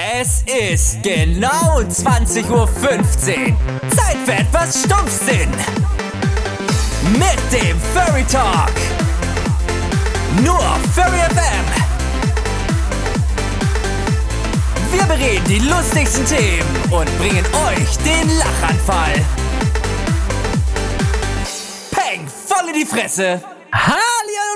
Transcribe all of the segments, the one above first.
Es ist genau 20.15 Uhr. Zeit für etwas Stumpfsinn. Mit dem Furry Talk. Nur Furry FM. Wir bereden die lustigsten Themen und bringen euch den Lachanfall. Peng, voll in die Fresse. Hallo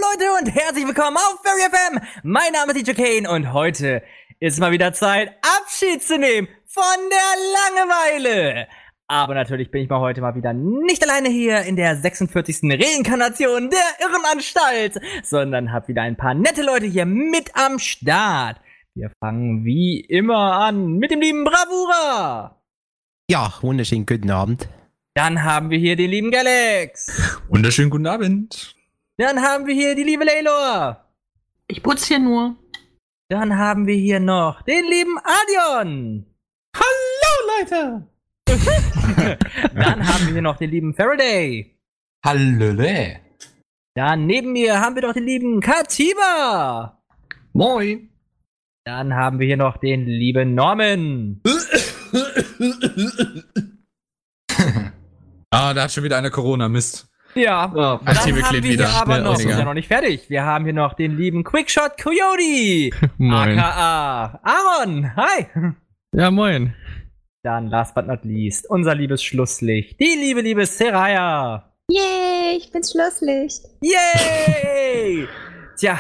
Leute und herzlich willkommen auf Furry FM. Mein Name ist DJ Kane und heute ist mal wieder Zeit, Abschied zu nehmen von der Langeweile. Aber natürlich bin ich mal heute mal wieder nicht alleine hier in der 46. Reinkarnation der Irrenanstalt, sondern habe wieder ein paar nette Leute hier mit am Start. Wir fangen wie immer an mit dem lieben Bravura. Ja, wunderschönen guten Abend. Dann haben wir hier den lieben Galax. Wunderschönen guten Abend. Dann haben wir hier die liebe Leylor. Ich putze hier nur. Dann haben wir hier noch den lieben Adion. Hallo Leute! Dann haben wir hier noch den lieben Faraday. Hallöle. Dann neben mir haben wir noch den lieben Katiba. Moin. Dann haben wir hier noch den lieben Norman. ah, da hat schon wieder einer Corona, Mist. Ja. Oh, Dann haben wir wieder. hier aber noch, wir sind ja noch nicht fertig. Wir haben hier noch den lieben Quickshot Coyote. Moin. AKA Aaron. Hi. Ja, moin. Dann last but not least unser liebes Schlusslicht. Die liebe, liebe Seraya. Yay, ich bin's Schlusslicht. Yay! Tja,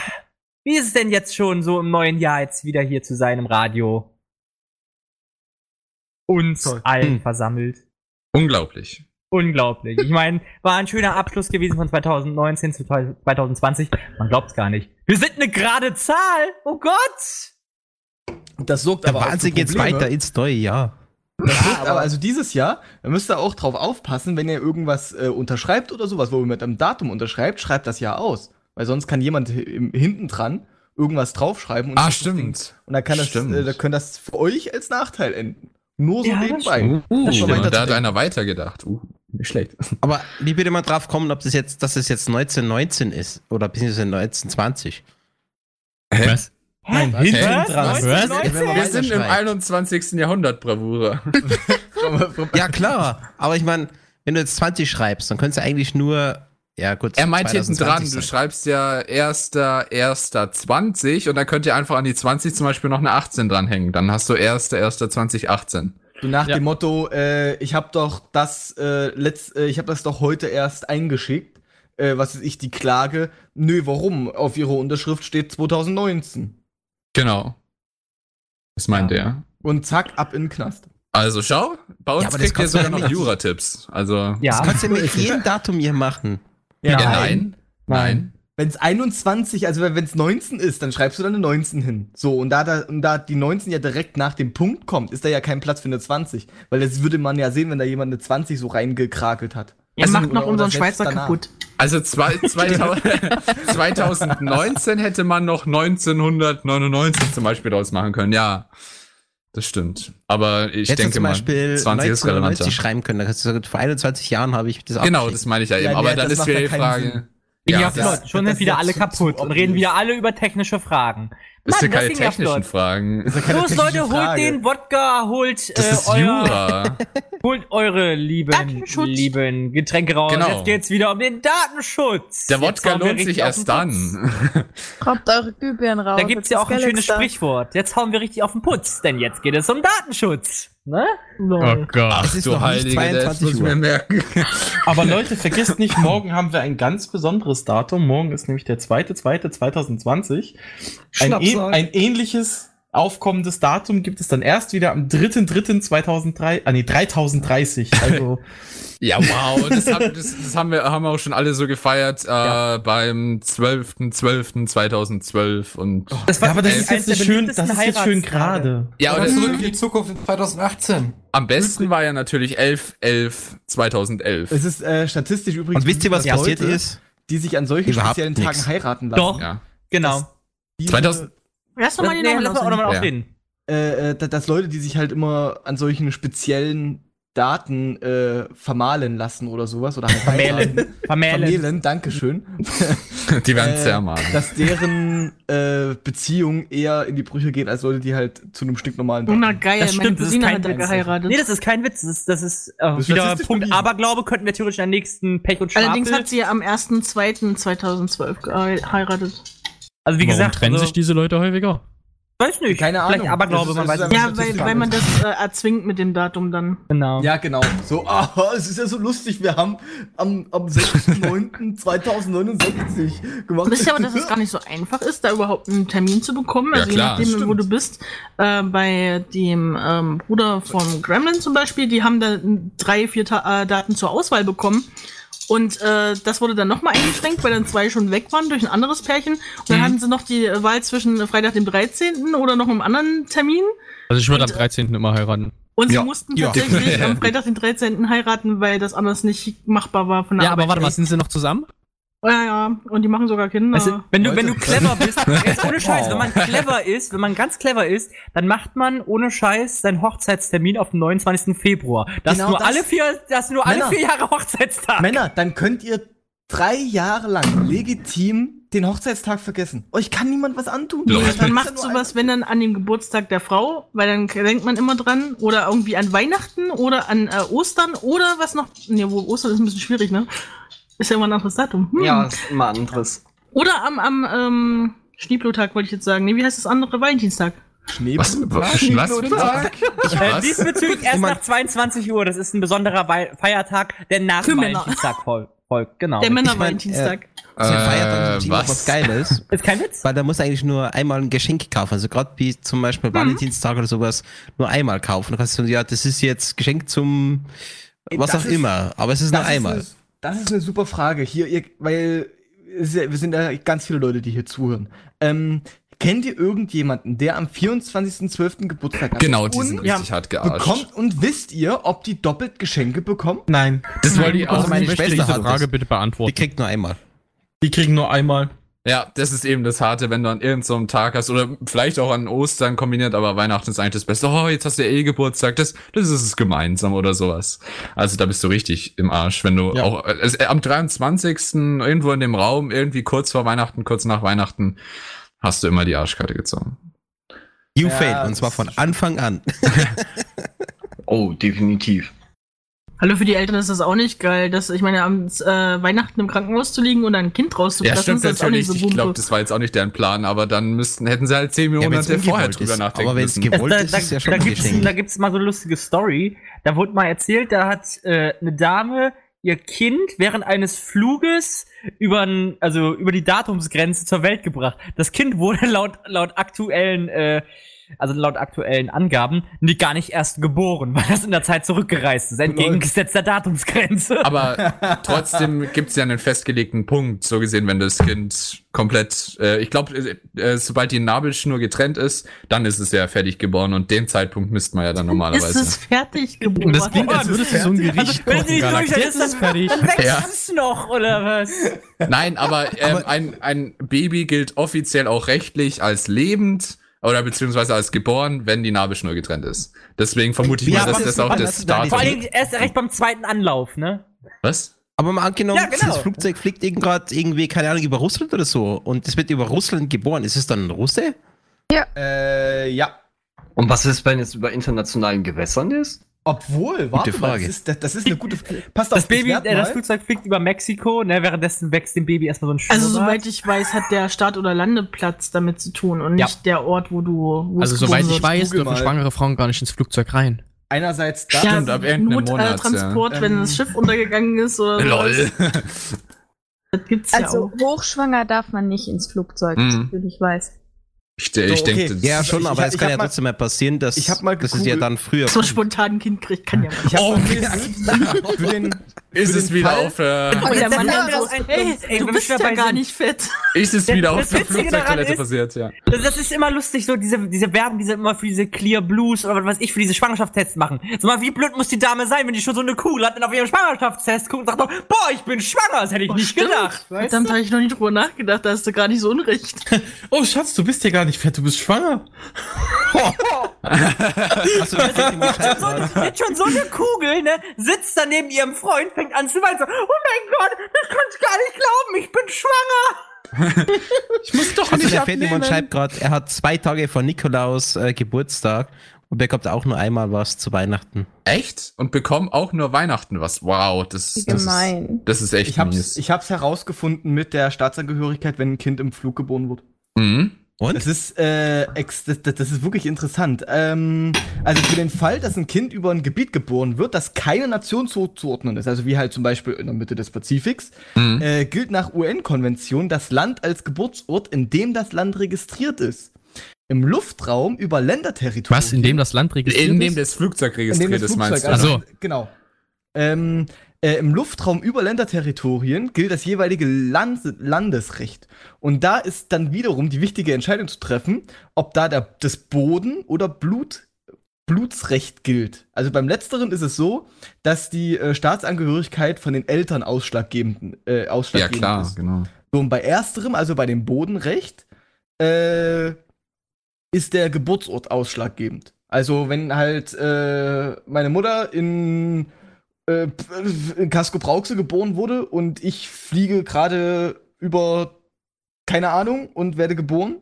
wie ist es denn jetzt schon so im neuen Jahr jetzt wieder hier zu sein im Radio? Uns Toll. allen Hm. versammelt. Unglaublich. Unglaublich. Ich meine, war ein schöner Abschluss gewesen von 2019 zu 2020. Man glaubt's gar nicht. Wir sind eine gerade Zahl. Oh Gott! Das sorgt Der aber auch Wahnsinn für geht's weiter ins neue Jahr. Das sorgt aber also dieses Jahr, da müsst ihr auch drauf aufpassen, wenn ihr irgendwas äh, unterschreibt oder sowas, wo ihr mit einem Datum unterschreibt, schreibt das Jahr aus. Weil sonst kann jemand hinten dran irgendwas draufschreiben und Ah, das stimmt. Und dann kann das, äh, da kann das für euch als Nachteil enden. Nur so Ja, das nebenbei. Uh, Das Stimmt, weiter da hat einer weitergedacht. Uh, nicht schlecht. Aber wie bitte mal drauf kommen, ob das jetzt, dass es jetzt 1919 ist oder beziehungsweise 1920. Hä? Was? Nein, Was? hinten Was? dran. 1919? Wenn man Wir sind im weiterschreibt. 21. Jahrhundert, Bravura. Ja, klar. Aber ich meine, wenn du jetzt 20 schreibst, dann könntest du eigentlich nur. Ja, gut. Er meint hinten 2020 dran, du schreibst ja 1.1.20 und dann könnt ihr einfach an die 20 zum Beispiel noch eine 18 dranhängen. Dann hast du 1.1.2018. So nach Ja. dem Motto, äh, ich habe doch das äh, letzt, äh, ich habe das doch heute erst eingeschickt. Äh, was ist ich die Klage? Nö, warum? Auf ihrer Unterschrift steht 2019. Genau. Das meint Ja. er. Und zack, ab in den Knast. Also schau, bei uns Ja, kriegt ihr sogar ja noch nicht- Jura-Tipps. Also. Ja. Das kannst du mit jedem Datum hier machen. Ja, Nein. nein. Nein. Wenn es 21, also wenn es 19 ist, dann schreibst du da eine 19 hin. So, und da, da, und da die 19 ja direkt nach dem Punkt kommt, ist da ja kein Platz für eine 20. Weil das würde man ja sehen, wenn da jemand eine 20 so reingekrakelt hat. Ihr Also, macht noch unseren Schweizer danach. kaputt. Also zwei, 2000, 2019 hätte man noch 1999 zum Beispiel draus machen können. Ja, das stimmt. Aber ich Hättest denke zum mal, Beispiel 20 ist relevanter. 1990 schreiben können. Vor 21 Jahren habe ich das Genau, abgeschickt. das meine ich ja eben. Ja, Aber nee, dann ist wieder ja die Frage. Sinn. Ja, Ja, flott. das, Schon das sind wieder alle zu- kaputt zu und reden wieder alle über technische Fragen. das sind keine technischen. Fragen. Los technische Leute, holt den Wodka, holt, äh, euer, Jura. holt eure lieben, lieben Getränke raus. Genau. Jetzt geht's wieder um den Datenschutz. Der Wodka lohnt sich erst dann. Kommt eure Glühbirnen raus. Da gibt's ja auch ein schönes. Sprichwort. Jetzt hauen wir richtig auf den Putz, denn jetzt geht es um Datenschutz. Ne? Oh Gott. Ist noch nicht 22 muss ich mir Uhr. merken. Aber Leute, vergesst nicht, morgen haben wir ein ganz besonderes Datum. Morgen ist nämlich der 2.2.2020. Ein, ähn- ein ähnliches aufkommendes Datum gibt es dann erst wieder am 3.3.2003, ah nee, 3030. Also, Ja, wow, das, haben, das, das haben, wir, haben wir auch schon alle so gefeiert äh, beim 12.12.2012 und Das ja, aber das ist jetzt schön, das ist jetzt schön gerade. ja, und zurück in die Zukunft in 2018. am besten war ja natürlich 11.11.2011. Es ist äh, statistisch übrigens. Und wisst ihr, was passiert ist? Die sich an solchen Überhaupt speziellen nix. Tagen heiraten lassen. Doch, Ja. genau. Diese- 2000 Lass doch mal die nee, Namen lass mal auch nochmal Ja. ausreden. äh, äh, dass Leute, die sich halt immer an solchen speziellen Daten äh, vermahlen lassen oder sowas oder halt Vermählen. Vermählen. Vermählen, Dankeschön. Die werden Äh, zermahlen. dass deren äh, Beziehung eher in die Brüche geht, als Leute, die halt zu einem stinknormalen Oh, na geil, Das meine stimmt, das ist Cousine kein hat da Witz. geheiratet. Nee, das ist kein Witz. Das ist, das ist äh, ist wieder statistisch Punkt. Aberglaube. Könnten wir theoretisch am nächsten Pech und Stapel. Allerdings hat sie am 1.2.2012 geheiratet. Also wie Warum gesagt, trennen also, sich diese Leute häufiger? weiß nicht. Keine Ahnung. Aberglaube, Das man ist- weiß nicht. Ja, aber weil, weil man das äh, erzwingt mit dem Datum dann. Genau. Ja, genau. So, ah, es ist ja so lustig. Wir haben am, am 6.9.2069 gemacht. Wisst ihr aber, dass es gar nicht so einfach ist, da überhaupt einen Termin zu bekommen? Ja, Also je klar. nachdem, wo du bist. Äh, bei dem ähm, Bruder vom Gremlin zum Beispiel, die haben da drei, vier Ta äh, Daten zur Auswahl bekommen. Und äh, das wurde dann nochmal eingeschränkt, weil dann zwei schon weg waren durch ein anderes Pärchen. Und dann hatten sie noch die Wahl zwischen Freitag dem 13. oder noch einem anderen Termin. Also ich würde am Und, äh, 13. immer heiraten. Und sie Ja. mussten Ja. tatsächlich am Freitag den 13. heiraten, weil das anders nicht machbar war von der Ja, aber Arbeit warte mal, sind sie noch zusammen? Ja, ja. Und die machen sogar Kinder. Weißt du, wenn du, wenn du clever bist, jetzt ohne Scheiß, wenn man clever ist, wenn man ganz clever ist, dann macht man ohne Scheiß seinen Hochzeitstermin auf den 29. Februar. Das Genau nur das. alle vier, das nur alle Männer. vier Jahre Hochzeitstag. Männer, dann könnt ihr drei Jahre lang legitim den Hochzeitstag vergessen. Euch kann niemand was antun. Ist Dann macht sowas, wenn dann an dem Geburtstag der Frau, weil dann denkt man immer dran, oder irgendwie an Weihnachten oder an äh, Ostern oder was noch. Ne, wo Ostern ist ein bisschen schwierig, ne? Ist ja immer ein anderes Datum. Hm. Ja, ist immer anderes. Oder am, am ähm, Schneeblotag wollte ich jetzt sagen. Nee, wie heißt das andere? Valentinstag. Schnee Was, was, was für ein Tag? Äh, diesbezüglich erst nach 22 Uhr. Das ist ein besonderer Wei- Feiertag, der nach Für Männer. Valentinstag fol folgt. Genau. Der Männer-Valentinstag. Das ist ein Feiertag, Äh, das ist immer was? was Geiles. ist kein Witz? Weil da muss eigentlich nur einmal ein Geschenk kaufen. Also gerade wie zum Beispiel Mhm. Valentinstag oder sowas, nur einmal kaufen. Da kannst du, ja, das ist jetzt Geschenk zum was Das auch ist- immer. Aber es ist nur einmal. Ist das ist eine super Frage. Hier, ihr, weil ja, wir sind ja ganz viele Leute, die hier zuhören. Ähm, kennt ihr irgendjemanden, der am 24.12. Geburtstag hat? Genau, die und sind richtig hart gearscht. bekommt und wisst ihr, ob die doppelt Geschenke bekommen? Nein, Das wollte ich Also auch meine ich möchte Schwester diese Frage das. bitte Die beantworten. kriegt nur einmal. die kriegen nur einmal. Ja, das ist eben das Harte, wenn du an irgendeinem Tag hast oder vielleicht auch an Ostern kombiniert, aber Weihnachten ist eigentlich das Beste. Oh, jetzt hast du ja eh Geburtstag, das, das ist es gemeinsam oder sowas. Also da bist du richtig im Arsch, wenn du Ja. auch äh, am 23. irgendwo in dem Raum, irgendwie kurz vor Weihnachten, kurz nach Weihnachten, hast du immer die Arschkarte gezogen. You Ja, fail. Und zwar von Anfang an. Oh, definitiv. Hallo, für die Eltern ist das auch nicht geil, dass ich meine, am äh, Weihnachten im Krankenhaus zu liegen und dann ein Kind Ja, rauszupressen, stimmt ist das auch natürlich. nicht so ich glaube, das war jetzt auch nicht deren Plan, aber dann müssten, hätten sie halt zehn Ja, wenn's Monate vorher ungewollt drüber ist. nachdenken Aber wenn's müssen. gewollt da, ist, da, ist ja schon da gibt's, da gibt's mal so eine lustige Story. Da wurde mal erzählt, da hat äh, eine Dame ihr Kind während eines Fluges über, also über die Datumsgrenze zur Welt gebracht. Das Kind wurde laut, laut aktuellen, äh, also laut aktuellen Angaben, nie gar nicht erst geboren, weil das in der Zeit zurückgereist ist, entgegengesetzt der Datumsgrenze. Aber trotzdem gibt's ja einen festgelegten Punkt, so gesehen, wenn das Kind komplett, äh, ich glaube, äh, äh, sobald die Nabelschnur getrennt ist, dann ist es ja fertig geboren und den Zeitpunkt misst man ja dann Ist normalerweise. es fertig geboren? Und das klingt, als würdest du so ein Gericht Also, wenn kochen. nicht Galax. durch ist, Jetzt dann, ist fertig. dann wächst Ja. es noch, oder was? Nein, aber, ähm, ein, ein Baby gilt offiziell auch rechtlich als lebend oder beziehungsweise als geboren, wenn die Nabelschnur getrennt ist. Deswegen vermute ich Ja, mal, dass das das- auch das Vor Datum allen Dingen erst recht beim zweiten Anlauf, ne? Was? Aber mal angenommen, Ja, genau. das Flugzeug fliegt gerade irgendwie, keine Ahnung, über Russland oder so und das wird über Russland geboren. Ist es dann ein Russe? Äh, ja. Und was ist, wenn es über internationalen Gewässern ist? Obwohl, warte mal, Frage. das ist, das, das ist eine gute Frage. Passt auf, Das Baby, äh, das mal- Flugzeug fliegt über Mexiko, ne? Währenddessen wächst dem Baby erstmal so ein Also Schnurrbart. soweit ich weiß, hat der Start- oder Landeplatz damit zu tun und Ja. nicht der Ort, wo du wo Also soweit ich weiß, Google dürfen mal. schwangere Frauen gar nicht ins Flugzeug rein. einerseits das. Stimmt, ab irgendeinem Monat, ja. Nottransport, wenn Ähm, das Schiff untergegangen ist oder. Lol. Das gibt's ja Also auch. hochschwanger darf man nicht ins Flugzeug, Mhm. wie ich weiß. Ich, ich So, okay. denke, das- Ja, schon, aber ich- es ich kann ja mal- trotzdem mal passieren, dass, ich mal dass es ja dann früher. So spontan ein Kind kriegt, kann ja mal. Ich Oh, gelesen, für den, ist für es den wieder Fall- auf der Mann dann so, das ist hey, ey, du bist ja gar sind. nicht fett. ist es Das- wieder das auf der Flugzeugtoilette ist- passiert, ja. Das, das ist immer lustig, so diese, diese Werbung, diese immer für diese Clear Blues oder was weiß ich, für diese Schwangerschaftstests machen. So mal, wie blöd muss die Dame sein, wenn die schon so eine Kuh hat und auf ihren Schwangerschaftstest guckt und sagt, boah, ich bin schwanger, das hätte ich Oh, nicht stimmt. gedacht. Verdammt, habe ich noch nie drüber nachgedacht, da hast du gar nicht so unrecht. Oh, Schatz, du bist ja gar nicht fett, du bist schwanger. Hast du jetzt schon so eine Kugel, ne? Sitzt da neben ihrem Freund, fängt an zu weinen, so, oh mein Gott, ich kann's gar nicht glauben, ich bin schwanger. Ich muss doch Also nicht der abnehmen. schreibt gerade, er hat zwei Tage vor Nikolaus äh, Geburtstag und bekommt auch nur einmal was zu Weihnachten. Echt? Und bekommen auch nur Weihnachten was. Wow, das, das, ist, gemein. das ist echt Ich hab's, mies. ich hab's herausgefunden mit der Staatsangehörigkeit, wenn ein Kind im Flug geboren wird. mhm. Und? Das ist, äh, ex das, das, ist wirklich interessant. Ähm, also für den Fall, dass ein Kind über ein Gebiet geboren wird, das keine Nation zuzuordnen ist, also wie halt zum Beispiel in der Mitte des Pazifiks, Mhm. äh, gilt nach UN-Konvention das Land als Geburtsort, in dem das Land registriert ist. Im Luftraum über Länderterritorien. Was, in dem das Land registriert In dem ist? das Flugzeug In dem registriert das ist, meinst du? Flugzeug, also, Genau. Ähm, äh, Im Luftraum über Länderterritorien gilt das jeweilige Land Landesrecht. Und da ist dann wiederum die wichtige Entscheidung zu treffen, ob da der, das Boden- oder Blut, Blutsrecht gilt. Also beim Letzteren ist es so, dass die äh, Staatsangehörigkeit von den Eltern ausschlaggebend, äh, ja, ausschlaggebend klar, ist. genau. So, und bei ersterem, also bei dem Bodenrecht, äh, ist der Geburtsort ausschlaggebend. Also wenn halt äh, meine Mutter in, äh, in Casco Brauxel geboren wurde und ich fliege gerade über keine Ahnung und werde geboren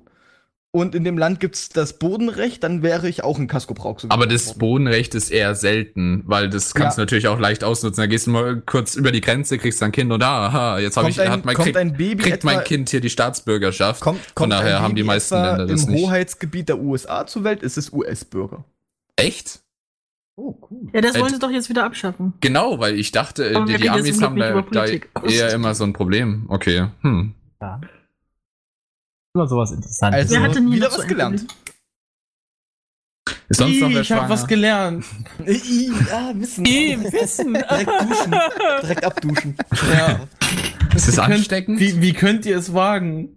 und in dem Land gibt's das Bodenrecht, dann wäre ich auch in Casco Brauxel Aber das. Bodenrecht ist eher selten, weil das kannst du Ja. natürlich auch leicht ausnutzen. Da gehst du mal kurz über die Grenze, kriegst dein Kind und da, aha, jetzt habe ich, ein, hat mein, krieg, ein Baby kriegt mein Kind hier die Staatsbürgerschaft. Kommt, Von kommt daher ein haben die meisten Länder das im nicht. Hoheitsgebiet der USA zur Welt, ist es US-Bürger. Echt? Oh, cool. Ja, das Äh, wollen sie doch jetzt wieder abschaffen. Genau, weil ich dachte, Aber die, die Amis haben da, da eher immer so ein Problem. Okay, hm. Immer sowas Interessantes. Also, Wer hatte nie wieder was ein gelernt. Ist sonst noch wer ich hab was gelernt. ja, Wissen. Wissen. Direkt duschen. Direkt abduschen. Ja. Ist das Wie könnt- ansteckend? Wie, wie könnt ihr es wagen?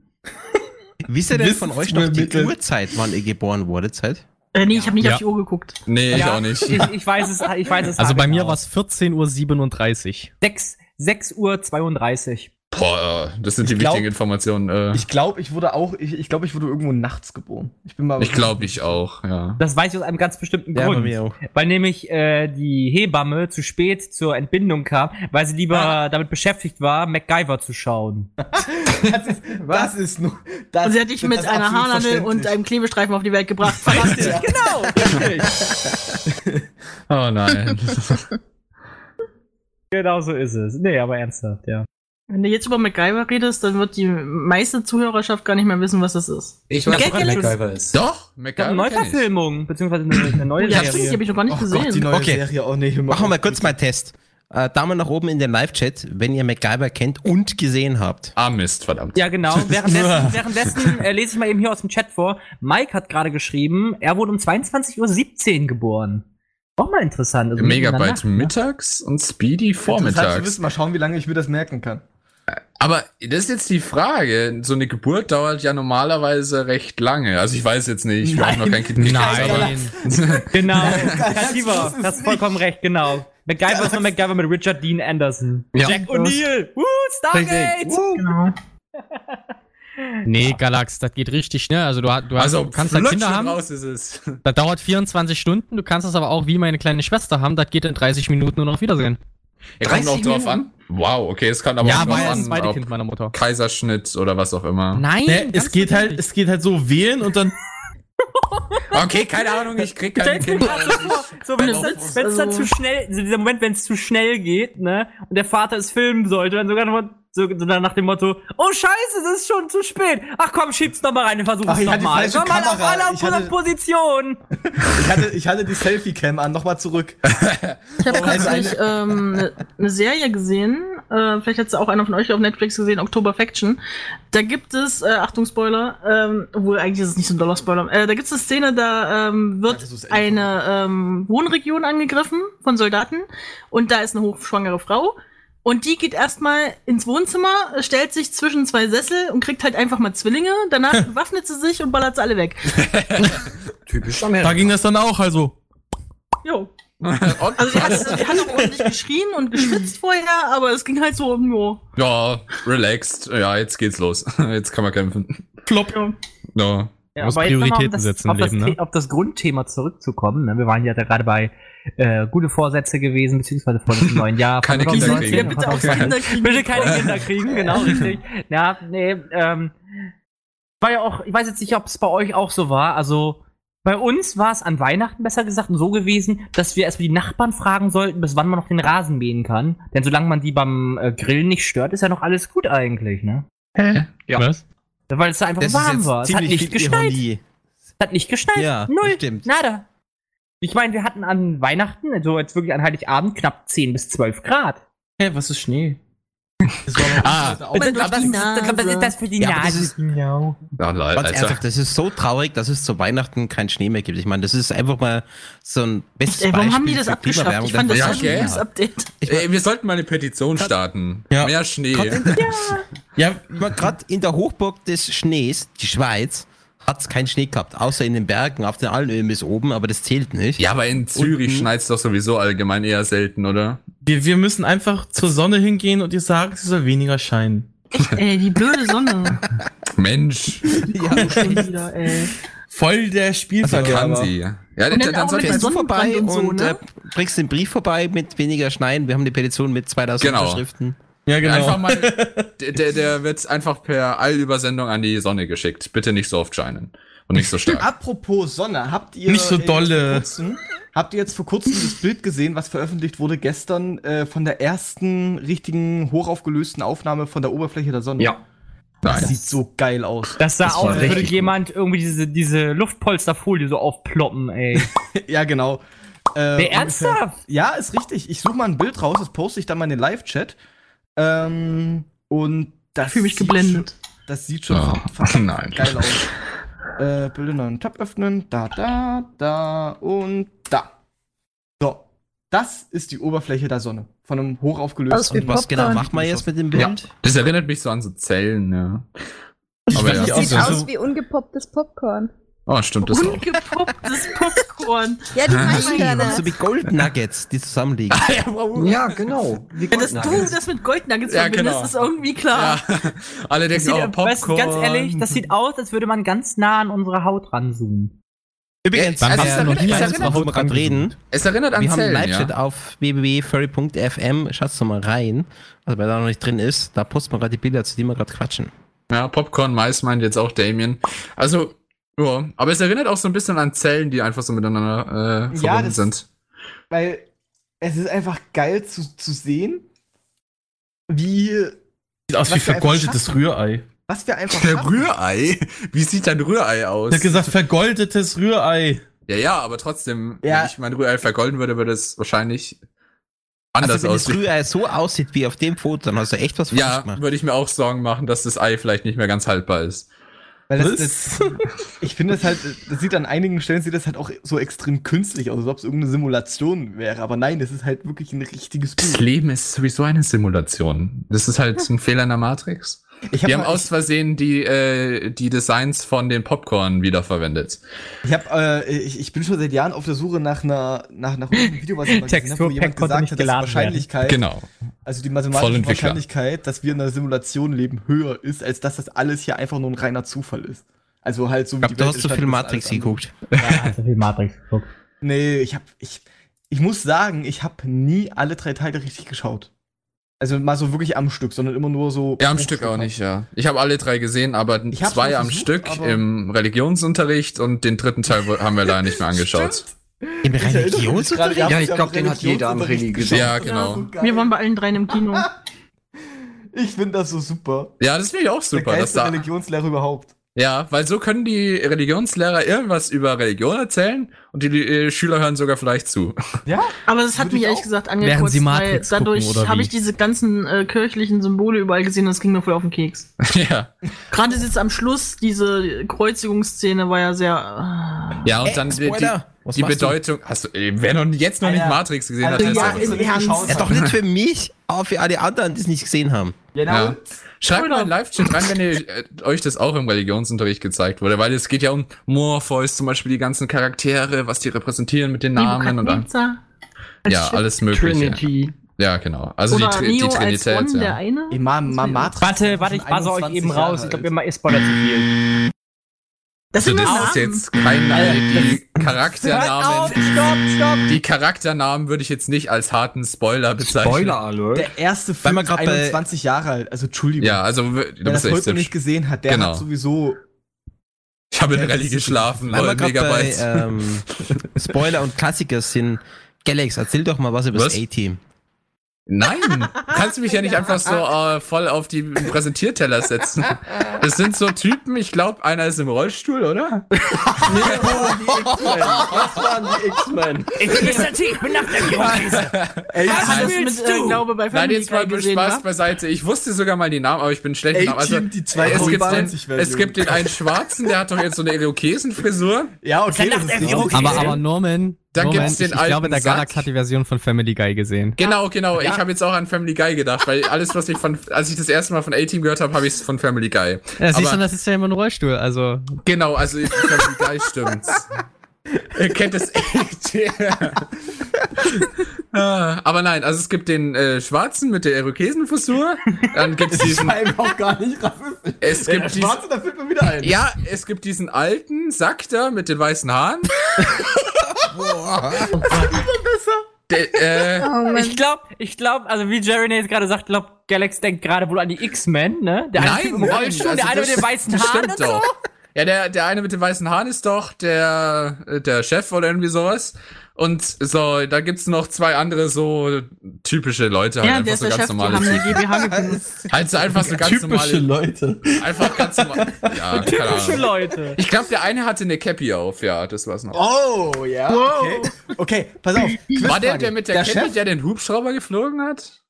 Wisst ihr denn von euch noch die. Uhrzeit, wann ihr geboren wurde? Zeit? Äh, nee, ich habe nicht Ja. auf die Uhr geguckt. Nee, ich Ja, auch nicht. Ich, ich weiß es, ich weiß es. Also bei mir genau. war es 14.37 Uhr. 6, 6 Uhr 32. Boah, das sind die Ich glaub- wichtigen Informationen. Äh, Ich glaube, ich wurde auch, ich, ich glaube, ich wurde irgendwo nachts geboren. Ich bin mal. ich glaube, ich auch, ja. Das weiß ich aus einem ganz bestimmten Ja, bei Grund. mir auch. Weil nämlich äh, die Hebamme zu spät zur Entbindung kam, weil sie lieber Ah. damit beschäftigt war, MacGyver zu schauen. Das ist, das ist nur. Das, Und sie hat dich mit einer Haarnadel und einem Klebestreifen auf die Welt gebracht. Verrate. Ja. Genau, richtig. Oh nein. genau so ist es. Nee, aber ernsthaft, ja. Wenn du jetzt über MacGyver redest, dann wird die meiste Zuhörerschaft gar nicht mehr wissen, was das ist. Ich weiß, Ja, was MacGyver ist. Doch, MacGyver eine. Neuverfilmung, beziehungsweise eine, eine neue Ja, stimmt, die Serie. habe ich noch gar nicht Oh gesehen. Gott, die neue Okay. Serie. Oh hör mal Machen wir mal kurz mal einen Test. Äh, Daumen nach oben in den Live-Chat, wenn ihr MacGyver kennt und gesehen habt. Ah, Mist, verdammt. Ja, genau. Währenddessen, währenddessen äh, lese ich mal eben hier aus dem Chat vor. Mike hat gerade geschrieben, er wurde um 22.17 Uhr geboren. Auch mal interessant. Also Megabyte Nacht, mittags und Speedy vormittags. wissen, mal schauen, wie lange ich mir das merken kann. Aber das ist jetzt die Frage. So eine Geburt dauert ja normalerweise recht lange. Also ich weiß jetzt nicht, ich habe noch kein Kind gekriegt, Nein. Genau. das Katiba, ist hast vollkommen recht, genau. MacGyver ist nur MacGyver mit Richard Dean Anderson. Ja. Jack O'Neill. Woo, Stargate. Genau. Nee, Galax, das geht richtig schnell. Also du, hast- du, Also du kannst halt flutsch Kinder und haben. raus ist es. Das dauert 24 Stunden. Du kannst es aber auch wie meine kleine Schwester haben. Das geht in 30 Minuten nur noch Wiedersehen. Ja, kommt auch 30 drauf an. Wow, okay, es kann aber ja, auch das an, zweite ob Kind meiner Mutter. Kaiserschnitt oder was auch immer. Nein, Ne, es geht halt, natürlich. es geht halt so wählen und dann. Okay, keine Ahnung, ich krieg keine Kinder. So, wenn es Also, dann, wenn's dann also- zu schnell, so dieser Moment, wenn es zu schnell geht, ne, und der Vater es filmen sollte, dann sogar noch, so, so dann nach dem Motto, oh scheiße, es ist schon zu spät. Ach komm, schieb's noch mal rein, wir versuchen Ach, es ich noch hatte die mal. falsche Komm mal auf Kamera. alle auf Ich hatte- Position. Ich hatte, ich hatte die Selfie-Cam an, nochmal zurück. Ich habe kürzlich ähm, eine ne Serie gesehen, äh, vielleicht hat es auch einer von euch auf Netflix gesehen, October Faction. Da gibt es, äh, Achtung Spoiler, ähm, obwohl eigentlich ist es nicht so ein doller Spoiler, äh, da gibt es eine Szene, da ähm, Ja, wird ist eine ähm, Wohnregion angegriffen von Soldaten und da ist eine hochschwangere Frau. Und die geht erstmal ins Wohnzimmer, stellt sich zwischen zwei Sessel und kriegt halt einfach mal Zwillinge. Danach bewaffnet sie sich und ballert sie alle weg. Typisch Da Amerika. ging das dann auch, also. Jo. Und, Also die hat, die hat auch ordentlich geschrien und geschwitzt vorher, aber es ging halt so, jo. ja, relaxed. Ja, jetzt geht's los. Jetzt kann man kämpfen. Flop. Ja. Ja. Ja, muss aber jetzt um Prioritäten das, setzen auf, im das, Leben, ne? Auf das Grundthema zurückzukommen. Ne? Wir waren ja da gerade bei äh, gute Vorsätze gewesen, beziehungsweise vor dem neuen Jahr. Keine von Kinder 2019 kriegen. Bitte aufs 2020. Kinder kriegen. Bitte keine Kinder kriegen, genau, richtig. Ja, nee, ähm, war ja auch, ich weiß jetzt nicht, ob es bei euch auch so war, also bei uns war es an Weihnachten besser gesagt so gewesen, dass wir erstmal die Nachbarn fragen sollten, bis wann man noch den Rasen mähen kann. Denn solange man die beim äh, Grillen nicht stört, ist ja noch alles gut eigentlich, ne? Ja. Was? Weil es da einfach Das warm war. Es hat nicht geschneit. Ironie. Es hat nicht geschneit. Ja, Null. stimmt. Nada. Ich meine, wir hatten an Weihnachten, also jetzt wirklich an Heiligabend, knapp 10 bis 12 Grad. Hä, was ist Schnee? Das war Ah, das, das, das, das, das ist das für die Ja, Nase. ist- Ja, Ganz ernsthaft, das ist so traurig, dass es zu Weihnachten keinen Schnee mehr gibt. Ich meine, das ist einfach mal so ein bestes Ey, warum haben die Beispiel das abgeschafft? Ich fand das Ja, so ein Update. Ey, wir sollten mal eine Petition starten. Ja. Mehr Schnee. Ja, Gerade in der Hochburg des Schnees, die Schweiz, hat es keinen Schnee gehabt, außer in den Bergen, auf den Alpenöben bis oben, aber das zählt nicht. Ja, aber in Zürich Unten- schneit's doch sowieso allgemein eher selten, oder? wir, wir müssen einfach zur Sonne hingehen und ihr sagen, sie soll weniger scheinen. Echt, ey, die blöde Sonne. Mensch, Schon wieder, ey. Voll der kann Spielverderber. sie. Ja, Und dann, dann Fährst du vorbei und so, und ne? äh, bringst den Brief vorbei mit weniger Schneien. Wir haben eine Petition mit 2000 Genau. Unterschriften. Ja, genau. einfach mal, der, der- der wird einfach per Eilübersendung an die Sonne geschickt. Bitte nicht so oft scheinen. Und nicht so stark. Apropos Sonne, habt ihr Nicht so jetzt dolle. Vor kurzem, habt ihr jetzt vor kurzem das Bild gesehen, was veröffentlicht wurde gestern äh, von der ersten richtigen hochaufgelösten Aufnahme von der Oberfläche der Sonne? Ja. Das Nein. sieht so geil aus. Das sah Das aus, als würde jemand irgendwie diese, diese Luftpolsterfolie so aufploppen, ey. ja, genau. Äh, ungefähr- ernsthaft? Ja, ist richtig. Ich suche mal ein Bild raus, das poste ich dann mal in den Live-Chat. Ähm, und das Ich fühle mich geblendet. Schon, das sieht schon Oh, verdammt nein. geil aus. Äh, Bilder neuen Tab öffnen. Da, da, da und da. So. Das ist die Oberfläche der Sonne. Von einem hochaufgelösten. Aus wie Und was genau macht man jetzt mit dem Bild? Das erinnert mich so an so Zellen, ja. Aber ja. Das sieht Also aus so- wie ungepopptes Popcorn. Oh, stimmt das auch. Ungepopptes Popcorn. Ja, die Maiskörner. So wie Gold Nuggets, die zusammenliegen. Ja, genau. Wie Ja, dass du Goldnuggets. das mit Goldnuggets Ja, verbindest, genau. ist irgendwie klar. Ja. Alle Das denken, sieht, oh, weißt du, Popcorn. ganz ehrlich, das sieht aus, als würde man ganz nah an unsere Haut ranzoomen. Übrigens, Ja, also es erinnert- es erinnert- worüber wir gerade reden. Es erinnert an Wir haben Zellen, Live-Chat ja. auf www.furry.fm. Schaut's doch mal rein. Also, wer da noch nicht drin ist, da posten wir gerade die Bilder, zu denen wir gerade quatschen. Ja, Popcorn, Mais meint jetzt auch Damien. Also, ja, aber es erinnert auch so ein bisschen an Zellen, die einfach so miteinander äh, Ja, verbunden das- sind. Weil es ist einfach geil zu, zu sehen, wie. Sieht aus wie vergoldetes. Rührei. Was wir einfach Der schaffen. Rührei? Wie sieht dein Rührei aus? Ich hab gesagt, vergoldetes Rührei. ja, ja, aber trotzdem, Ja. wenn ich mein Rührei vergolden würde, würde es wahrscheinlich anders Also, wenn das aussehen. Rührei so aussieht wie auf dem Foto, dann hast du echt was falsch Ja, gemacht. würde ich mir auch Sorgen machen, dass das Ei vielleicht nicht mehr ganz haltbar ist. Weil das, das, ich finde es halt, das sieht an einigen Stellen sieht das halt auch so extrem künstlich aus, als ob es irgendeine Simulation wäre. Aber nein, das ist halt wirklich ein richtiges Das Bild. Leben ist sowieso eine Simulation. Das ist halt ein Fehler in der Matrix. Ich Die haben mal- aus Versehen die, äh, die Designs von den Popcorn wiederverwendet. Ich habe, äh, ich, ich bin schon seit Jahren auf der Suche nach einer, nach, nach einem Video, was ich mal gesehen habe, wo jemand gesagt hat, dass die werden. Wahrscheinlichkeit, Genau. also die mathematische. Wahrscheinlichkeit, dass wir in einer Simulation leben, höher ist, als dass das alles hier einfach nur ein reiner Zufall ist. Also halt so Ich glaube, du hast zu entstanden viel Matrix geguckt. Ja, also viel Matrix geguckt. Nee, ich hab, ich, ich muss sagen, ich habe nie alle drei Teile richtig geschaut. Also mal so wirklich am Stück, sondern immer nur so. Ja, am Stück auch nicht, ja. Ich habe alle drei gesehen, aber zwei mal am versucht, Stück im Religionsunterricht und den dritten Teil haben wir leider nicht mehr angeschaut. Im Religionsunterricht? Ja, ich glaub, den hat jeder am Religionsunterricht Reli geschaut. Ja, Das genau. geil. Wir waren bei allen dreien im Kino. Ich finde das so super. Ja, das finde ich auch Der super. Dass geilste da, Religionslehrer überhaupt. Ja, weil so können die Religionslehrer irgendwas über Religion erzählen und die äh, Schüler hören sogar vielleicht zu. Ja? Aber das hat Würde mich ich ehrlich gesagt angekotzt, sie weil dadurch habe ich diese ganzen äh, kirchlichen Symbole überall gesehen und das ging mir voll auf den Keks. ja. Gerade jetzt am Schluss, diese Kreuzigungsszene war ja sehr. Ja, und dann die, die! Was die machst du? Bedeutung. Hast du, ey, wer noch jetzt noch nicht Alter. Matrix gesehen hat, Alter, der ja, ist nicht geschaut. Ja, doch nicht für mich, aber für alle anderen, die es nicht gesehen haben. Genau. Ja. Schreibt mal in Live-Chat rein, wenn ihr, äh, euch das auch im Religionsunterricht gezeigt wurde, weil es geht ja um Morpheus, zum Beispiel die ganzen Charaktere, was die repräsentieren mit den Namen und dann, ja, alles mögliche. Trinity. Ja, genau. Also Oder die, Neo die als Trinität, der ja. eine. Ey, Ma, Ma, Matrix Warte, warte, ich buzzer euch 21 eben raus. Ich glaube, alt. ihr, ihr spoilert zu viel. Das Also das ist jetzt kein Name. Die Hört auf, Charakternamen, stopp, stopp. die Charakternamen würde ich jetzt nicht als harten Spoiler bezeichnen. Spoiler Alert. Der erste Film wir ist grad bei- 21 Jahre alt. Also Entschuldigung. Ja, also du Wer das heute noch nicht gesehen hat, der Genau. hat sowieso. Ich habe in Ja, Rallye geschlafen, Weil wir Leute, gerade bei Megabytes. ähm, Spoiler und Klassiker sind. Galax, erzähl doch mal was über Was? das A-Team. Nein, du kannst mich ja nicht einfach so äh, voll auf die Präsentierteller setzen. Das sind so Typen, ich glaube, einer ist im Rollstuhl, oder? Das waren die X-Men. Ich bin Mr. T, ich bin nach der Jungkrise. Du das willst mit, äh, du? glaube bei Nein, jetzt mal Spaß wa? beiseite. Ich wusste sogar mal die Namen, aber ich bin schlecht Namen. Also, die es, gibt den, 2020 es gibt den einen Schwarzen, der hat doch jetzt so eine Irokesenfrisur. Ja, okay, das ist er. Aber, aber Norman, Dann Norman gibt's den ich, ich glaube, alten der Sack. Galax hat die Version von Family Guy gesehen. Genau, genau. Ich habe jetzt auch an Family Guy gedacht, weil alles, was ich von, als ich das erste Mal von A-Team gehört habe, habe ich es von Family Guy. Ja, siehst du, das ist ja immer ein Rollstuhl, also. Genau, also Family Guy stimmt's. Ihr kennt es echt. Ah, Aber nein, also es gibt den äh, Schwarzen mit der Irokesenfrisur. Dann gibt's diesen. einem auch gar nicht rassistisch. Es Der gibt diesen. Schwarze, da fällt mir wieder ein. Ja, es gibt diesen alten Sack da mit den weißen Haaren. Der, äh, Oh. Ich glaube, ich glaube, also wie Jerry jetzt gerade sagt, glaub, Galax denkt gerade wohl an die X-Men, ne? Der eine nein, im Rollstuhl, also der eine das- mit den weißen das Haaren stimmt und so. Ja, der, der eine mit den weißen Haaren ist doch der, äh, der Chef oder irgendwie sowas. Und so, da gibt's noch zwei andere so typische Leute, halt Ja, einfach der ist so der ganz Chef, die normale haben eine Typen. GmbH. Halt so einfach so ganz Typische normale, Leute. einfach ganz normal. Ja, Typische. Leute. Ich glaube, der eine hatte eine Cappy auf, ja, das war's noch. Oh, ja. Okay. Okay, pass auf. War der, der mit der, der Cappy, Chef? der den Hubschrauber geflogen hat?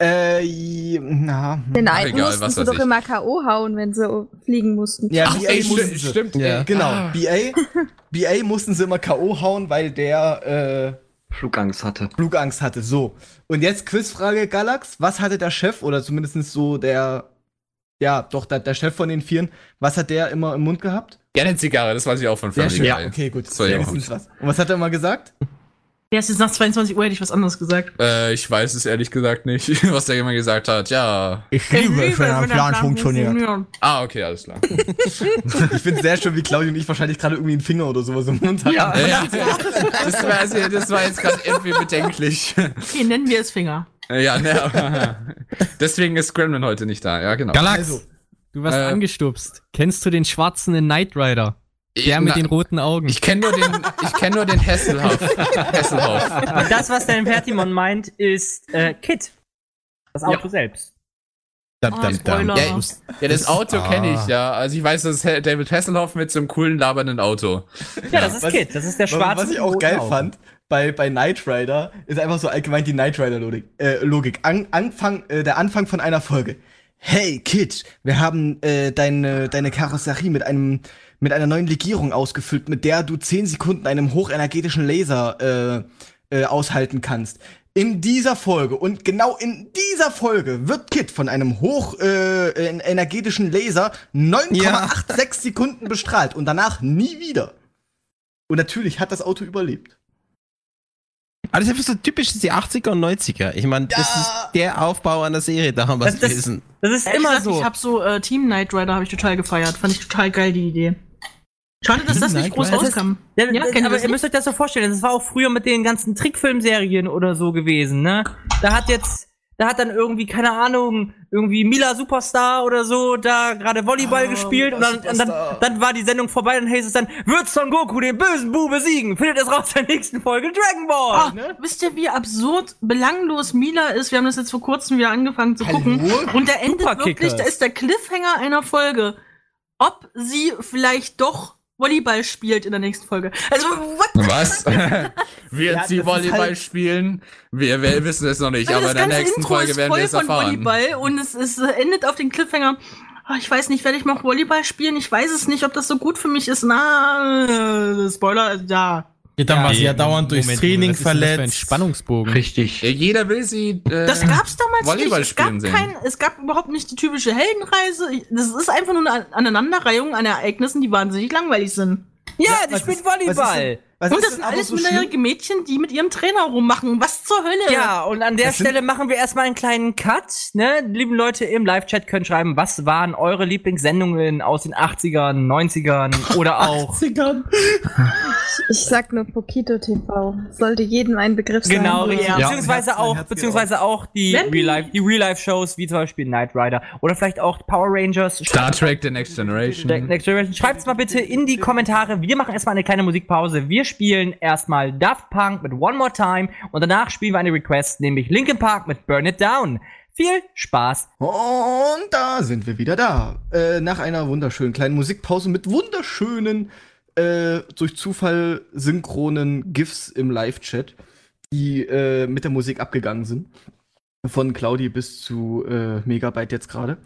Äh, na. hm. Den einen egal, mussten was sie doch ich. immer K.O. hauen, wenn sie fliegen mussten. Ja, Ach, BA ey, mussten sie. stimmt. Ja. Genau, Ah. BA, BA mussten sie immer K.O. hauen, weil der äh, Flugangst hatte. Flugangst hatte. So. Und jetzt Quizfrage, Galax. Was hatte der Chef, oder zumindest so der, ja, doch, der, der Chef von den Vieren, was hat der immer im Mund gehabt? Ja, eine Zigarre, das weiß ich auch von Family. Guy. Okay, gut. Das war ja was. Und was hat er immer gesagt? Ja, es ist nach 22 Uhr, hätte ich was anderes gesagt. Äh, ich weiß es ehrlich gesagt nicht, was der immer gesagt hat. Ja. Ich Ja. Ah, okay, alles klar. Ich finde sehr schön, wie Claudia und ich wahrscheinlich gerade irgendwie einen Finger oder sowas im Mund hatten. Ja. ja, das, war, also, das war jetzt gerade irgendwie bedenklich. Okay, nennen wir es Finger. ja, ne, deswegen ist Gremlin heute nicht da. Ja, genau. Galax, Also. du wirst Äh. angestupst. Kennst du den schwarzen in Knight Rider? Der mit Na, den roten Augen. Ich kenne nur den, ich kenne nur den Hasselhoff. Hasselhoff. Und das, was der Impertimon meint, ist äh, Kit. Das Auto selbst. Dam, Ah, dam, dam. Spoiler. Ja, ja, das Auto Ah. kenne ich, ja. Also ich weiß, das ist David Hasselhoff mit so einem coolen labernden Auto. Ja, das ist Was- Kit. Das ist der schwarze. was ich auch geil Augen. fand bei, bei Knight Rider, ist einfach so allgemein die Knight Rider-Logik. Äh, Logik. An, Anfang, äh, der Anfang von einer Folge. Hey, Kid, wir haben äh, deine, deine Karosserie mit einem mit einer neuen Legierung ausgefüllt, mit der du 10 Sekunden einem hochenergetischen Laser äh, äh, aushalten kannst. In dieser Folge und genau in dieser Folge wird Kit von einem hoch äh, Laser 9,86 Sekunden bestrahlt und danach nie wieder. Und natürlich hat das Auto überlebt. Aber das ist einfach so typisch die 80er und 90er. Ich meine, das ist der Aufbau einer Serie damals Das- das- gewesen. Das ist Ehrlich immer gesagt, so. Ich habe so äh, Team Knight Rider habe ich total gefeiert. Fand ich total geil die Idee. Schade, dass das nicht groß rauskam. Ja, Ja, aber ihr müsst euch das so vorstellen, das war auch früher mit den ganzen Trickfilmserien oder so gewesen, ne? Da hat jetzt, da hat dann irgendwie, keine Ahnung, irgendwie Mila Superstar oder so da gerade Volleyball Ah, gespielt und dann, und dann, dann war die Sendung vorbei, dann hieß es dann, wird Son Goku den bösen Bu besiegen? Findet es raus in der nächsten Folge Dragon Ball! Ah, wisst ihr, wie absurd belanglos Mila ist? Wir haben das jetzt vor kurzem wieder angefangen zu gucken. Und der endet wirklich, da ist der Cliffhanger einer Folge. Ob sie vielleicht doch Volleyball spielt in der nächsten Folge. Also, what? Was? Wird Ja, sie ist Volleyball halt- spielen? Wir, wir wissen es noch nicht, Also aber in der nächsten Intro Folge werden wir es von erfahren. Volleyball und es, es äh, endet auf den Cliffhanger. Ah, ich weiß nicht, werde ich mal Volleyball spielen? Ich weiß es nicht, ob das so gut für mich ist. Na, äh, Spoiler, ja. Dann war sie ja dauernd durchs Moment, Training ist denn das für ein verletzt. Spannungsbogen. Richtig. Ja, jeder will sie. Äh, Das gab's damals Volleyball nicht. Es gab, spielen sehen. kein, es gab überhaupt nicht die typische Heldenreise. Das ist einfach nur eine Aneinanderreihung an Ereignissen, die wahnsinnig langweilig sind. Ja, Ja, die spielt ist- was ist Volleyball! Was Und das sind alles so schlimm? minderjährige Mädchen, die mit ihrem Trainer rummachen. Was zur Hölle? Ja, und an der Das Stelle machen wir erstmal einen kleinen Cut. Ne? Lieben Leute im Live-Chat können schreiben, was waren eure Lieblingssendungen aus den 80ern, 90ern oder auch. Ich sag nur Pokito TV. Sollte jedem ein Begriff sein. Genau, richtig. Ja. Beziehungsweise auch, beziehungsweise auch die Real-Life-Shows, wie zum Beispiel Knight Rider. Oder vielleicht auch Power Rangers. Star Trek The Next Generation. Der Next Generation. Schreibt's mal bitte in die Kommentare. Wir machen erstmal eine kleine Musikpause. Wir spielen erstmal Daft Punk mit One More Time und danach spielen wir eine Request, nämlich Linkin Park mit Burn It Down. Viel Spaß. Und da sind wir wieder da. Äh, nach einer wunderschönen kleinen Musikpause mit wunderschönen, äh, durch Zufall synchronen GIFs im Live-Chat, die äh, mit der Musik abgegangen sind. Von Claudi bis zu äh, Megabyte jetzt gerade.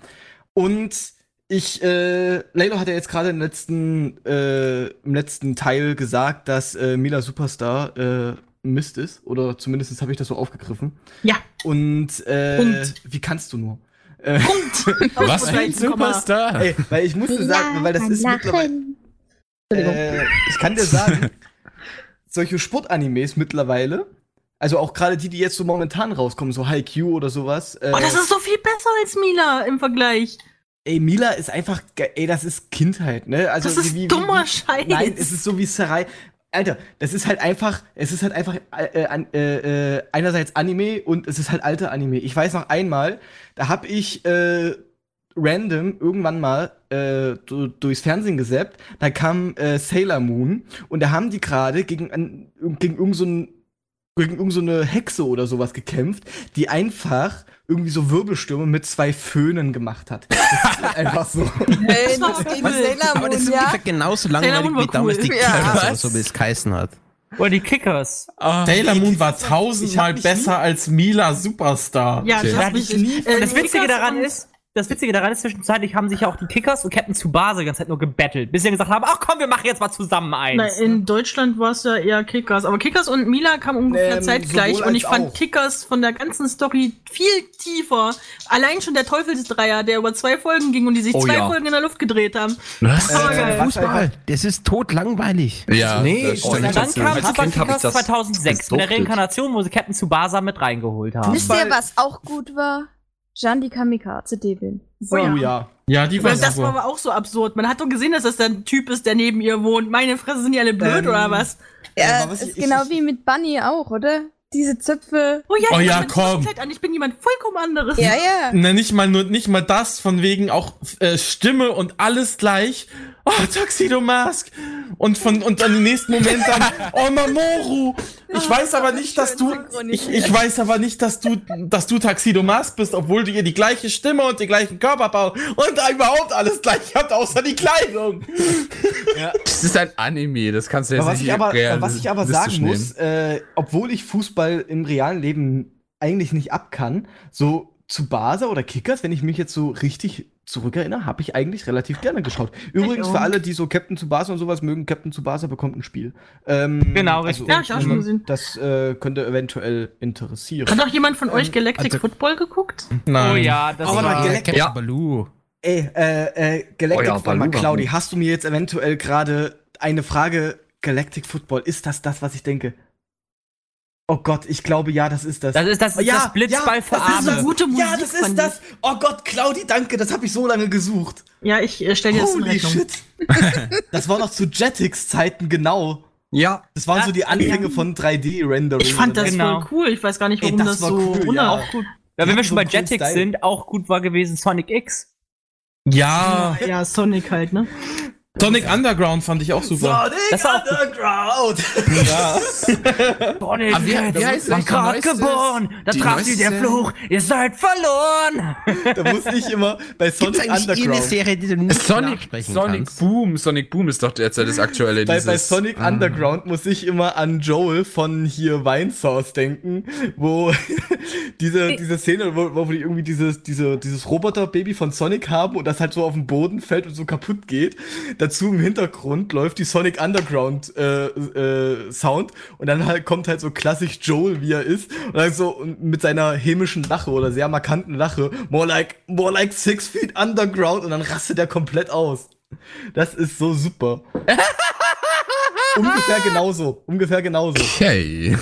Und ich, äh, Laylo hat ja jetzt gerade im letzten, äh, im letzten Teil gesagt, dass äh, Mila Superstar äh, Mist ist. Oder zumindest habe ich das so aufgegriffen. Ja. Und, äh, Punkt. wie kannst du nur? Äh, Was für ein Superstar? Ey, weil ich musste sagen, weil das ist mittlerweile. Äh, ich kann dir sagen, solche Sportanimes mittlerweile, also auch gerade die, die jetzt so momentan rauskommen, so Haikyuu oder sowas. Äh, Oh, das ist so viel besser als Mila im Vergleich. Ey, Mila ist einfach, ey, das ist Kindheit, ne? Also Das ist wie, wie, dummer Scheiß. Nein, es ist so wie Sarai. Alter, das ist halt einfach, es ist halt einfach äh, äh, äh, äh, einerseits Anime und es ist halt alter Anime. Ich weiß noch einmal, da hab ich äh, random irgendwann mal äh, du, durchs Fernsehen gesappt, da kam äh, Sailor Moon und da haben die gerade gegen, an- gegen irgend so ein gegen irgend so eine Hexe oder sowas gekämpft, die einfach irgendwie so Wirbelstürme mit zwei Föhnen gemacht hat. Das ist halt einfach so. Hey, das. Sailor Aber das ist Moon, ja? ungefähr genauso langweilig wie damals cool. die Ja. Kickers oder so, wie es geheißen hat. Oder die Kickers. Sailor Moon war tausendmal besser als Mila Superstar. Ja, das Ja, hab ich nie- äh, das Witzige daran ist, das Witzige daran ist, zwischenzeitlich haben sich ja auch die Kickers und Captain Tsubasa die ganze Zeit nur gebettelt, bis sie gesagt haben, ach komm, wir machen jetzt mal zusammen eins. Na, in Deutschland war es ja eher Kickers. Aber Kickers und Mila kamen ungefähr Ähm, zeitgleich. Und ich fand auch. Kickers von der ganzen Story viel tiefer. Allein schon der Teufelsdreier, der über zwei Folgen ging und die sich Oh zwei ja. Folgen in der Luft gedreht haben. Was? Geil. was Fußball, das ist totlangweilig. Ja, Nee, das stimmt. dann Als kam Kind Super Kickers das 2006 mit der. Reinkarnation, wo sie Captain Tsubasa mit reingeholt haben. Wisst ihr, was auch gut war? Jan die Kamikaze Devil. Oh ja. Oh ja. Ja, die war das war super. aber auch so absurd. Man hat doch gesehen, dass das der Typ ist, der neben ihr wohnt. Meine Fresse, sind die alle blöd Ähm, oder was? Ja, was ist ich- genau ich- wie mit Bunny auch, oder? Diese Zöpfe. Oh ja, Oh ich ja, bin komm. an. Ich bin jemand vollkommen anderes. Ja, ja. Na, nicht mal nur, nicht mal das, von wegen auch äh, Stimme und alles gleich. Oh, Tuxedo Mask. Und von, und dann im nächsten Moment dann, oh, Mamoru. Ich weiß aber nicht, dass du, ich, ich weiß aber nicht, dass du, dass du Tuxedo Mask bist, obwohl du ihr die gleiche Stimme und den gleichen Körperbau und überhaupt alles gleich habt, außer die Kleidung. Das ist ein Anime, das kannst du jetzt Aber was nicht ich aber, was ich aber sagen muss, äh, obwohl ich Fußball im realen Leben eigentlich nicht ab kann, so zu Basa oder Kickers, wenn ich mich jetzt so richtig zurückerinnere, habe ich eigentlich relativ gerne geschaut. Übrigens, für alle, die so Captain Tsubasa und sowas mögen, Captain Tsubasa bekommt ein Spiel. Ähm, Genau, richtig. Ja, hab ich auch schon gesehen. Das äh, könnte eventuell interessieren. Hat doch jemand von euch Galactic also- Football geguckt? Oh ja, das Aber war... Galactic- Captain Ja. Baloo. Ey, äh, äh, Galactic Oh ja, Football. Claudi, hast du mir jetzt eventuell gerade eine Frage? Galactic Football, ist das das, was ich denke? Oh Gott, ich glaube, ja, das ist das. Das ist das, das Blitzball für das ist das. Gute Musik, Ja, das ist das. Oh Gott, Claudi, danke, das habe ich so lange gesucht. Ja, ich äh, stelle dir das Holy shit. das war noch zu Jetix Zeiten genau. Ja, Das waren so die Anfänge von 3D-Rendering. Ich fand das Genau. voll cool. Ich weiß gar nicht, Ey, warum das das, war so cool, ja, runter. auch gut. Ja, wenn wir schon bei so einen Jetix sind, auch gut war gewesen Sonic X. Ja, Ja, Sonic halt, ne? Sonic Underground fand ich auch super. Sonic Das war auch Underground. Ja. Sonic Aber wie- wie heißt das neueste? geboren. Da Die traf sie der Fluch. Ihr seid verloren. da muss ich immer bei Sonic eh eine Underground. Serie, die du nicht Sonic, Sonic kannst? Boom, Sonic Boom ist doch derzeit das aktuelle. Bei, bei Sonic Ah. Underground muss ich immer an Joel von hier Vinesauce denken, wo diese, diese Szene, wo, wo die irgendwie dieses, diese, dieses Roboter-Baby von Sonic haben und das halt so auf den Boden fällt und so kaputt geht. Dazu im Hintergrund läuft die Sonic Underground äh, äh, Sound und dann halt kommt halt so klassisch Joel, wie er ist, und dann so mit seiner hämischen Lache oder sehr markanten Lache, more like, more like six feet underground und dann rastet er komplett aus. Das ist so super. ungefähr genauso. Ungefähr genauso. Okay.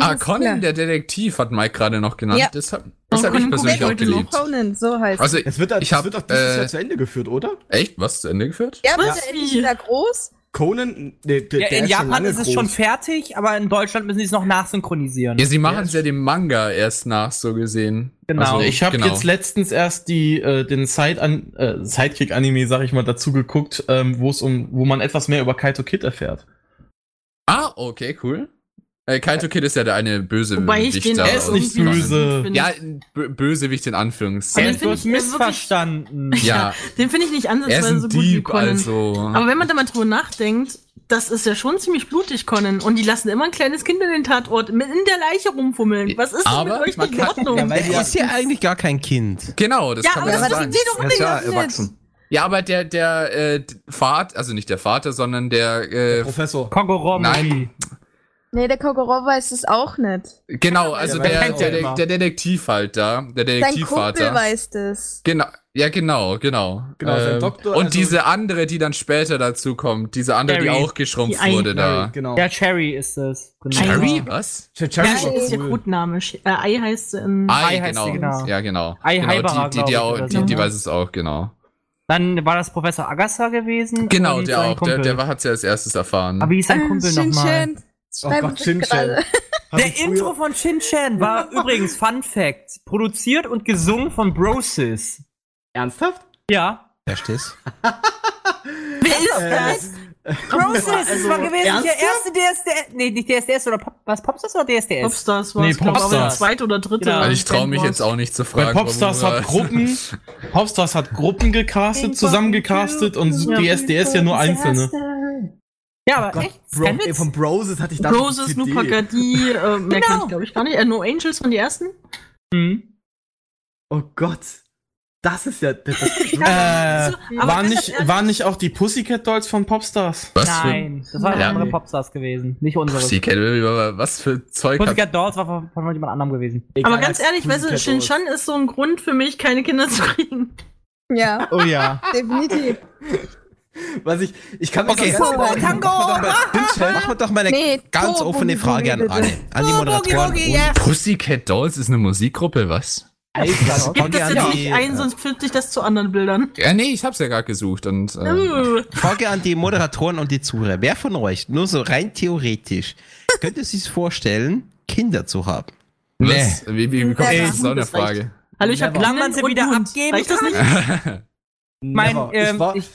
Ah, Alles Conan, klar. der Detektiv, hat Mike gerade noch genannt. Ja. Das, hab- das habe ich Conan persönlich auch geliebt. Conan, so heißt Also, Es wird, ich das hab, wird doch dieses äh, Jahr zu Ende geführt, oder? echt? Was? Zu Ende geführt? Ja, aber Was? ist er nicht wieder groß? Conan, der, der, Ja, der in ist Japan lange ist es groß. schon fertig, aber in Deutschland müssen sie es noch nachsynchronisieren. Ja, sie machen es ja dem Manga erst nach, so gesehen. Genau. Also, Ich habe genau. jetzt letztens erst die äh, den Side an äh, Sidekick Anime, sag ich mal, dazu geguckt, ähm, wo es um wo man etwas mehr über Kaito Kid erfährt. Ah, okay, cool. Äh, Kaito Kid ist ja der eine böse Wobei ich den Er ist nicht böse. Ja, ein bö- Bösewicht in Aber Anführungszeichen. den ich wird wirklich- missverstanden. Ja, Den finde ich nicht ansatzweise so gut wie Dieb, Conan. also. Aber wenn man da mal drüber nachdenkt, das ist ja schon ziemlich blutig, Conan. Und die lassen immer ein kleines Kind in den Tatort mit in der Leiche rumfummeln. Was ist denn Aber mit euch nicht in Ordnung? Ja, weil die Er ist ja eigentlich gar kein Kind. Genau, das Ja, kann aber man das sagen. die doch ist ja erwachsen. Ja, aber der, der, äh, Vater, also nicht der Vater, sondern der, äh, Professor. Kogoromoki. Nein. Nee, der Kogoro weiß es auch nicht. genau, also der, er der, der, der Detektiv halt da, der Sein Kumpel Detektivvater. weiß das. Genau, ja, genau, genau. Genau, sein Doktor, und also- diese andere, die dann später dazu kommt, diese andere, die Cherry. auch geschrumpft Die Ei- wurde da. Genau. Ja, Cherry ist es. Genau. Cherry? Was? Cher- Ja, Cherry ist cool. Codename. Sch- Äh, Ei heißt in. Ei, Ei heißt genau. sie, genau. Ja, genau. Ei genau, Haibara, die, die, die, auch, die, so. die weiß es auch, genau. Dann war das Professor Agassa gewesen. Genau, der auch. Der, Kumpel. der war- hat's ja als erstes erfahren. Aber wie ist sein Äh, Kumpel nochmal? Oh Gott, Shin-Chan. Der Intro von Shin-Chan war übrigens, Fun Fact, produziert und gesungen von Brosis. Ernsthaft? Ja. Verstehst? Wer ist Äh, das? Brosis, das war gewesen der ernsthaft? erste DSDS, nee, nicht DSDS oder Pop, was, Popstars oder DSDS? Popstars war Nee, Popstars. der zweite oder dritte. Genau. Also ich traue mich jetzt auch nicht zu Bei fragen. Popstars warum- hat Gruppen, Popstars hat Gruppen gecastet, zusammen gecastet und die SDS ja nur einzelne. Ja, aber Gott, echt? Bro, ey, von Broses hatte ich da Roses, die CD. Snooper Gadi, äh, mehr Genau. kenn ich glaube ich gar nicht. Äh, no Angels von die ersten? Hm. Oh Gott. Das ist ja. Das, das, Äh, aber waren, ganz nicht, waren nicht auch die Pussycat Dolls von Popstars? Was Nein, das waren Ja. andere Popstars gewesen, nicht unsere. Pussycat, was für Zeug hat Pussycat Dolls war von, von jemand anderem gewesen. egal, Aber ganz ehrlich, weißt du, Pussycat Dolls. Shin-Chan ist so ein Grund für mich, keine Kinder zu kriegen. Ja, Oh ja. definitiv. Was ich. Ich kann mich Okay. ganz Turbo Tango! Machen wir doch mal eine Nee, ganz Turbo offene Frage an alle. An die Moderatoren. Boogie, und ja. Pussycat Dolls ist eine Musikgruppe, was? Alter, Gib Frage das an jetzt die, nicht ein, sonst führt sich das zu anderen Bildern. Ja, nee, ich hab's ja gerade gesucht und. Äh, Uh. Frage an die Moderatoren und die Zuhörer. Wer von euch, nur so rein theoretisch, könnte sich vorstellen, Kinder zu haben? was? Wie, wie, wie kommt Ja, das? Ist auch eine. Frage. Hallo, ich hab und wieder abgeben Reicht das nicht? Mein, Never. ähm, ich, war, ich-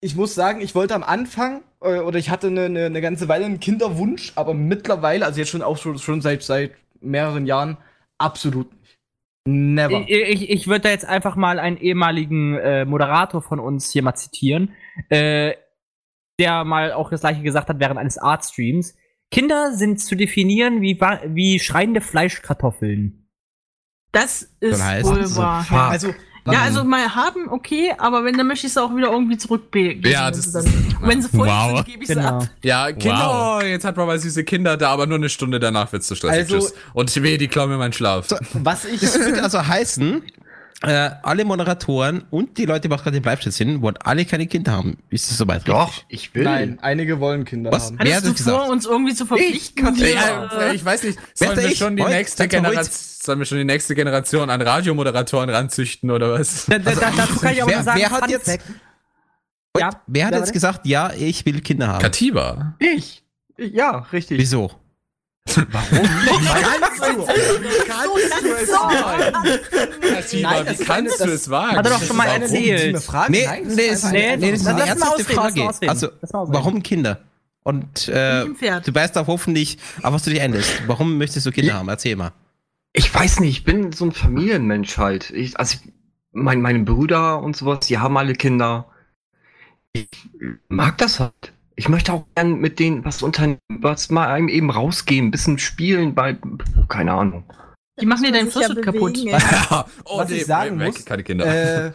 ich, muss sagen, ich wollte am Anfang, äh, oder ich hatte eine, eine, eine ganze Weile einen Kinderwunsch, aber mittlerweile, also jetzt schon auch schon, schon seit, seit mehreren Jahren, absolut nicht. Never. Ich, ich, ich würde da jetzt einfach mal einen ehemaligen äh, Moderator von uns hier mal zitieren, äh, der mal auch das gleiche gesagt hat während eines Artstreams. Kinder sind zu definieren wie, wie schreiende Fleischkartoffeln. Das ist wohl wahr. Also, Ja, also mal haben, okay, aber wenn, dann möchte ich es auch wieder irgendwie zurückgeben. Ja, wenn das sie ist- dann, Wenn sie voll Wow. sind, gebe ich sie Genau. ab. Ja, Kinder, oh, jetzt hat man mal süße Kinder da, aber nur eine Stunde danach wird's zu stressig. Also- Tschüss. Und weh, die klauen mir meinen Schlaf. was ich. Das würde also heißen, äh, alle Moderatoren und die Leute, die auch gerade im Live-Chat sind, wollen alle keine Kinder haben. Ist das soweit Doch, richtig? ich will. Nein, einige wollen Kinder Was? haben. Wer hat du das gesagt? vor, uns irgendwie zu verpflichten? Hier, ja, äh, ich weiß nicht, sollen wir schon die ich? Nächste. Generation, sollen wir schon die nächste Generation an Radiomoderatoren ranzüchten oder was? Da, da, da, dazu kann ich auch wer- sagen, wer hat jetzt- Ja. Wer hat jetzt gesagt, ja, ich will Kinder haben? Katiba. Ich. Ja, richtig. Wieso? Katiba, Nein, wie das ist kannst eine- du es wagen? Hat er doch schon mal Warum? erzählt. Nee, Nein, nee, ist nee, nee, das ist eine ernsthafte Frage. Also, warum Kinder? Und äh, du weißt auch hoffentlich, auf was du dich einlässt. Warum möchtest du Kinder haben? Erzähl mal. Ich weiß nicht, ich bin so ein Familienmensch halt. Ich, also, mein, meine Brüder und sowas, die haben alle Kinder. Ich mag das halt. Ich möchte auch gern mit denen was unternehmen, was mal einem eben rausgehen, ein bisschen spielen, bei, keine Ahnung. Die machen dir deinen sich ja Flussschritt kaputt. oh, Was ich sagen weg, muss, keine Kinder. äh,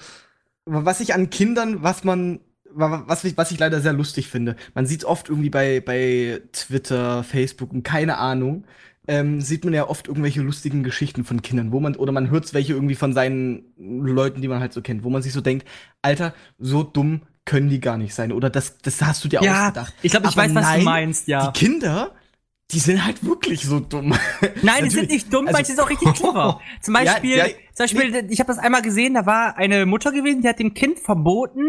was ich an Kindern, was man, wa- was ich, was ich leider sehr lustig finde, man sieht oft irgendwie bei, bei Twitter, Facebook und keine Ahnung, ähm, sieht man ja oft irgendwelche lustigen Geschichten von Kindern, wo man, oder man hört welche irgendwie von seinen Leuten, die man halt so kennt, wo man sich so denkt, Alter, so dumm können die gar nicht sein. Oder das, das hast du dir Ja, ausgedacht. ich glaube, ich Aber weiß, was nein, du meinst, ja. Die Kinder, die sind halt wirklich so dumm. Nein, die sind nicht dumm, also- manche sind auch richtig clever. Zum Ja, Beispiel, ja, zum Beispiel, ich habe das einmal gesehen, da war eine Mutter gewesen, die hat dem Kind verboten,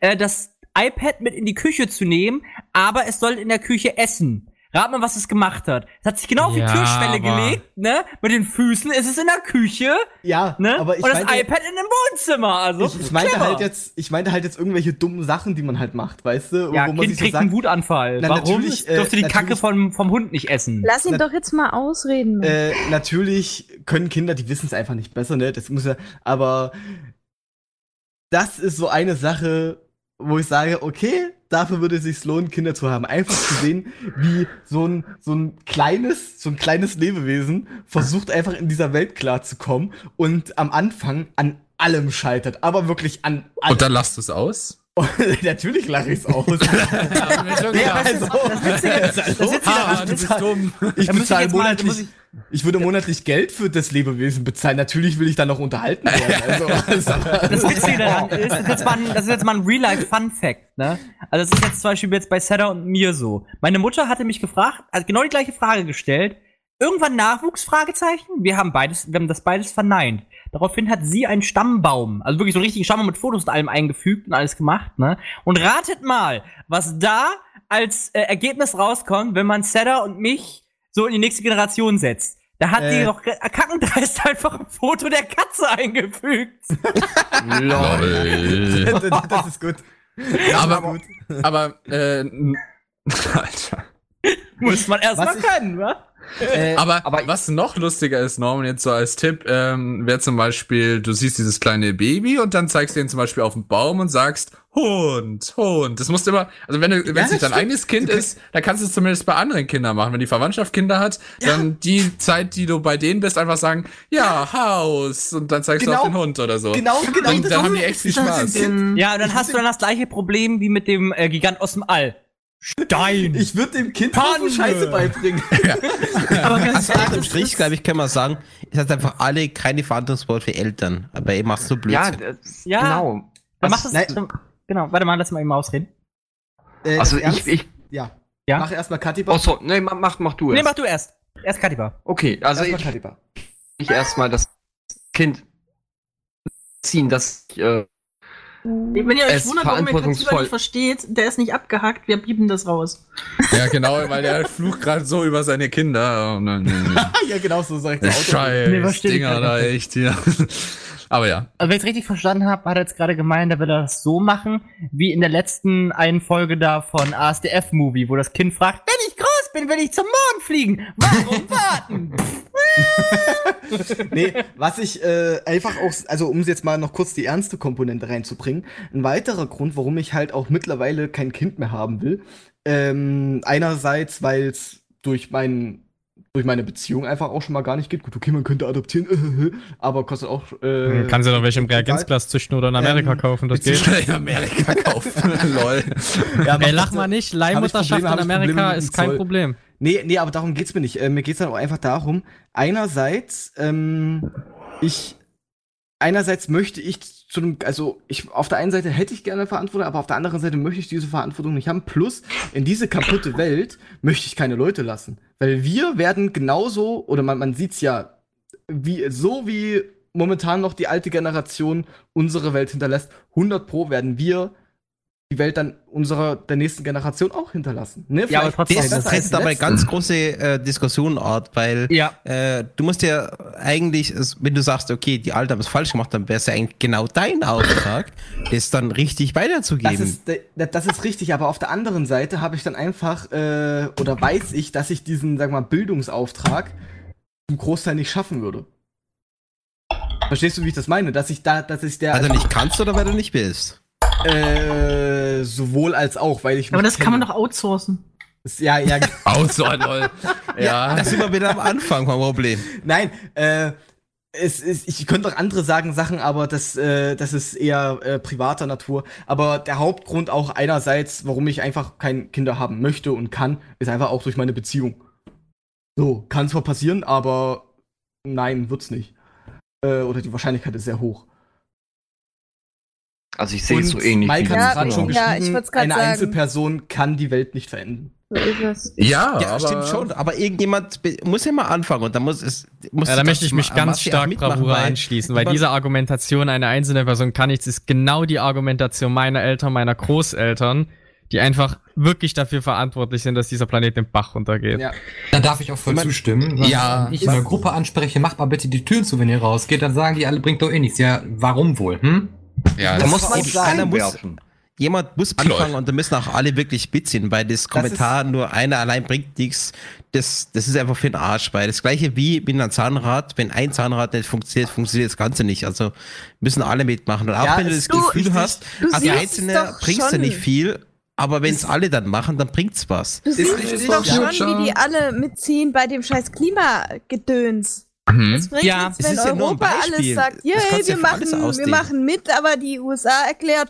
äh, das iPad mit in die Küche zu nehmen, aber es soll in der Küche essen. Rat mal, was es gemacht hat. Es hat sich genau auf die Ja, Türschwelle aber- gelegt, ne? Mit den Füßen ist es in der Küche, Ja, ne? aber ich Und das meinte, iPad in dem Wohnzimmer. Also, ich, ich meinte clever. halt jetzt, ich meinte halt jetzt irgendwelche dummen Sachen, die man halt macht, weißt du? Ja, wo man Kind sich so kriegt sagt, einen Wutanfall. Na, Warum? natürlich, äh, Durfte die Kacke vom, vom Hund nicht essen. Lass ihn Na- doch jetzt mal ausreden. Äh, natürlich können Kinder, die wissen es einfach nicht besser, ne? Das muss ja, aber das ist so eine Sache, wo ich sage, okay, dafür würde es sich lohnen, Kinder zu haben. Einfach zu sehen, wie so ein, so ein kleines, so ein kleines Lebewesen versucht einfach in dieser Welt klarzukommen und am Anfang an allem scheitert, aber wirklich an allem. Und dann lasst es aus. Natürlich lache ich es aus. Also, ich Da bezahle da monatlich, ich, ich- würde monatlich Geld für das Lebewesen bezahlen. Natürlich will ich dann noch unterhalten werden. Also, also, Das Witzige daran ist, das ist jetzt mal ein, das ist jetzt mal ein Real-Life-Fun-Fact, ne? Also, das ist jetzt zum Beispiel jetzt bei Seda und mir so. Meine Mutter hatte mich gefragt, hat genau die gleiche Frage gestellt. Irgendwann Nachwuchs? Fragezeichen. Wir haben beides, wir haben das beides verneint. Daraufhin hat sie einen Stammbaum, also wirklich so einen richtigen Stammbaum mit Fotos und allem eingefügt und alles gemacht, ne? Und ratet mal, was da als äh, Ergebnis rauskommt, wenn man Seda und mich so in die nächste Generation setzt. Da hat die Äh. doch ge- kackendreist einfach ein Foto der Katze eingefügt. Lol. das ist gut. aber, aber, äh, Alter. Muss man erst Was mal ich- können, wa? Äh, Aber, aber- was noch lustiger ist, Norman, jetzt so als Tipp, ähm, wäre zum Beispiel, du siehst dieses kleine Baby und dann zeigst du ihn zum Beispiel auf den Baum und sagst, Hund, Hund. Das musst du immer, also wenn du, wenn es nicht dein eigenes Kind ist, dann kannst du es zumindest bei anderen Kindern machen. Wenn die Verwandtschaft Kinder hat, dann die Zeit, die du bei denen bist, einfach sagen, ja, Haus. Und dann zeigst du Genau. auf den Hund oder so. genau, genau. Und dann haben die echt viel Spaß. Ja, und dann hast du dann das gleiche Problem wie mit dem äh, Gigant aus dem All. Stein. Ich würde dem Kind Panne. Scheiße beibringen. aber ganz Also unterm Strich, glaube ich, kann man sagen, es hat einfach alle keine Verantwortung für Eltern. Aber ihr macht so Ja, Blödsinn. das, Ja. genau. Dann mach Also, das, nein. genau, warte mal, lass mal eben ausreden. Äh, also ich, ich, ja. Ja? Mach erstmal Katiba. oh so, nee, mach, mach, du Nee, erst. mach du erst. Erst Katiba. Okay, also erstmal ich, Katiba. ich erstmal das Kind ziehen, das äh, Wenn ihr euch Es wundert, warum ihr verantwortungsvoll- nicht versteht, der ist nicht abgehackt, wir bieben das raus. Ja, genau, weil der flucht gerade so über seine Kinder. Oh, ja, genau so sagt der Auto. Scheiß Nee, Dinger da echt hier. Aber ja. Also, wenn ich es richtig verstanden habe, hat er jetzt gerade gemeint, er will das so machen, wie in der letzten einen Folge da von ASDF-Movie, wo das Kind fragt, wenn ich groß bin, will ich zum Mond fliegen. Warum warten? nee, was ich äh, einfach auch, also um jetzt mal noch kurz die ernste Komponente reinzubringen, ein weiterer Grund, warum ich halt auch mittlerweile kein Kind mehr haben will, ähm, einerseits, weil es durch meinen durch meine Beziehung einfach auch schon mal gar nicht geht. Gut, okay, man könnte adoptieren, aber kostet auch. Äh, Kannst du doch welche im. Reagenzglas züchten oder in Amerika Ähm, kaufen, das geht. In Amerika kaufen. Lol. Ja, Ey, lach mal nicht, Leihmutterschaft in Amerika ist kein Zoll. Problem. Nee, nee, aber darum geht's mir nicht. Äh, mir geht's dann auch einfach darum, einerseits, ähm, ich, einerseits möchte ich zu einem, also ich, auf der einen Seite hätte ich gerne Verantwortung, aber auf der anderen Seite möchte ich diese Verantwortung nicht haben. Plus, in diese kaputte Welt möchte ich keine Leute lassen. Weil wir werden genauso, oder man, man sieht's ja, wie, so wie momentan noch die alte Generation unsere Welt hinterlässt, 100 pro werden wir die Welt dann unserer, der nächsten Generation auch hinterlassen. Ne? Ja, aber trotzdem, Das besser ist aber eine ganz große äh, Diskussion Art, weil Ja. äh, du musst ja eigentlich, wenn du sagst, okay, die Alten haben es falsch gemacht, dann wäre es ja eigentlich genau dein Auftrag, das dann richtig Das weiterzugeben. ist, de- das ist richtig, aber auf der anderen Seite habe ich dann einfach, äh, oder weiß ich, dass ich diesen, sag mal, Bildungsauftrag zum Großteil nicht schaffen würde. Verstehst du, wie ich das meine? Dass ich da, dass ich der, weil du nicht kannst oder weil du nicht willst. Äh, sowohl als auch, weil ich Aber das kann man kenne. doch outsourcen. Das- Ja, ja, Auto, lol. Ja. Da sind wir wieder am Anfang vom Problem. nein, äh, es ist, ich könnte auch andere sagen Sachen, aber das, äh, das ist eher äh, privater Natur. Aber der Hauptgrund auch einerseits, warum ich einfach kein Kinder haben möchte und kann, ist einfach auch durch meine Beziehung. So, kann zwar passieren, aber nein, wird's nicht. Äh, oder die Wahrscheinlichkeit ist sehr hoch. Also ich sehe es so ähnlich. Mike hat Ja, es gerade schon ja, ich geschrieben, grad eine sagen. Einzelperson kann die Welt nicht verändern. So ist es. Ja, Ja, aber stimmt schon. Aber irgendjemand muss ja mal anfangen und da muss es. Muss Ja, da möchte ich mich ganz stark Bravura anschließen, weil diese Argumentation einer einzelnen Person kann nichts, ist genau die Argumentation meiner Eltern, meiner Großeltern, die einfach wirklich dafür verantwortlich sind, dass dieser Planet den Bach runtergeht. Ja. Da darf ich auch voll Ich mein- zustimmen. Wenn Ja. ich in der Gruppe anspreche, macht mal bitte die Türen zu, wenn ihr rausgeht, dann sagen die alle, bringt doch eh nichts. Ja, warum wohl? Hm? Ja, Da das muss man muss- werfen. Jemand muss anfangen und da müssen auch alle wirklich mitziehen, weil das Kommentar nur einer allein bringt nichts. Das, das ist einfach für den Arsch, weil das gleiche wie mit einem Zahnrad, wenn ein Zahnrad nicht funktioniert, funktioniert das Ganze nicht. Also müssen alle mitmachen. Und auch Ja, wenn du es- das du- Gefühl ich- hast, du als siehst es Einzelne doch bringst du schon. nicht viel, aber wenn es alle dann machen, dann bringt's was. Du siehst es doch ja. schon, wie die alle mitziehen bei dem scheiß Klimagedöns. Mhm. Es bringt Ja, nichts, es wenn ist ja nur ein Europa alles sagt, Das yay, kannst du wir machen, wir machen mit, aber die USA erklärt,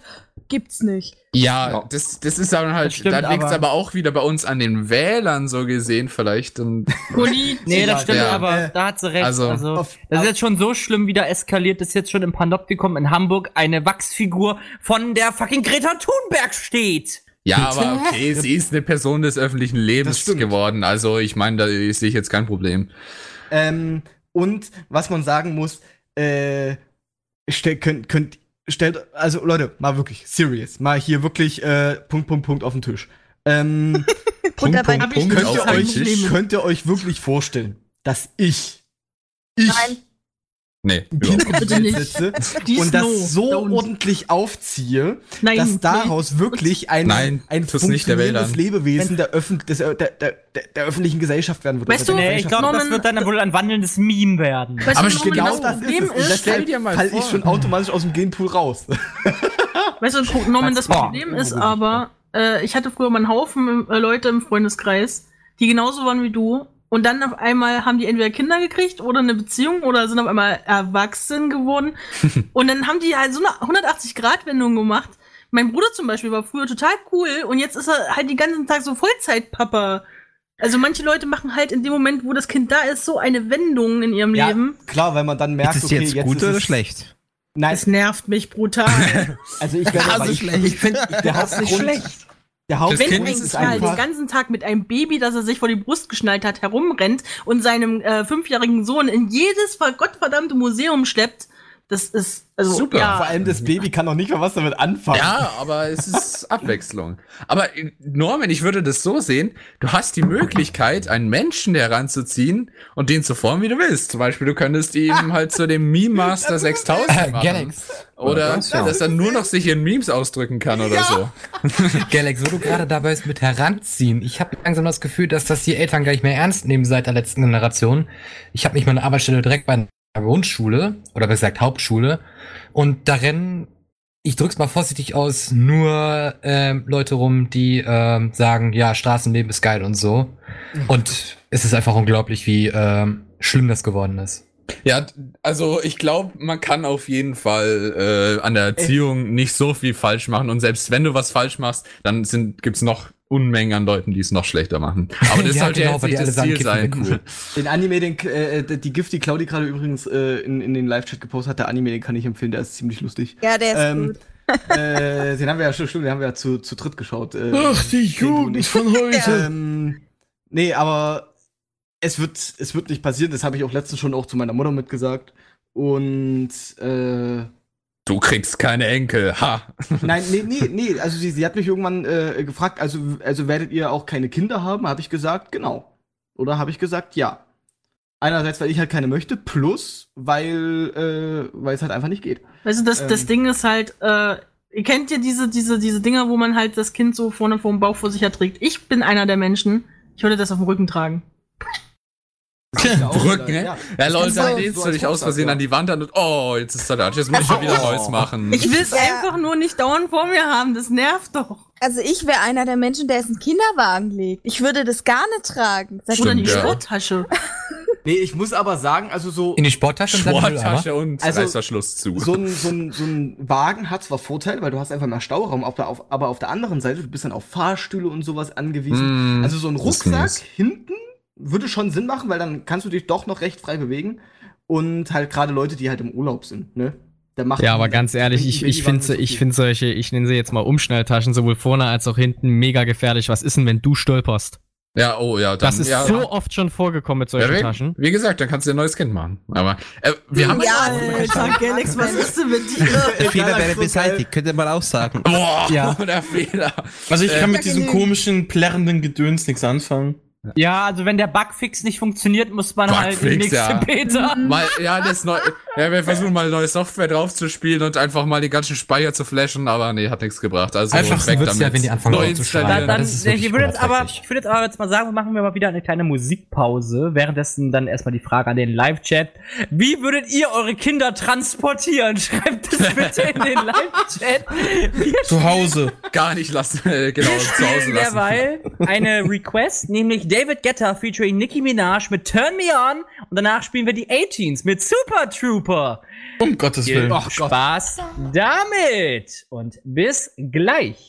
gibt's nicht. Ja, Ja. das, das ist dann halt, Das stimmt, da liegt es aber- aber auch wieder bei uns an den Wählern so gesehen vielleicht. Und. Nee, das stimmt, Ja. aber da hat sie recht. also- Also, das ist jetzt schon so schlimm wieder eskaliert, dass jetzt schon im Panoptikum in Hamburg eine Wachsfigur von der fucking Greta Thunberg steht. ja, aber okay, sie ist eine Person des öffentlichen Das Lebens geworden. Also ich meine, da sehe ich jetzt kein Problem. Ähm, und was man sagen muss, äh, stell, könnt, könnt, stellt, also Leute, mal wirklich, serious, mal hier wirklich, äh, Punkt, Punkt, Punkt auf den Tisch. Ähm, Butter bei Punkt, Punkt. könnt, ihr euch, könnt ihr euch wirklich vorstellen, dass ich, ich Nein. Nee, Bitte nicht. sitze und ist das so don't. ordentlich aufziehe, Nein, dass daraus wirklich ein, Nein, ein tu's nicht der funktionierendes. Lebewesen der, Öffn des, der, der, der, der öffentlichen Gesellschaft werden wird. Weißt Oder du, Nee, ich glaube, das Norman- wird dann wohl ein wandelndes Meme werden. Weißt Aber du, Genau das ist Problem ist, stell deshalb dir mal fall vor. ich schon automatisch aus dem Genpool raus. Weißt du, Norman, das. Problem ist aber, äh, ich hatte früher mal einen Haufen äh, Leute im Freundeskreis, die genauso waren wie du. Und dann auf einmal haben die entweder Kinder gekriegt oder eine Beziehung oder sind auf einmal erwachsen geworden. und dann haben die halt so eine 180-Grad-Wendung gemacht. Mein Bruder zum Beispiel war früher total cool und jetzt ist er halt den ganzen Tag so Vollzeitpapa. Also manche Leute machen halt in dem Moment, wo das Kind da ist, so eine Wendung in ihrem Leben. klar, weil man dann merkt, Ist es okay, jetzt jetzt gut ist oder es, schlecht? Nein, Es nervt mich brutal. also ich werde Also ich, schlecht. ich finde, der Hauptgrund, der Hauptgrund Wenn ein Kerl den ganzen Tag mit einem Baby, das er sich vor die Brust geschnallt hat, herumrennt und seinem äh, fünfjährigen Sohn in jedes ver- gottverdammte Museum schleppt, das ist also Super. Ja, vor allem das Baby kann noch nicht mal was damit anfangen. Ja, aber es ist Abwechslung. Aber äh, Norman, ich würde das so sehen, du hast die Möglichkeit, einen Menschen heranzuziehen und den zu formen, wie du willst. Zum Beispiel, du könntest ihm halt zu dem Meme Master 6000 machen. Galax. Oder das, ja. dass er nur noch sich in Memes ausdrücken kann oder so. Galax, wo du gerade dabei bist mit heranziehen. Ich habe langsam das Gefühl, dass das die Eltern gar nicht mehr ernst nehmen seit der letzten Generation. Ich habe mich meine Arbeitsstelle direkt bei Grundschule oder besser gesagt Hauptschule und da rennen, ich drück's mal vorsichtig aus, nur ähm, Leute rum, die ähm, sagen, ja, Straßenleben ist geil und so. Und es ist einfach unglaublich, wie ähm, schlimm das geworden ist. Ja, also ich glaube, man kann auf jeden Fall äh, an der Erziehung nicht so viel falsch machen. Und selbst wenn du was falsch machst, dann sind, gibt's noch Unmengen an Leuten, die es noch schlechter machen. Aber das Ja, sollte genau, jetzt die alle das Ziel sein. cool. Den Anime, den, äh, die Gift, die Claudi gerade übrigens äh, in, in den Live-Chat gepostet hat, der Anime, den kann ich empfehlen, der ist ziemlich lustig. Ja, der ist Ähm, gut. äh, den haben wir ja schon, stimmt, den haben wir ja zu, zu dritt geschaut. Äh, die Jugend von heute. Ähm, nee, aber es wird, es wird nicht passieren. Das habe ich auch letztens schon auch zu meiner Mutter mitgesagt. Und äh, Du kriegst keine Enkel, ha. nein, nee, nee, nee. Also sie, sie hat mich irgendwann äh, gefragt, also, also werdet ihr auch keine Kinder haben? Habe ich gesagt, genau. Oder habe ich gesagt, ja. Einerseits, weil ich halt keine möchte, plus weil, äh, weil es halt einfach nicht geht. weißt du, das, das Ähm. Ding ist halt, äh, ihr kennt ja diese, diese, diese Dinger, wo man halt das Kind so vorne vor dem Bauch vor sich her trägt. Ich bin einer der Menschen, ich würde das auf dem Rücken tragen. Das ist ja auch Brücken, hä? ja. Ja, Leute, auch lehnst du dich aus Versehen Hochsatz, an die Wand an und oh, jetzt ist er da. Jetzt muss ich schon wieder Neues machen. Ich will es Ja. einfach nur nicht dauernd vor mir haben, das nervt doch. Also ich wäre einer der Menschen, der es in den Kinderwagen legt. Ich würde das gar nicht tragen. Sag Oder in die ja. Sporttasche. Nee, ich muss aber sagen, also so. In die Sporttasche Mülleimer. Sporttasche und Also, Reißverschluss zu. so ein, so, ein, so ein Wagen hat zwar Vorteile, weil du hast einfach mehr Stauraum, auf der, auf, aber auf der anderen Seite, du bist dann auf Fahrstühle und sowas angewiesen. Mm, also so ein Rucksack hinten würde schon Sinn machen, weil dann kannst du dich doch noch recht frei bewegen. Und halt gerade Leute, die halt im Urlaub sind, ne? Der macht Ja, aber ganz ehrlich, ich, ich finde ich find solche, ich nenne sie jetzt mal Umschnelltaschen, sowohl vorne als auch hinten, mega gefährlich. Was ist denn, wenn du stolperst? Ja, oh ja. Dann, Das ist ja, so oft schon vorgekommen mit solchen ja, wie, Taschen. wie gesagt, dann kannst du dir ein neues Kind machen. Aber äh, wir haben Ja, Alter, Galax, was ist denn mit dir? Der Fehler wäre beseitigt, könnte man auch sagen. Boah, Ja. der Fehler. Also ich kann Äh, mit diesem komischen, plärrenden Gedöns nichts anfangen. Ja, also wenn der Bugfix nicht funktioniert, muss man halt die Bugfix, nächste ja. Beta. Mal, ja, das neu, ja, wir versuchen mal neue Software draufzuspielen und einfach mal den ganzen Speicher zu flashen, aber nee, hat nichts gebracht. Also Einfach weg wird's ja, wenn die anfangen Neu installieren. Dann, dann, ich würde jetzt aber, ich würde jetzt aber jetzt mal sagen, machen wir mal wieder eine kleine Musikpause. Währenddessen dann erstmal die Frage an den Live-Chat. Wie würdet ihr eure Kinder transportieren? Schreibt es bitte in den Live-Chat. Zu Hause. Gar nicht lassen, äh, genau, zu Hause lassen. derweil eine Request, nämlich David Guetta featuring Nicki Minaj mit Turn Me On und danach spielen wir die 18s mit Super Trooper. Um Gottes Willen. Ach Gott. Spaß damit und bis gleich.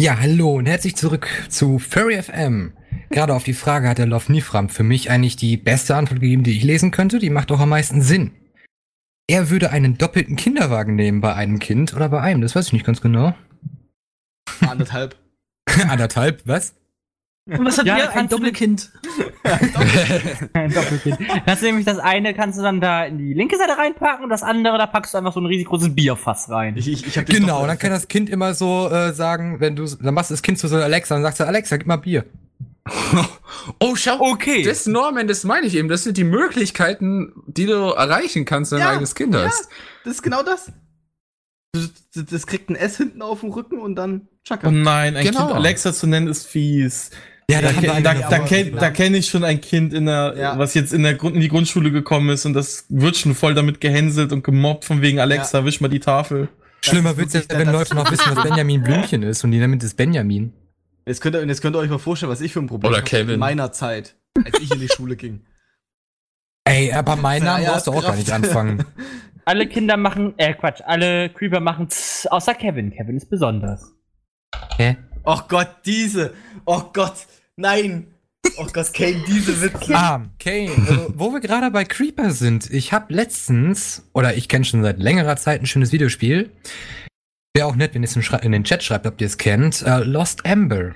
Ja, hallo und herzlich zurück zu Furry FM. Gerade auf die Frage hat der Love Nifram für mich eigentlich die beste Antwort gegeben, die ich lesen könnte. Die macht auch am meisten Sinn. Er würde einen doppelten Kinderwagen nehmen bei einem Kind oder bei einem, das weiß ich nicht ganz genau. Anderthalb. Anderthalb, was? Und was hat Ja, ihr? Ein kannst du Doppelkind. Ein Doppelkind. Kannst du nämlich das eine kannst du dann da in die linke Seite reinpacken und das andere, da packst du einfach so ein riesig großes Bierfass rein. Ich, ich, ich Genau, dann kann das Kind immer so äh, sagen, wenn du, dann machst du das Kind zu so Alexa und sagst du, Alexa, gib mal Bier. Oh, schau. Okay. Das Norman, das meine ich eben. Das sind die Möglichkeiten, die du erreichen kannst, wenn du Ja, ein eigenes Kind ja. hast. Das ist genau das. Das, das, das kriegt ein S hinten auf dem Rücken und dann Chaka. Oh nein, ein Genau. Kind Alexa zu nennen ist fies. Ja, Da, da, da, da, kenn, kenne ich schon ein Kind, in der, Ja. was jetzt in, der Grund, in die Grundschule gekommen ist und das wird schon voll damit gehänselt und gemobbt von wegen Alexa, wisch mal die Tafel. Schlimmer wird's ja, wenn Leute noch wissen, was Benjamin Blümchen ist und die nennen das Benjamin. Jetzt könnt, ihr, jetzt könnt ihr euch mal vorstellen, was ich für ein Problem Oder Kevin. in meiner Zeit, als ich in die Schule ging. Ey, aber meinen Namen Ja, brauchst du auch gar nicht anfangen. Alle Kinder machen, äh Quatsch, alle Creeper machen tss, außer Kevin. Kevin ist besonders. Hä? Oh Gott, diese. Oh Gott, nein. Oh Gott, Kane, diese Witze. Ah, Kane, also, wo wir gerade bei Creeper sind, ich habe letztens, oder ich kenne schon seit längerer Zeit ein schönes Videospiel. Wäre auch nett, wenn ihr es in, den Chat schreibt, ob ihr es kennt. Äh, Lost Ember.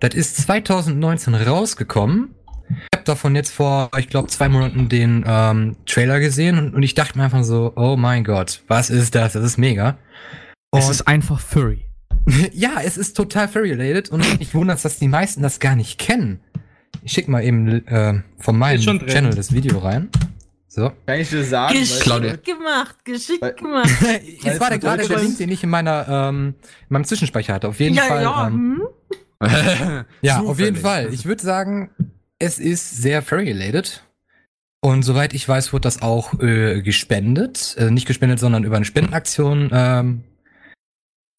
Das ist 2019 rausgekommen. Ich habe davon jetzt vor, ich glaube, zwei Monaten den ähm, Trailer gesehen und, und ich dachte mir einfach so, oh mein Gott, was ist das? Das ist mega. Es Und- ist einfach Furry. ja, es ist total furry-related und ich wundere, dass die meisten das gar nicht kennen. Ich schick mal eben äh, von meinem. Channel das Video rein. So. Kann ich dir sagen? Geschickt Claudia. gemacht, geschickt Weil- gemacht. Jetzt war der gerade der Link, den ich in meiner ähm, in meinem Zwischenspeicher hatte. Auf jeden ja, Fall. ja. ähm, hm. ja, auf jeden. Fall. Ich würde sagen, es ist sehr furry-related. Und soweit ich weiß, wurde das auch äh, gespendet. Äh, nicht gespendet, sondern über eine Spendenaktion ähm,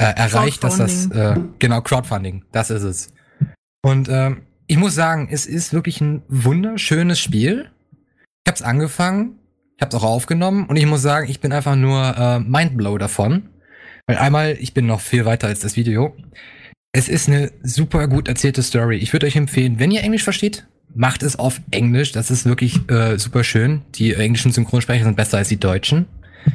äh, erreicht, dass das, äh, genau, Crowdfunding, das ist es. Und ähm, ich muss sagen, es ist wirklich ein wunderschönes Spiel. Ich habe es angefangen, ich habe es auch aufgenommen und ich muss sagen, ich bin einfach nur äh, mindblow davon. Weil einmal, ich bin noch viel weiter als das Video. Es ist eine super gut erzählte Story. Ich würde euch empfehlen, wenn ihr Englisch versteht, macht es auf Englisch. Das ist wirklich äh, super schön. Die englischen Synchronsprecher sind besser als die deutschen. Ist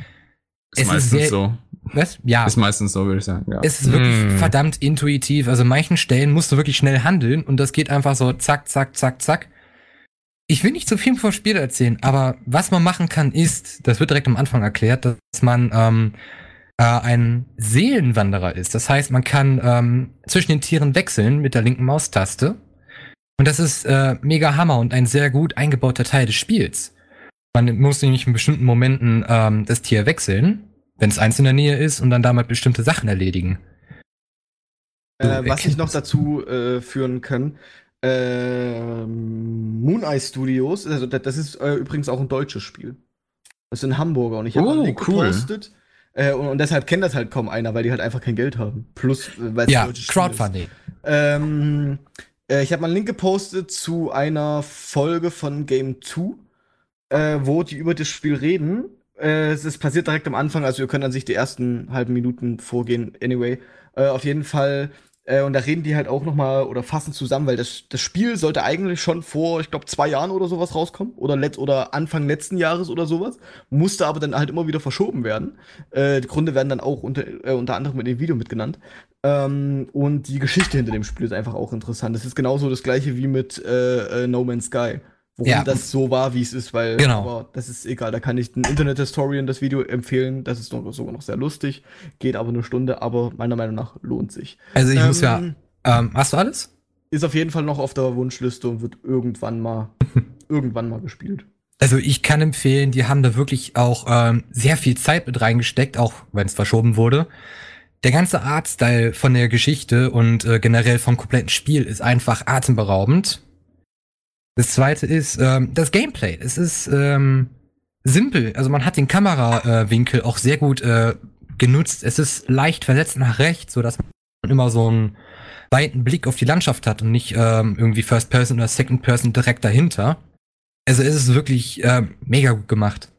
Es ist meistens sehr- so. Was? Ja. Ist meistens so, würde ich sagen. Ja. Es ist wirklich Hm. verdammt intuitiv. Also an manchen Stellen musst du wirklich schnell handeln und das geht einfach so zack, zack, zack, zack. Ich will nicht zu viel vom Spiel erzählen, aber was man machen kann ist, das wird direkt am Anfang erklärt, dass man ähm, äh, ein Seelenwanderer ist. Das heißt, man kann ähm, zwischen den Tieren wechseln mit der linken Maustaste. Und das ist äh, mega Hammer und ein sehr gut eingebauter Teil des Spiels. Man muss nämlich in bestimmten Momenten ähm, das Tier wechseln, wenn es eins in der Nähe ist und dann damit bestimmte Sachen erledigen. Äh, was ich noch dazu äh, führen kann, ähm, Moon Eye Studios, also das, ist äh, übrigens auch ein deutsches Spiel. Das sind Hamburger und ich habe Oh, einen Link cool. gepostet. Äh, und, und deshalb kennt das halt kaum einer, weil die halt einfach kein Geld haben. Plus, äh, weil es Ja, deutsches Spiel ist. Crowdfunding. Ähm, äh, ich habe mal einen Link gepostet zu einer Folge von Game 2, äh, wo die über das Spiel reden. Äh, es passiert direkt am Anfang, also ihr könnt an sich die ersten halben Minuten vorgehen, anyway. Äh, auf jeden Fall Äh, und da reden die halt auch noch mal oder fassen zusammen, weil das, das Spiel sollte eigentlich schon vor, ich glaube, zwei Jahren oder sowas rauskommen. Oder, let oder Anfang letzten Jahres oder sowas. Musste aber dann halt immer wieder verschoben werden. Äh, die Gründe werden dann auch unter, äh, unter anderem in dem Video mitgenannt. Ähm, und die Geschichte hinter dem Spiel ist einfach auch interessant. Das ist genauso das gleiche wie mit äh, No Man's Sky warum Ja. das so war, wie es ist, weil Genau. aber das ist egal. Da kann ich den Internet Historian das Video empfehlen. Das ist sogar noch sehr lustig, geht aber eine Stunde, aber meiner Meinung nach lohnt sich. Also ich muss ja. Ähm, Ähm, hast du alles? Ist auf jeden Fall noch auf der Wunschliste und wird irgendwann mal irgendwann mal gespielt. Also ich kann empfehlen, die haben da wirklich auch ähm, sehr viel Zeit mit reingesteckt, auch wenn es verschoben wurde. Der ganze Artstyle von der Geschichte und äh, generell vom kompletten Spiel ist einfach atemberaubend. Das zweite ist ähm, das Gameplay. Es ist ähm, simpel. Also man hat den Kamerawinkel Winkel auch sehr gut äh, genutzt. Es ist leicht versetzt nach rechts, so dass man immer so einen weiten Blick auf die Landschaft hat und nicht ähm, irgendwie First Person oder Second Person direkt dahinter. Also es ist wirklich ähm, mega gut gemacht.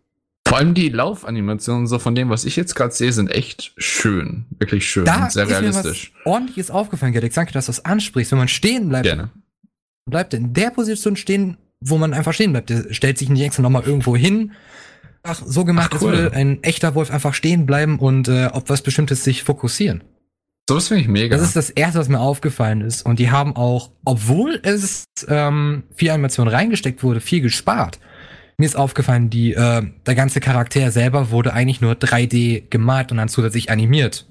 Vor allem die Laufanimationen, so von dem, was ich jetzt gerade sehe, sind echt schön. Wirklich schön Da und sehr ist mir realistisch. was ordentliches aufgefallen, Gerdix. Danke, dass du das ansprichst. Wenn man stehen bleibt, Gerne. Bleibt in der Position stehen, wo man einfach stehen bleibt. Der stellt sich nicht extra nochmal irgendwo hin. Ach, so gemacht, Ach, als cool. würde ein echter Wolf einfach stehen bleiben und äh, auf was Bestimmtes sich fokussieren. Sowas finde ich mega. Das ist das Erste, was mir aufgefallen ist. Und die haben auch, obwohl es ähm, viel Animation reingesteckt wurde, viel gespart. Mir ist aufgefallen, die, äh, der ganze Charakter selber wurde eigentlich nur 3D gemalt und dann zusätzlich animiert.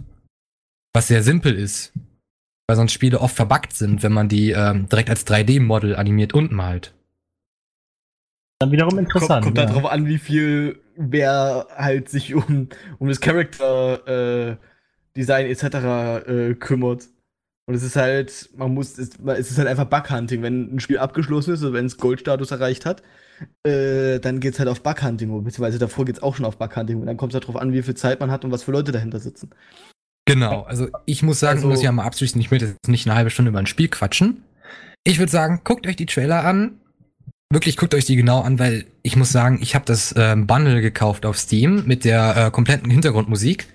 Was sehr simpel ist. Weil sonst Spiele oft verbuggt sind, wenn man die ähm, direkt als 3D-Model animiert und malt. Dann wiederum Kommt, interessant. kommt ja. halt drauf an, wie viel wer halt sich um, um das Character äh, Design etc. Äh, kümmert. Und es ist halt, man muss, es, es ist halt einfach Bug-Hunting. Wenn ein Spiel abgeschlossen ist, oder wenn es Goldstatus erreicht hat, äh, dann geht's halt auf Bug-Hunting, beziehungsweise davor geht's auch schon auf Bug-Hunting. Und dann kommt es halt drauf an, wie viel Zeit man hat und was für Leute dahinter sitzen. Genau, also ich muss sagen, Also- muss ja mal abschließend, ich möchte jetzt nicht eine halbe Stunde über ein Spiel quatschen. Ich würde sagen, guckt euch die Trailer an. Wirklich guckt euch die genau an, weil ich muss sagen, ich habe das ähm, Bundle gekauft auf Steam mit der äh, kompletten Hintergrundmusik.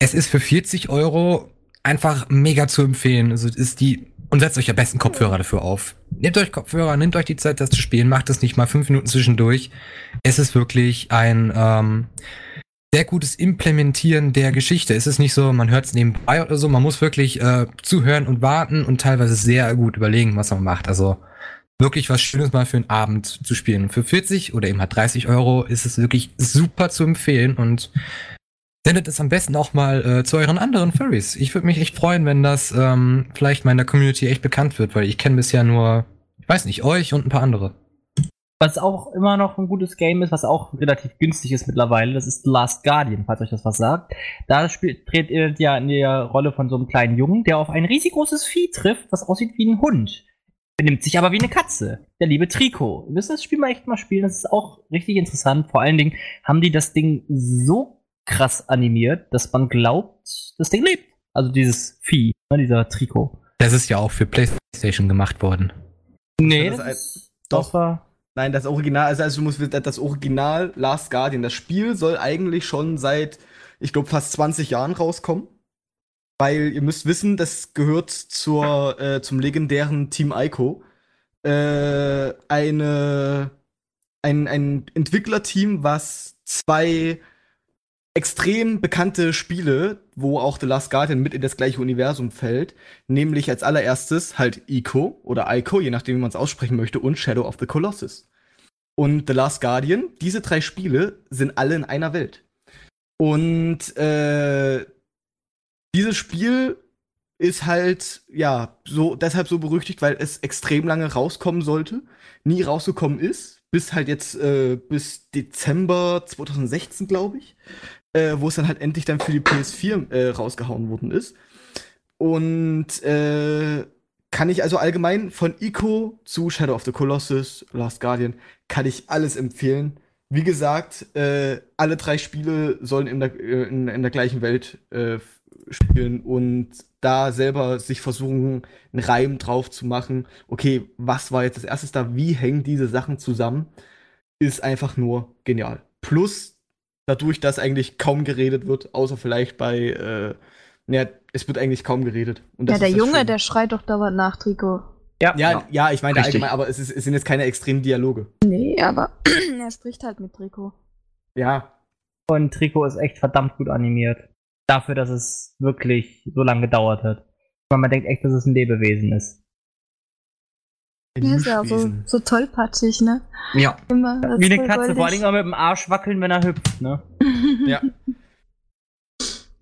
Es ist für 40 Euro einfach mega zu empfehlen. Also es ist die und setzt euch am besten Kopfhörer dafür auf. Nehmt euch Kopfhörer, nehmt euch die Zeit, das zu spielen, macht das nicht mal fünf Minuten zwischendurch. Es ist wirklich ein ähm, sehr gutes Implementieren der Geschichte. Es ist nicht so, man hört es nebenbei oder so, man muss wirklich äh, zuhören und warten und teilweise sehr gut überlegen, was man macht. Also wirklich was Schönes mal für einen Abend zu spielen. Für 40 oder eben halt 30 Euro ist es wirklich super zu empfehlen und sendet es am besten auch mal äh, zu euren anderen Furries. Ich würde mich echt freuen, wenn das ähm, vielleicht meiner Community echt bekannt wird, weil ich kenne bisher nur, ich weiß nicht, euch und ein paar andere. Was auch immer noch ein gutes Game ist, was auch relativ günstig ist mittlerweile, das ist The Last Guardian, falls euch das was sagt. Da spielt, dreht ihr ja in der Rolle von so einem kleinen Jungen, der auf ein riesig großes Vieh trifft, was aussieht wie ein Hund. Benimmt sich aber wie eine Katze. Der liebe Trikot. Ihr müsst das Spiel mal echt mal spielen, das ist auch richtig interessant. Vor allen Dingen haben die das Ding so krass animiert, dass man glaubt, das Ding lebt. Also dieses Vieh, ne, dieser Trikot. Das ist ja auch für PlayStation gemacht worden. Nee, Das das, ist- doch. das war Nein, das Original, also, also du musst das Original Last Guardian, das Spiel soll eigentlich schon seit, ich glaube, fast 20 Jahren rauskommen. Weil ihr müsst wissen, das gehört zur, äh, zum legendären Team Ico. Äh, eine, ein, ein Entwicklerteam, was zwei extrem bekannte Spiele, wo auch The Last Guardian mit in das gleiche Universum fällt, nämlich als allererstes halt Ico oder Ico, je nachdem wie man es aussprechen möchte, und Shadow of the Colossus. Und The Last Guardian, diese drei Spiele sind alle in einer Welt. Und äh, dieses Spiel ist halt, ja, so, deshalb so berüchtigt, weil es extrem lange rauskommen sollte, nie rausgekommen ist, bis halt jetzt, äh, bis Dezember 2016, glaube ich, äh, wo es dann halt endlich dann für die PS4 äh, rausgehauen worden ist. Und äh, kann ich also allgemein von Ico zu Shadow of the Colossus, Last Guardian, kann ich alles empfehlen. Wie gesagt, äh, alle drei Spiele sollen in der, äh, in, in der gleichen Welt äh, spielen und da selber sich versuchen, einen Reim drauf zu machen. Okay, was war jetzt das erste da? Wie hängen diese Sachen zusammen? Ist einfach nur genial. Plus, dadurch, dass eigentlich kaum geredet wird, außer vielleicht bei äh, Ja, es wird eigentlich kaum geredet. Und Ja, der Junge, Schöne. der schreit doch dauernd nach, Trico. Ja, Ja, ja, ich meine Richtig. allgemein, aber es, ist, es sind jetzt keine extremen Dialoge. Nee, aber er spricht halt mit Trico. Ja. Und Trikot ist echt verdammt gut animiert. Dafür, dass es wirklich so lange gedauert hat. Weil man denkt echt, dass es ein Lebewesen ist. Der ist ja auch so, so tollpatschig, ne? Ja. Immer. Wie eine Katze, goldig. vor allem auch mit dem Arsch wackeln, wenn er hüpft, ne? Ja.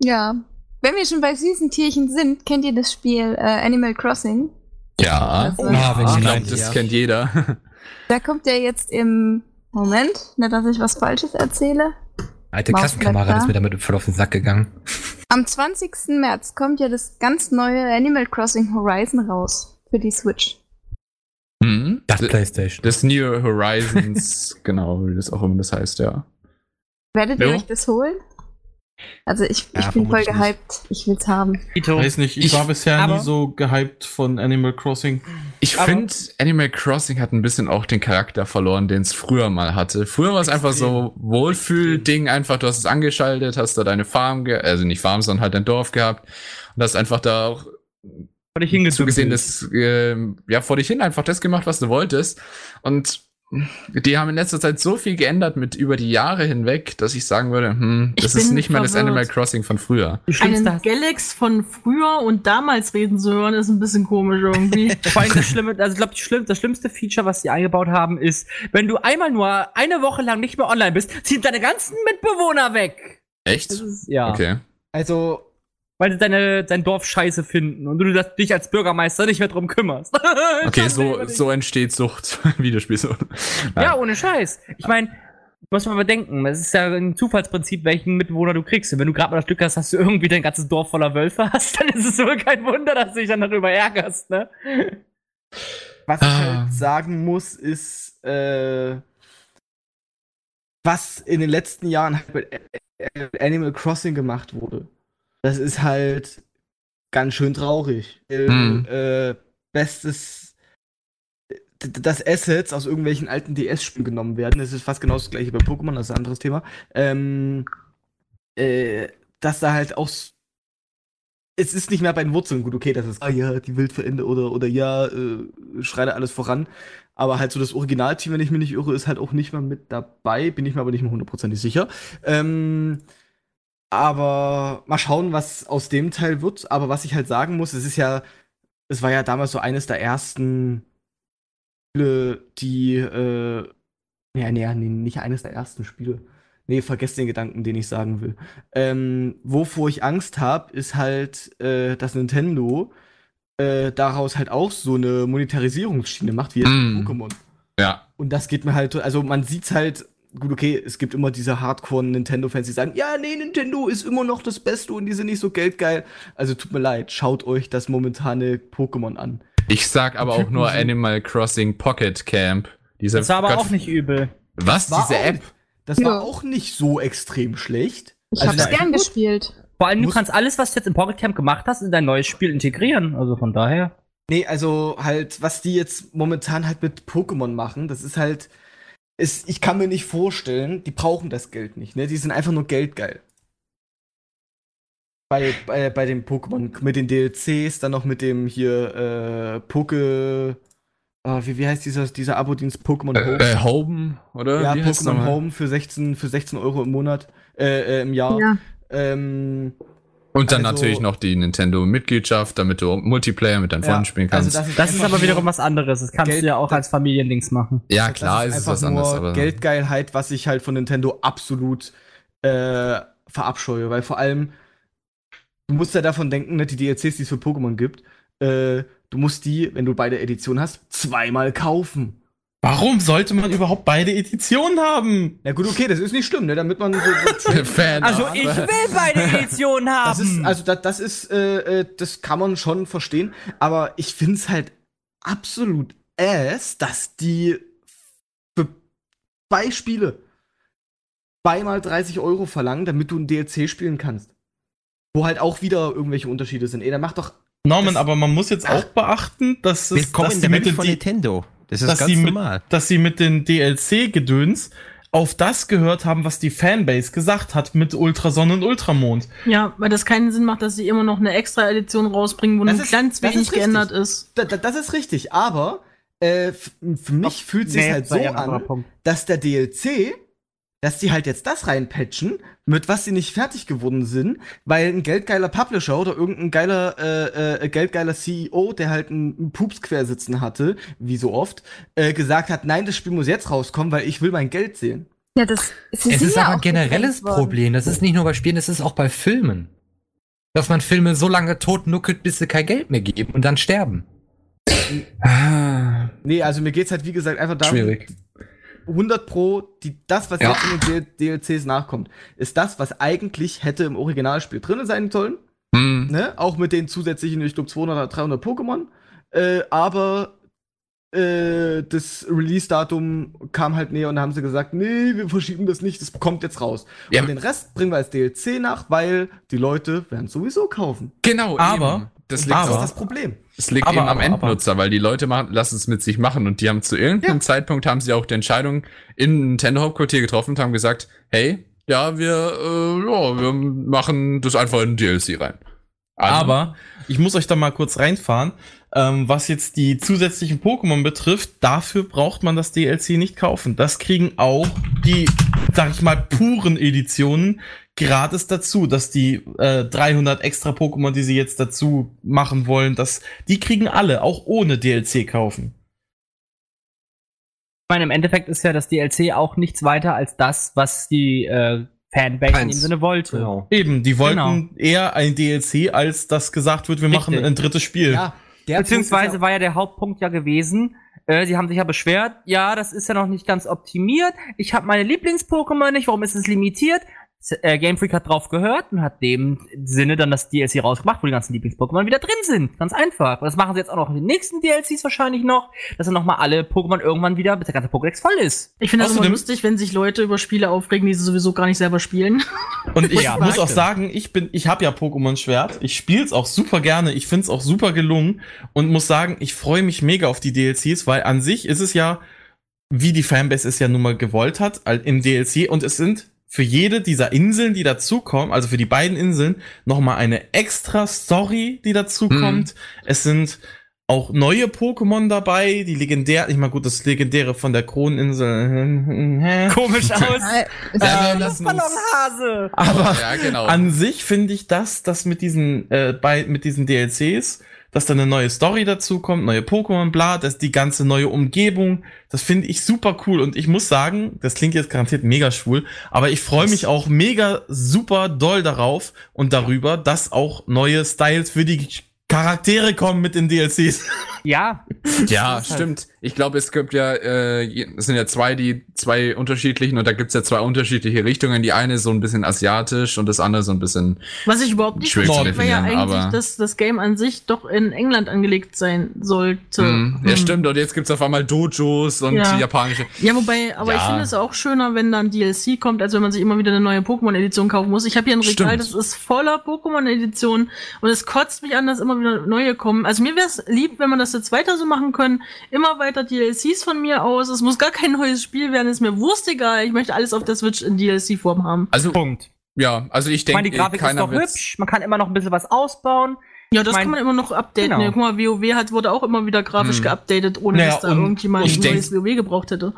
Ja. Wenn wir schon bei süßen Tierchen sind, kennt ihr das Spiel äh, Animal Crossing? Ja. Also- wenn Ich glaube, meint, das ja. kennt jeder. Da kommt ja jetzt im Moment, nicht, dass ich was Falsches erzähle. Alte Klassenkamerad da. ist mir damit voll auf den Sack gegangen. Am 20. März kommt ja das ganz neue Animal Crossing Horizon raus für die Switch. Hm? Das Das, Playstation. das New Horizons, genau, wie das auch immer das heißt, ja. Werdet ihr euch das holen? Also ich, ich Ja, bin voll vermutlich nicht. gehypt. Ich will's haben. Ito. Weiß nicht, ich, Ich- war bisher aber- nie so gehypt von Animal Crossing. Ich finde, Animal Crossing hat ein bisschen auch den Charakter verloren, den es früher mal hatte. Früher war es einfach so Wohlfühl-Ding, einfach, du hast es angeschaltet, hast da deine Farm, ge also nicht Farm, sondern halt dein Dorf gehabt und hast einfach da auch Vor dich hingezogen. zugesehen, dass, ähm, ja, vor dich hin einfach das gemacht, was du wolltest. Und die haben in letzter Zeit so viel geändert mit über die Jahre hinweg, dass ich sagen würde, hm, das ist nicht mehr das. Animal Crossing von früher. Einen Galax von früher und damals reden zu hören, ist ein bisschen komisch irgendwie. Vor allem das Schlimme, also ich glaube, schlimm, das schlimmste Feature, was die eingebaut haben, ist, wenn du einmal nur eine Woche lang nicht mehr online bist, ziehen deine ganzen Mitbewohner weg. Echt? Das ist, ja. Okay. Also, Weil sie deine, dein Dorf scheiße finden und du das, dich als Bürgermeister nicht mehr drum kümmerst. Okay, so, so entsteht Sucht. Videospielsucht. Ja, ohne Scheiß. Ich meine, muss man bedenken, es ist ja ein Zufallsprinzip, welchen Mitbewohner du kriegst. Und wenn du gerade mal das Glück hast, dass du irgendwie dein ganzes Dorf voller Wölfe hast, dann ist es wohl kein Wunder, dass du dich dann darüber ärgerst, ne? was ich Ah. halt sagen muss, ist, äh, was in den letzten Jahren halt mit Animal Crossing gemacht wurde. Das ist halt ganz schön traurig. Äh, Hm. äh, bestes dass Assets aus irgendwelchen alten DS-Spielen genommen werden. Das ist fast genau das gleiche bei Pokémon, das ist ein anderes Thema. Ähm, äh, dass da halt auch es ist nicht mehr bei den Wurzeln gut, okay, das ist, ah ja, die Wildverende oder, oder ja, äh, schreite alles voran. Aber halt so das Originalteam, wenn ich mich nicht irre, ist halt auch nicht mehr mit dabei, bin ich mir aber nicht mehr hundertprozentig sicher. Ähm, aber mal schauen, was aus dem Teil wird. Aber was ich halt sagen muss, es ist ja, es war ja damals so eines der ersten Spiele, die, äh, ja, nee, nee, nicht eines der ersten Spiele. Nee, vergesst den Gedanken, den ich sagen will. Ähm, wovor ich Angst habe, ist halt, äh, dass Nintendo äh, daraus halt auch so eine Monetarisierungsschiene macht, wie jetzt Mm. Pokémon. Ja. Und das geht mir halt, also man sieht's halt, gut, okay, es gibt immer diese Hardcore-Nintendo-Fans, die sagen, ja, nee, Nintendo ist immer noch das Beste und die sind nicht so geldgeil. Also tut mir leid, schaut euch das momentane Pokémon an. Ich sag aber auch nur Animal Crossing Pocket Camp. Diese Das war aber Gott- auch nicht übel. Was? War Diese auch App? nicht- Das war Ja. auch nicht so extrem schlecht. Ich Also hab's gern gespielt. Vor allem, du Muss- kannst alles, was du jetzt im Pocket Camp gemacht hast, in dein neues Spiel integrieren. Also von daher. Nee, also halt, was die jetzt momentan halt mit Pokémon machen, das ist halt. Ist, ich kann mir nicht vorstellen, die brauchen das Geld nicht, ne? Die sind einfach nur geldgeil. Bei, bei, bei dem Pokémon, mit den DLCs, dann noch mit dem hier, äh, Poke. ah, wie, wie heißt dieser, dieser Abo-Dienst Pokémon Home? Äh, äh, Home, oder? ja, Pokémon? Home für 16, für 16 Euro im Monat, äh, äh, im Jahr. Ja. Ähm, Und dann Also- natürlich noch die Nintendo-Mitgliedschaft, damit du Multiplayer mit deinen ja, Freunden spielen kannst. Also das ist, Das ist aber wiederum was anderes. Das kannst Geld- du ja auch als Familiendings machen. ja, Das klar ist, es einfach was anderes, nur aber. Geldgeilheit, was ich halt von Nintendo absolut äh, verabscheue, weil vor allem du musst ja davon denken, ne, die DLCs, die es für Pokémon gibt, äh, du musst die, wenn du beide Editionen hast, zweimal kaufen. Warum sollte man überhaupt beide Editionen haben? Na gut, okay, das ist nicht schlimm, ne, damit man so, so Fan. Also ich will beide Editionen haben. das ist also das, das ist äh, äh, das kann man schon verstehen, aber ich find's halt absolut ass, dass die für zwei Spiele zweimal 30 Euro verlangen, damit du ein DLC spielen kannst. Wo halt auch wieder irgendwelche Unterschiede sind. Ey, dann mach doch. Norman, Das- aber man muss jetzt auch beachten, dass, es, Willkommen dass, in die der mit Welt den, von Nintendo. Das ist dass, ganz sie mit, normal. dass sie mit den DLC-Gedöns auf das gehört haben, was die Fanbase gesagt hat mit Ultrasonne und Ultramond. Ja, weil das keinen Sinn macht, dass sie immer noch eine extra Edition rausbringen, wo Das nur ist- ganz das wenig ist geändert ist. Da, da, das ist richtig, aber äh, für mich fühlt sich Nee, halt das so an, Punkt. dass der DLC, dass die halt jetzt das reinpatchen, mit was sie nicht fertig geworden sind, weil ein geldgeiler Publisher oder irgendein geiler, äh, äh, geldgeiler CEO, der halt einen, Pups quersitzen hatte, wie so oft, äh, gesagt hat, nein, das Spiel muss jetzt rauskommen, weil ich will mein Geld sehen. Ja, das sie Es sind ist ja aber auch ein generelles. Problem. Das ist nicht nur bei Spielen, das ist auch bei Filmen. Dass man Filme so lange tot nuckelt, bis sie kein Geld mehr geben und dann sterben. Ah, Nee, also mir geht's halt, wie gesagt, einfach darum, schwierig. 100 Pro, die, das, was Ja. jetzt in den DLCs nachkommt, ist das, was eigentlich hätte im Originalspiel drin sein sollen. Hm. Ne? Auch mit den zusätzlichen, ich glaube, 200 oder 300 Pokémon. Äh, aber äh, das Release-Datum kam halt näher und da haben sie gesagt, nee, wir verschieben das nicht, das kommt jetzt raus. Ja. und den Rest bringen wir als DLC nach, weil die Leute werden sowieso kaufen. Genau, Aber- eben. das Und liegt, das aber- ist das Problem. Es liegt aber- eben am aber- aber- Endnutzer, weil die Leute machen, lassen es mit sich machen und die haben zu irgendeinem Zeitpunkt haben sie auch die Entscheidung in Nintendo Hauptquartier getroffen und haben gesagt, hey, ja, wir, äh, ja, wir machen das einfach in DLC rein. Also, Aber ich muss euch da mal kurz reinfahren. Ähm, was jetzt die zusätzlichen Pokémon betrifft, dafür braucht man das DLC nicht kaufen. Das kriegen auch die, sag ich mal, puren Editionen gratis dazu, dass die äh, 300 extra Pokémon, die sie jetzt dazu machen wollen, dass die kriegen alle, auch ohne DLC kaufen. Ich meine, im Endeffekt ist ja das DLC auch nichts weiter als das, was die äh, Fanbase in dem. Sinne wollte. Genau. Eben, die wollten eher ein DLC, als dass gesagt wird, wir machen Richtig. ein drittes Spiel. Ja, der Beziehungsweise ist war ja der Hauptpunkt ja gewesen, äh, sie haben sich ja beschwert, ja, das ist ja noch nicht ganz optimiert, ich habe meine Lieblings-Pokémon nicht, warum ist es limitiert? Äh, Game Freak hat drauf gehört und hat dem Sinne dann das DLC rausgemacht, wo die ganzen Lieblings-Pokémon wieder drin sind. Ganz einfach. Und das machen sie jetzt auch noch in den nächsten DLCs wahrscheinlich noch, dass dann nochmal alle Pokémon irgendwann wieder, bis der ganze Pokédex voll ist. Ich finde das immer lustig, wenn sich Leute über Spiele aufregen, die sie sowieso gar nicht selber spielen. Und ich Ja, muss auch sagen, ich bin, ich habe ja Pokémon Schwert. Ich spiel's auch super gerne. Ich find's auch super gelungen und muss sagen, ich freue mich mega auf die DLCs, weil an sich ist es ja, wie die Fanbase es ja nun mal gewollt hat, im DLC und es sind für jede dieser Inseln, die dazukommen, also für die beiden Inseln, noch mal eine extra Story, die dazukommt. Es sind auch neue Pokémon dabei, die legendär, ich meine gut, das legendäre von der Kroneninsel. Komisch aus. Ja, das lassen uns- Ballonhase. Aber Ja, genau. an sich finde ich das, dass mit diesen, äh, bei, mit diesen DLCs, dass da eine neue Story dazu kommt, neue Pokémon, bla, dass die ganze neue Umgebung, das finde ich super cool. Und ich muss sagen, das klingt jetzt garantiert mega schwul, aber ich freue mich auch mega super doll darauf und darüber, dass auch neue Styles für die Charaktere kommen mit den DLCs. Ja, Ja, stimmt. Ich glaube, es gibt ja, äh, es sind ja zwei, die zwei unterschiedlichen und da gibt's ja zwei unterschiedliche Richtungen. Die eine ist so ein bisschen asiatisch und das andere so ein bisschen. Was ich überhaupt nicht verstehe, weil ja eigentlich aber- das, Game an sich doch in England angelegt sein sollte. Hm, Ja, Hm. stimmt. Und jetzt gibt's auf einmal Dojos und Ja. japanische. Ja, wobei, aber ich Ja. finde es auch schöner, wenn dann DLC kommt, als wenn man sich immer wieder eine neue Pokémon-Edition kaufen muss. Ich habe hier ein Regal, Stimmt. das ist voller Pokémon-Editionen und es kotzt mich an, dass immer wieder neue kommen. Also mir wäre es lieb, wenn man das jetzt weiter so machen können. Immer weiter DLCs von mir aus. Es muss gar kein neues Spiel werden, ist mir wurscht egal. Ich möchte alles auf der Switch in DLC-Form haben. Also, Punkt. ja, also ich Ich meine, denke, die Grafik ist keiner doch wird's- hübsch, man kann immer noch ein bisschen was ausbauen. Ja, das mein- kann man immer noch updaten. Genau. Ja, guck mal, WoW hat, wurde auch immer wieder grafisch Hm. geupdatet, ohne Naja, dass da irgendjemand ein neues WoW gebraucht hätte.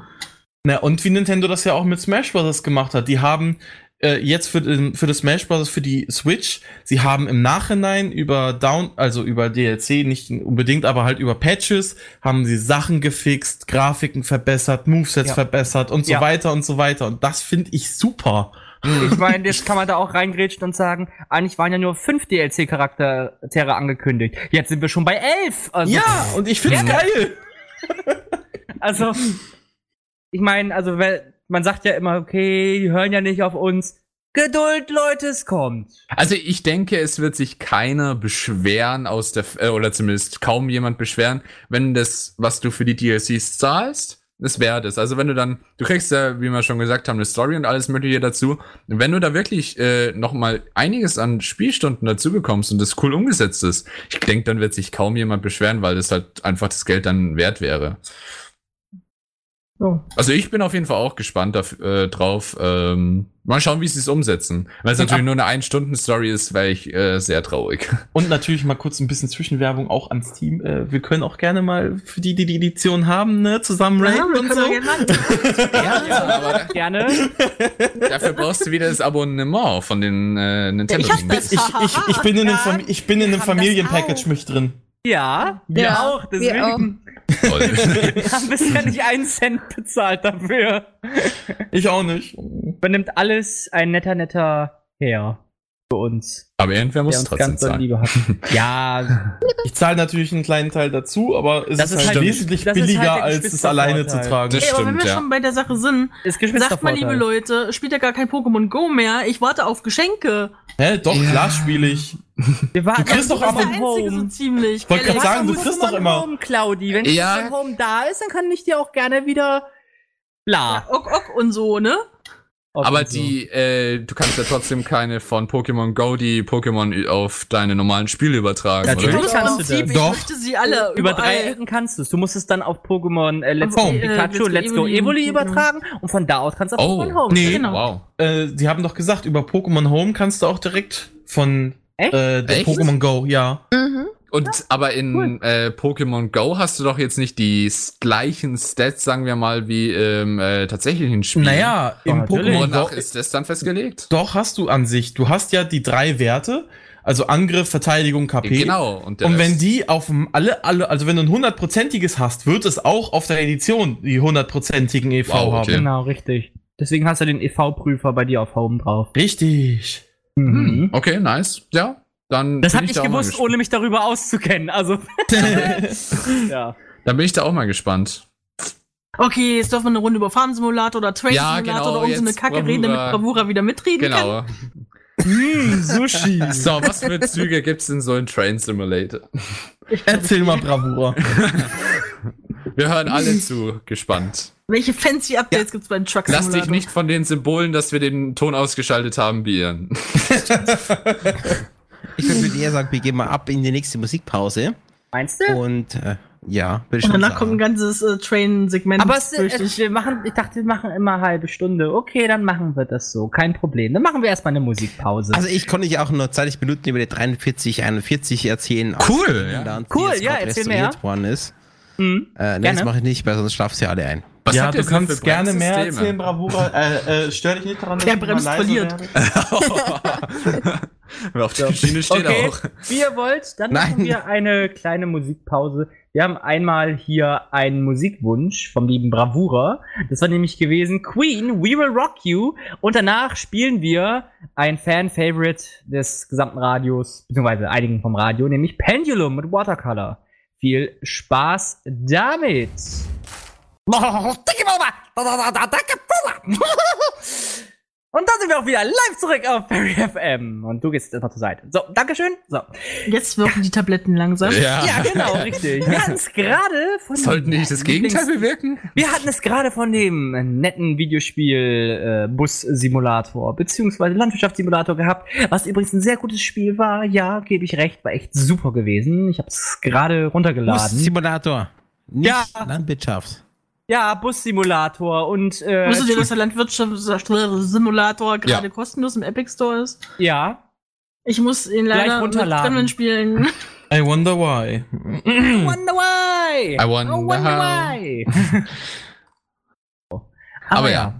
Na, und wie Nintendo das ja auch mit Smash Bros. gemacht hat. Die haben äh, jetzt für, den, für das Smash Bros. für die Switch, sie haben im Nachhinein über Down, also über DLC, nicht unbedingt, aber halt über Patches, haben sie Sachen gefixt, Grafiken verbessert, Movesets Ja. verbessert und so Ja. weiter und so weiter. Und das finde ich super. Ich meine, jetzt kann man da auch reingrätschen und sagen, eigentlich waren ja nur fünf DLC-Charaktere angekündigt. Jetzt sind wir schon bei elf. Also, Ja, und ich find's Ja. geil. Also, ich meine, also, man sagt ja immer, okay, die hören ja nicht auf uns. Geduld, Leute, es kommt. Also ich denke, es wird sich keiner beschweren aus der, äh, oder zumindest kaum jemand beschweren, wenn das, was du für die DLCs zahlst, es wert ist. Also wenn du dann, du kriegst ja, wie wir schon gesagt haben, eine Story und alles mögliche dazu. Wenn du da wirklich äh, noch mal einiges an Spielstunden dazu bekommst und das cool umgesetzt ist, ich denke, dann wird sich kaum jemand beschweren, weil das halt einfach das Geld dann wert wäre. Also ich bin auf jeden Fall auch gespannt daf- äh, drauf. Ähm, mal schauen, wie sie es umsetzen. Weil es natürlich nur eine Ein-Stunden-Story ist, wäre ich äh, sehr traurig. Und natürlich mal kurz ein bisschen Zwischenwerbung auch ans Team. Äh, wir können auch gerne mal für die, die die Edition haben, ne, zusammen Ja, und so. ja, aber Gerne. dafür brauchst du wieder das Abonnement von den äh, Nintendo. Ich das. Ich, ich, ich bin in einem, Fam ich bin in einem Familienpackage mit drin. Ja, wir Ja, auch. wir Deswegen. Wir haben bisher nicht einen Cent bezahlt dafür. Ich auch nicht. Übernimmt alles ein netter, netter Herr für uns. Aber irgendwer muss trotzdem zahlen. Liebe hat. Ja, Ich zahle natürlich einen kleinen Teil dazu, aber es Das ist, ist halt halt- wesentlich das ist billiger, halt als es alleine zu tragen. Das Ey, aber wenn stimmt, wir ja. schon bei der Sache sind, sagt mal, liebe. Leute, spielt ja gar kein Pokémon Go mehr. Ich warte auf Geschenke. Hä, doch, klar spiele ich. Wir warten Du kriegst doch auf aber der Einzige so Home. ziemlich. Wollte Gell, grad sagen, du kriegst doch immer- Home, Claudi. Wenn Ja. Home da ist, dann kann ich dir auch gerne wieder bla. Ok, ok und so, ne? Aber so. die, äh, du kannst ja trotzdem keine von Pokémon Go die Pokémon auf deine normalen Spiele übertragen, Natürlich oder? Kannst du das. ich Doch. möchte sie alle Über drei. Ecken kannst du es. Du musst es dann auf Pokémon äh, Let's Go Home. Pikachu, Let's, Let's Go Go Evoli Evoli, übertragen und von da aus kannst du auf Oh, Pokémon Home. nee. Genau. Wow. Äh, die haben doch gesagt, über Pokémon Home kannst du auch direkt von Echt? äh, Echt? Pokémon Go, ja. Mhm. Und aber in äh, Pokémon Go hast du doch jetzt nicht die gleichen Stats, sagen wir mal, wie im äh, tatsächlichen Spiel. Naja, im natürlich. Pokémon Go ist das dann festgelegt? doch hast du an sich. Du hast ja die drei Werte, also Angriff, Verteidigung, KP. Genau. Und, Und wenn die auf dem alle, alle, also wenn du ein hundertprozentiges hast, wird es auch auf der Edition die hundertprozentigen EV Wow, okay. haben. Genau, richtig. Deswegen hast du den EV-Prüfer bei dir auf Home drauf. Richtig. Mhm. Okay, nice. Ja, dann. Das bin hab ich da gewusst, ohne mich darüber auszukennen. Also, ja. Dann bin ich da auch mal gespannt. Okay, jetzt dürfen wir eine Runde über Farm-Simulator oder Train-Simulator Ja, genau, oder irgendeine jetzt Kacke reden, damit Bravura. Bravura wieder mitreden kann. Genau. Mm, Sushi. So, was für Züge gibt's in so einem Train Simulator? Erzähl mal Bravura. Wir hören alle zu, gespannt. Welche fancy Updates gibt's beim Truck Lass Simulator? dich nicht von den Symbolen, dass wir den Ton ausgeschaltet haben, beirren. Ich würde eher sagen, wir gehen mal ab in die nächste Musikpause. Meinst du? Und äh, ja, würde ich Und danach kommt ein sagen. ganzes äh, Train-Segment. Aber es, es, wir machen, ich dachte, wir machen immer eine halbe Stunde. Okay, dann machen wir das so. Kein Problem. Dann machen wir erstmal eine Musikpause. Also ich konnte ja auch nur 20 Minuten über die 43, 41 erzählen. Cool, ja. Cool, ja, erzähl restauriert worden ist. Mhm. Äh, nee, das mache ich nicht, weil sonst schlaft sie alle ein. Was ja, du kannst gerne mehr erzählen, Bravura. Äh, äh, stör dich nicht daran, dass Der bremst verliert. werde. Wer auf der Schiene steht Okay, auch. wie ihr wollt, dann Nein. machen wir eine kleine Musikpause. Wir haben einmal hier einen Musikwunsch vom lieben Bravura. Das war nämlich gewesen Queen, We Will Rock You. Und danach spielen wir ein Fan-Favorite des gesamten Radios, beziehungsweise einigen vom Radio, nämlich Pendulum mit Watercolor. Viel Spaß damit! Und dann sind wir auch wieder live zurück auf Fairy FM. Und du gehst jetzt erstmal zur Seite. So, Dankeschön. So. Jetzt wirken die Tabletten langsam. Ja. Ja, genau, richtig. Wir hatten es gerade von Sollten nicht das Gegenteil bewirken? Wir hatten es gerade von dem netten Videospiel äh, Bus-Simulator beziehungsweise Landwirtschaftssimulator gehabt, was übrigens ein sehr gutes Spiel war. Ja, gebe ich recht, war echt super gewesen. Ich habe es gerade runtergeladen. Simulator. Nicht Ja. Landwirtschaft. Ja, Bus-Simulator und äh, Wusstet ihr, dass der Landwirtschaftssimulator gerade Ja. kostenlos im Epic Store ist? ja. Ich muss ihn leider mit runterladen. Gremlin spielen. I wonder why. Wonder why. I wonder Oh, wonder how. why. Aber ja.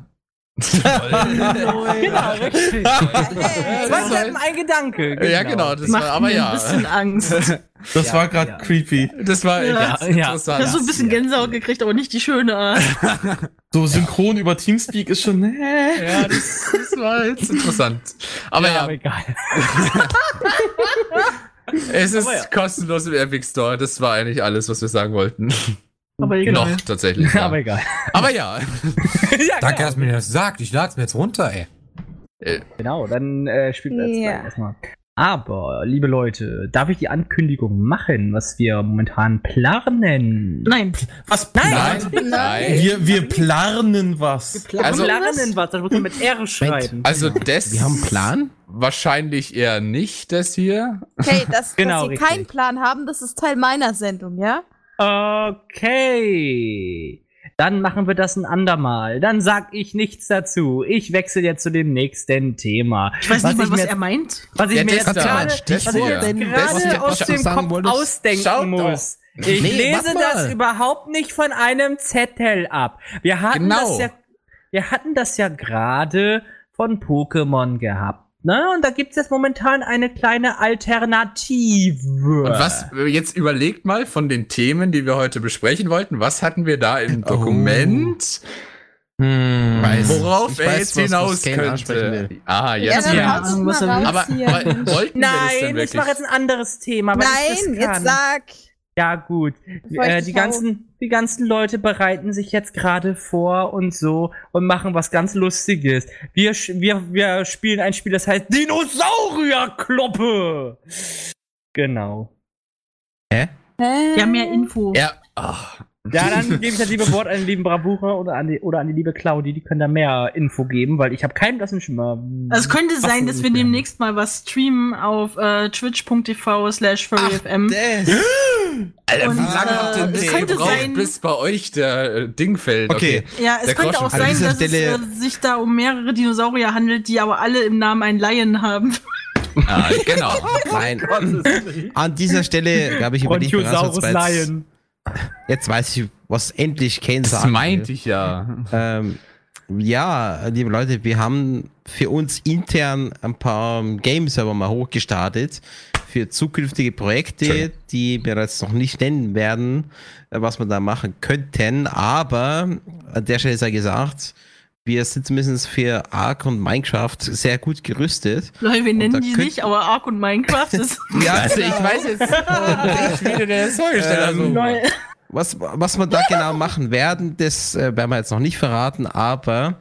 Genau, richtig. Zwei Seiten, ein Gedanke. Ja, genau, das Macht war, aber ja. ein bisschen Angst. Das Ja, war gerade ja. creepy. Das war Ja. echt Ja. interessant. Ich habe so ein bisschen Gänsehaut gekriegt, aber nicht die schöne Art. So synchron über Teamspeak ist schon. Äh. Ja, das, das war jetzt interessant. Aber ja, aber egal. es ist kostenlos im Epic Store. Das war eigentlich alles, was wir sagen wollten. Aber egal. Noch tatsächlich. Ja. Aber egal. Aber ja. ja, Danke, dass mir das sagt. Ich lad's mir jetzt runter, ey. Genau, dann äh, spielen wir jetzt Ja. erstmal. Aber, liebe Leute, darf ich die Ankündigung machen, was wir momentan planen? Nein. Was Nein. plant? Nein. Wir, wir planen was. Wir Also- planen was, das muss man mit R schreiben. Also das Wir haben einen Plan? wahrscheinlich eher nicht, das hier. Hey, das, Genau, dass Sie richtig. keinen Plan haben, das ist Teil meiner Sendung, ja? Okay. dann machen wir das ein andermal. Dann sag ich nichts dazu. Ich wechsle jetzt zu dem nächsten Thema. Ich weiß nicht mal, ich was mir er meint. was ich mir jetzt gerade was ich jetzt was aus dem Kopf wolltest? ausdenken Schaut doch. muss. Ich Nee, lese das überhaupt nicht von einem Zettel ab. Wir hatten Genau. das ja, wir hatten das ja gerade von Pokémon gehabt. Ne? Und da gibt's jetzt momentan eine kleine Alternative. Und was, jetzt überlegt mal von den Themen, die wir heute besprechen wollten, was hatten wir da im Dokument, Hm, worauf ich er weiß, jetzt was- hinaus was könnte? Ah, Ja, jetzt ja. raus Aber woll- wollten wir das denn Nein, ich mache jetzt ein anderes Thema. Weil ich Nein, das kann. jetzt sag. Ja, gut. Äh, die, ganzen, die ganzen Leute bereiten sich jetzt gerade vor und so und machen was ganz Lustiges. Wir, wir, wir spielen ein Spiel, das heißt Dinosaurierkloppe. Genau. Hä? Ja, mehr Info. Ja, ach. Ja, dann gebe ich das liebe Wort an den lieben Bravura oder an die, oder an die liebe Claudi. Die können da mehr Info geben, weil ich habe keinen blassen Schimmer. Also es könnte sein, dass wir demnächst mal was streamen auf äh, twitch.tv slash furryfm. Das. Alter, Und, wie lange äh, habt ihr es denn könnte gebraucht, sein- bis bei euch der äh, Ding fällt? Okay. Ja, es Der könnte Groschen. auch sein, dass Stelle- es äh, sich da um mehrere Dinosaurier handelt, die aber alle im Namen einen Lion haben. Ah, genau. Nein. An dieser Stelle, glaube ich, überlege ich Lion. Jetzt weiß ich, was endlich Kane Das sagt. meinte ich ja. Ähm, ja, liebe Leute, wir haben für uns intern ein paar Game-Server mal hochgestartet für zukünftige Projekte, Schön. die wir jetzt noch nicht nennen werden, äh, was wir da machen könnten. Aber an der Stelle sei gesagt, wir sind zumindest für Ark und Minecraft sehr gut gerüstet. Leute, wir nennen die nicht, aber Ark und Minecraft ist Ja, Also ich weiß jetzt nicht, wie du dir das vorgestellt hast. Ähm. Was, was wir da genau machen werden, das äh, werden wir jetzt noch nicht verraten, aber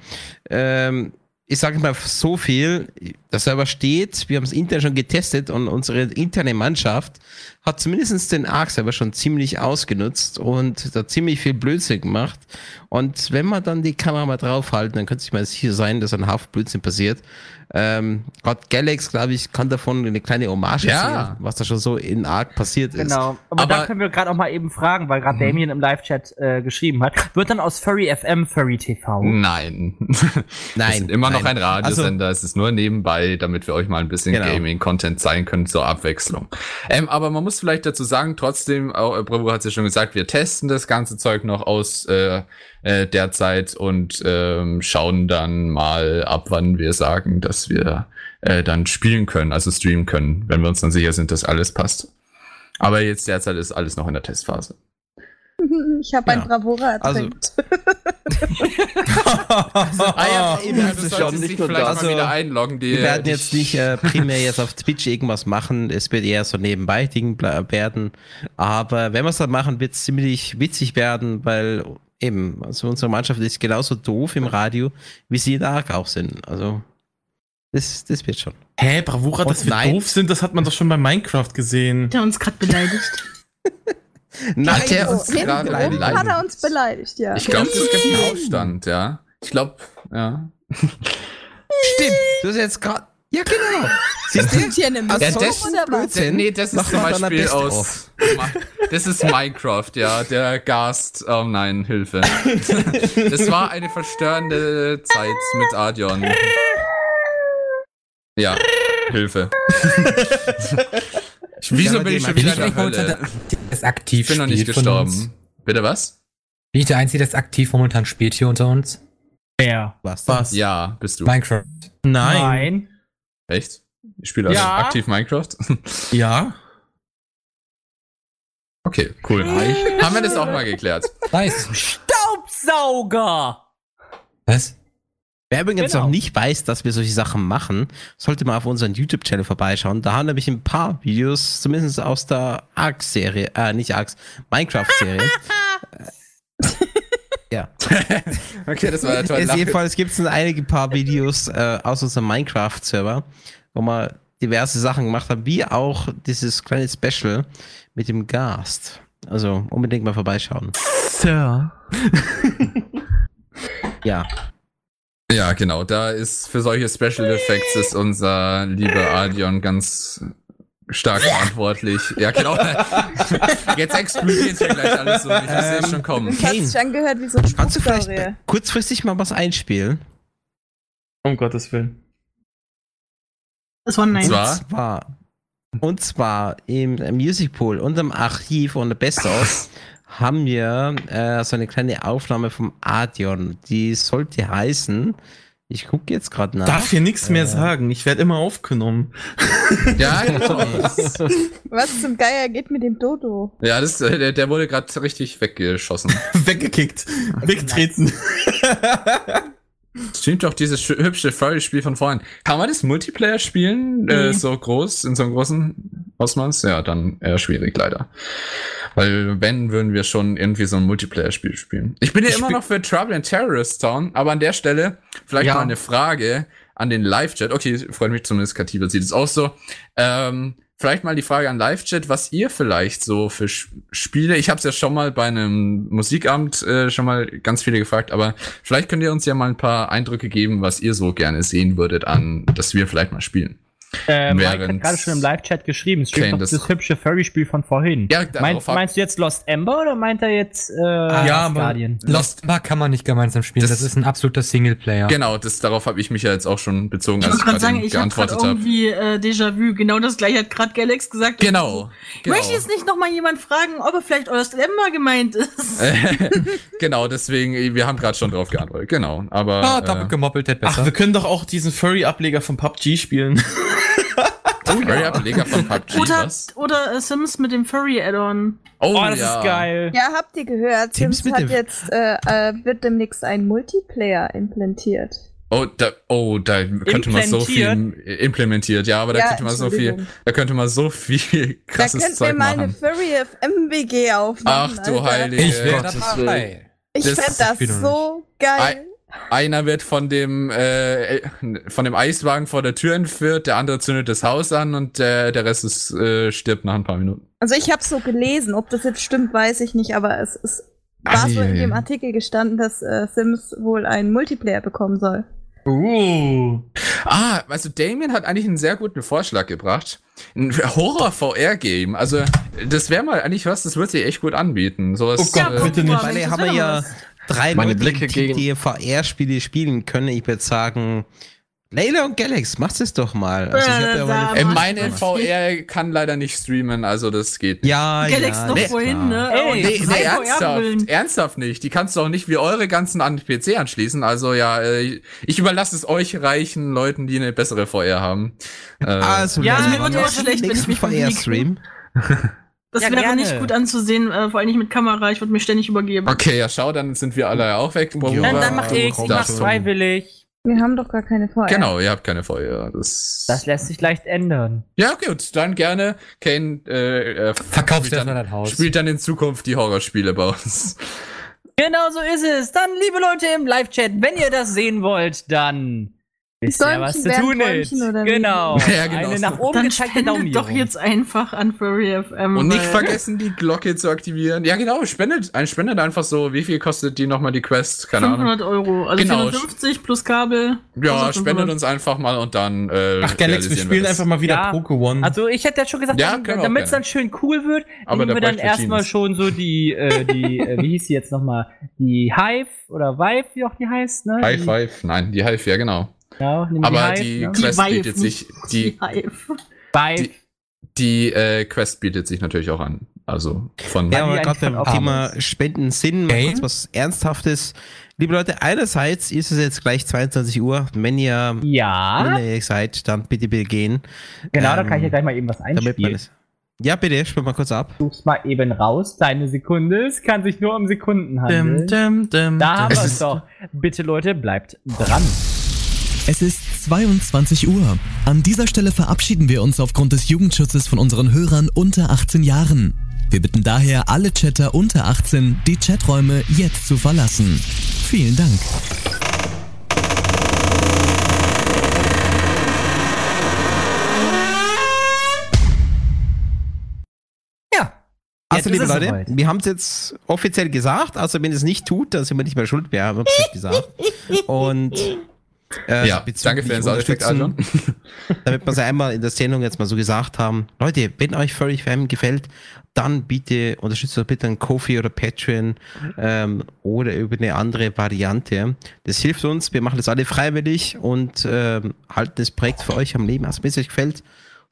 ähm, ich sage mal so viel, der Server steht, wir haben es intern schon getestet und unsere interne Mannschaft hat zumindest den Arc-Server schon ziemlich ausgenutzt und da ziemlich viel Blödsinn gemacht. Und wenn wir dann die Kamera mal draufhalten, dann könnte sich mal sicher sein, dass ein Haufen Blödsinn passiert. Ähm, Gott Galax, glaube ich, kann davon eine kleine Hommage Ja. erzählen, was da schon so in Arc passiert ist. Genau. Aber, da Aber- können wir gerade auch mal eben fragen, weil gerade Mhm. Damien im Live-Chat äh, geschrieben hat. Wird dann aus Furry FM Furry TV? Nein. Nein, Es ist immer noch nein. ein Radiosender. es ist nur nebenbei, damit wir euch mal ein bisschen Genau. Gaming-Content zeigen können zur Abwechslung. Ähm, aber man muss vielleicht dazu sagen, trotzdem, auch, äh, Bravo hat es ja schon gesagt, wir testen das ganze Zeug noch aus äh, äh, derzeit und ähm, schauen dann mal ab, wann wir sagen, dass wir äh, dann spielen können, also streamen können, wenn wir uns dann sicher sind, dass alles passt. Aber jetzt derzeit ist alles noch in der Testphase. Ich habe ein Ja. Bravura Also- ertränkt. Ah ja, eben, du solltest dich nicht nur vielleicht das. mal wieder einloggen. Die, Wir werden jetzt nicht äh, primär jetzt auf Twitch irgendwas machen. Es wird eher so nebenbei Ding werden. Aber wenn wir es dann machen, wird es ziemlich witzig werden, weil eben, also unsere Mannschaft ist genauso doof im Radio, wie sie in der Arc auch sind. Also, das, das wird schon. Hä, Bravura, dass Und wir nein. doof sind, das hat man doch schon bei Minecraft gesehen. Der uns gerade beleidigt. Nein, der Oh, uns gerade beleidigt? hat er uns beleidigt, ja. Ich glaube, es gibt einen Aufstand, ja. Ich glaube, ja. stimmt. Du hast jetzt gerade. Ja, genau. Siehst Sind hier eine Also Ja, das- oder? Blödsinn. Nee, das ist Mach zum Beispiel aus. Das ist Minecraft, ja. Der Gast. Oh nein, Hilfe. Das war eine verstörende Zeit mit Adion. Ja, Hilfe. Wieso bin ich schon wieder ich in der Hölle? Das aktiv Ich bin noch nicht gestorben. Bitte was? Bin ich der Einzige, der das aktiv momentan spielt hier unter uns? Wer? was? Was? Ja, bist du. Minecraft. Nein. Echt? Ich spiele also Ja. aktiv Minecraft? Ja. Okay, cool. Haben wir das auch mal geklärt? Nice. Staubsauger! Was? Wer übrigens Genau. noch nicht weiß, dass wir solche Sachen machen, sollte mal auf unseren YouTube-Channel vorbeischauen. Da haben nämlich ein paar Videos, zumindest aus der Ark-Serie, äh, nicht Ark, Minecraft-Serie. ja. Okay, das war der tolle jedenfalls gibt es einige paar Videos äh, aus unserem Minecraft-Server, wo wir diverse Sachen gemacht haben, wie auch dieses kleine Special mit dem Gast. Also unbedingt mal vorbeischauen. Sir. Ja. Ja, genau. Da ist für solche Special Effects ist unser lieber Adion ganz stark verantwortlich. Ja, genau. Jetzt explodiert hier gleich alles so. Ich sehe es schon kommen. Das hat Kane. sich angehört wie so ein Kannst du vielleicht kurzfristig mal was einspielen? Um Gottes Willen. Das war ein Nein. Und zwar? Und zwar, und zwar im Music Pool, unserem Archiv und Best of, haben wir äh, so eine kleine Aufnahme vom Adion. Die sollte heißen, ich gucke jetzt gerade nach. Darf hier nichts mehr sagen. Ich werde immer aufgenommen. Ja, genau. Was zum Geier geht mit dem Dodo? Ja, das, äh, der, der wurde gerade richtig weggeschossen. Weggekickt. Wegtreten. Streamt doch dieses hübsche Furry-Spiel von vorhin. Kann man das Multiplayer spielen? Äh, Nee. so groß, in so einem großen Ausmaß? Ja, dann eher schwierig, leider. Weil, wenn, würden wir schon irgendwie so ein Multiplayer-Spiel spielen. Ich bin ja Ich immer noch für Trouble in Terrorist Town, aber an der Stelle vielleicht Ja. mal eine Frage an den Live-Chat. Okay, freut mich zumindest, Kativa sieht es auch so. Ähm, vielleicht mal die Frage an Live-Chat, was ihr vielleicht so für Spiele, ich habe es ja schon mal bei einem Musikamt äh, schon mal ganz viele gefragt, aber vielleicht könnt ihr uns ja mal ein paar Eindrücke geben, was ihr so gerne sehen würdet an, dass wir vielleicht mal spielen. Ähm, Mike hat gerade schon im Live-Chat geschrieben, steht doch das- das hübsche Furry-Spiel von vorhin. Ja, Meint, meinst du jetzt Lost Ember oder meint er jetzt äh, ja, Last aber Guardian? Lost Ark kann man nicht gemeinsam spielen. Das- Das, ist ein absoluter Singleplayer. Genau, das, darauf habe ich mich ja jetzt auch schon bezogen, Ich als muss ich gerade sagen, ich geantwortet habe. irgendwie äh, Déjà-vu. Genau das gleiche hat gerade Galax gesagt. Genau. genau. Möchte jetzt nicht noch mal jemand fragen, ob er vielleicht Lost Ember gemeint ist? genau, deswegen, wir haben gerade schon drauf geantwortet. Genau, aber. Ah, doppelt äh, gemoppelt, hätte besser. Ach, wir können doch auch diesen Furry-Ableger von PUBG spielen. Furry Ableger von PUBG, Oder, was? oder äh, Sims mit dem Furry-Add-on. Oh, Oh, das ist geil. Ja, habt ihr gehört? Sims Sims hat jetzt, äh, äh, wird demnächst ein Multiplayer implementiert. Oh, da, oh, da könnte man so viel Implementiert? ja, aber da Ja, könnte man so viel, da könnte man so viel Da krasses könnt ihr Zeug mal eine machen. Furry FM-WG aufmachen. Ach du Alter. Heilige. ich wäre dabei. Ich Das fänd das noch so geil. Einer wird von dem, äh, von dem Eiswagen vor der Tür entführt, der andere zündet das Haus an und der, der Rest ist, äh, stirbt nach ein paar Minuten. Also ich habe so gelesen, ob das jetzt stimmt, weiß ich nicht, aber es, es war so in dem Artikel gestanden, dass äh, Sims wohl einen Multiplayer bekommen soll. Uh. Ah, also Damien hat eigentlich einen sehr guten Vorschlag gebracht. Ein Horror-VR-Game. Also, das wäre mal eigentlich was, das würde sich echt gut anbieten. Sowas, Oh Gott, äh, bitte nicht. Weil haben wir ja was. Drei Meine Leute, Blicke die, gegen- die VR-Spiele spielen können. Ich würde sagen, Layla und Galax, macht es doch mal. Also ja meine Mach meine. VR kann leider nicht streamen, also das geht. ja, Galax ja. noch vorhin, ne? Ey, Nee, nee, ernsthaft, ernsthaft nicht. Die kannst du auch nicht wie eure ganzen an den PC anschließen. Also ja, äh, ich überlasse es euch reichen Leuten, die eine bessere VR haben. Äh, Also, Ja, mir wird immer schlecht, wenn ich mich bewege. VR-Stream? Das Ja, wäre gerne. nicht gut anzusehen, äh, vor allem nicht mit Kamera. Ich würde mich ständig übergeben. okay, ja, schau, dann sind wir alle auch weg. Ja, Dann, dann mach du ich, ich mach's freiwillig. Wir haben doch gar keine VR. Genau, ihr habt keine VR. Das, Das lässt sich leicht ändern. ja, gut, dann gerne. Kane äh, äh, erstmal dann, dein Haus. spielt dann in Zukunft die Horrorspiele bei uns. Genau so ist es. Dann, liebe Leute im Live-Chat, wenn ihr das sehen wollt, dann wisst Däumchen was zu tun ist. Genau. Ja, genau. Eine nach oben Dann gezeigte Daumen. spendet doch jetzt einfach an Furry FM. Und nicht vergessen, die Glocke zu aktivieren. Ja, genau, spendet, ein spendet einfach so. Wie viel kostet die nochmal die Quest? Keine Ahnung. 500 Euro. Also Genau. 450 plus Kabel. Ja, kostet spendet 500. uns einfach mal und dann. Äh, Ach, Galax, wir spielen einfach mal wieder Ja. Pokémon. Also ich hätte ja schon gesagt, Ja, damit es dann schön cool wird, Aber nehmen wir dann erstmal schon so die, äh, die, äh, wie hieß sie jetzt nochmal? Die Hive oder Vive, wie auch die heißt, ne? High Die- Five, nein, die Hive, ja genau. Genau, Aber die, die Hive, ne? Quest Vive, bietet sich, die, die- die äh, Quest bietet sich natürlich auch an. Also von. Ja, aber gerade beim. Thema Spenden sind mal Okay. kurz was Ernsthaftes. Liebe Leute, einerseits ist es jetzt gleich 22 Uhr. Wenn ihr, Ja, wenn ihr echt seid, dann bitte bitte gehen. genau, da kann ich ja Ähm, gleich mal eben was einspielen. Ja, bitte, spiel mal kurz ab. Such's mal eben raus, deine Sekunde. Es kann sich nur um Sekunden handeln. Dim, dim, dim, Da haben wir es doch. Bitte Leute, bleibt dran. Es ist 22 Uhr. An dieser Stelle verabschieden wir uns aufgrund des Jugendschutzes von unseren Hörern unter 18 Jahren. Wir bitten daher alle Chatter unter 18, die Chaträume jetzt zu verlassen. Vielen Dank. Ja. Also, Jetzt liebe Leute, soweit. wir haben es jetzt offiziell gesagt. Also, wenn es nicht tut, dann sind wir nicht mehr schuld. Wir haben es nicht gesagt. Und Äh, Ja, danke für den Soundeffekt, Unterstützen, Damit wir es einmal in der Sendung jetzt mal so gesagt haben. Leute, wenn euch Furry FM gefällt, dann bitte unterstützt uns bitte an Kofi oder Patreon ähm, oder über eine andere Variante. Das hilft uns. Wir machen das alle freiwillig und ähm, halten das Projekt für euch am Leben. Also wenn es euch gefällt,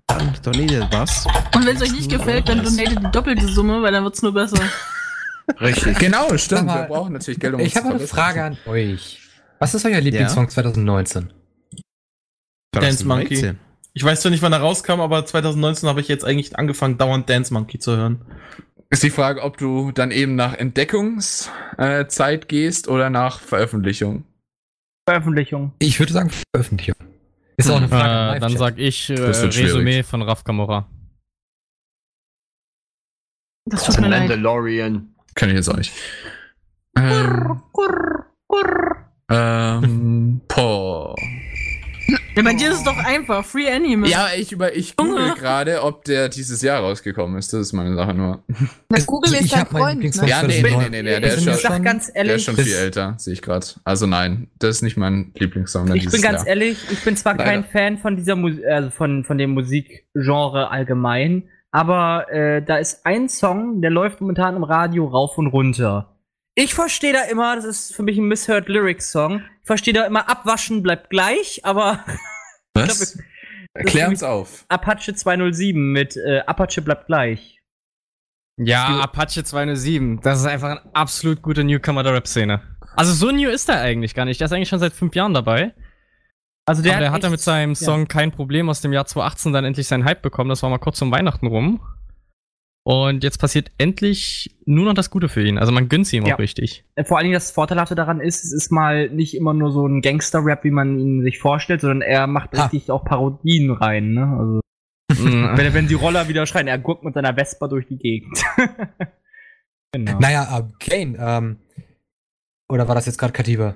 dann donatet was. Und wenn es euch nicht gefällt, dann donatet die doppelte Summe, weil dann wird's nur besser. Richtig. Genau, stimmt. Wir brauchen natürlich Geld, um Ich habe eine. Frage an euch. Was ist euer Lieblingssong 2019? Dance 2019. Monkey. Ich weiß zwar nicht, wann er rauskam, aber 2019 habe ich jetzt eigentlich angefangen, dauernd Dance Monkey zu hören. Ist die Frage, ob du dann eben nach Entdeckungszeit äh, gehst oder nach Veröffentlichung. Veröffentlichung. Ich würde sagen Veröffentlichung. Ist auch eine Frage. an Äh, dann sag ich äh, schwierig. Resümee von Raf Kamora. Das tut mir leid. Mandalorian. Kenn ich jetzt auch nicht. Ähm, Kurr, kurr. Ähm, boah. Ja, bei dir ist es doch einfach. Free Anime. Ja, ich über ich google gerade, ob der dieses Jahr rausgekommen ist. Das ist meine Sache nur. Na, Google Also ist ich dein Freund, ne? Ja, nee, nee, nee, nee, der, ist schon, ganz der ist ehrlich, schon viel älter, sehe ich gerade. Also nein, das ist nicht mein Lieblingssong. ich bin ganz Jahr. ehrlich, ich bin zwar kein. Fan von dieser Musik, also von, von dem Musikgenre allgemein, aber äh, da ist ein Song, der läuft momentan im Radio rauf und runter. Ich verstehe da immer, das ist für mich ein Misheard Lyrics Song. Ich verstehe da immer, abwaschen bleibt gleich, aber Was? glaub, Klär uns auf. Apache 207 mit äh, Apache bleibt gleich. Ja, Apache 207. Das ist einfach ein absolut guter Newcomer der Rap-Szene. Also so new ist er eigentlich gar nicht. Der ist eigentlich schon seit fünf Jahren dabei. Also Der Aber der hat ja mit seinem ja. Song Kein Problem aus dem Jahr 2018 dann endlich seinen Hype bekommen. Das war mal kurz um Weihnachten rum. Und jetzt passiert endlich nur noch das Gute für ihn. Also man gönnt ihm Ja. auch richtig. Äh, Vor allen Dingen das Vorteilhafte daran ist, es ist mal nicht immer nur so ein Gangster-Rap, wie man ihn sich vorstellt, sondern er macht Ha. richtig auch Parodien rein, ne? Also, wenn, wenn die Roller wieder schreien, er guckt mit seiner Vespa durch die Gegend. genau. Naja, ähm, Kane, ähm, oder war das jetzt gerade Katiba?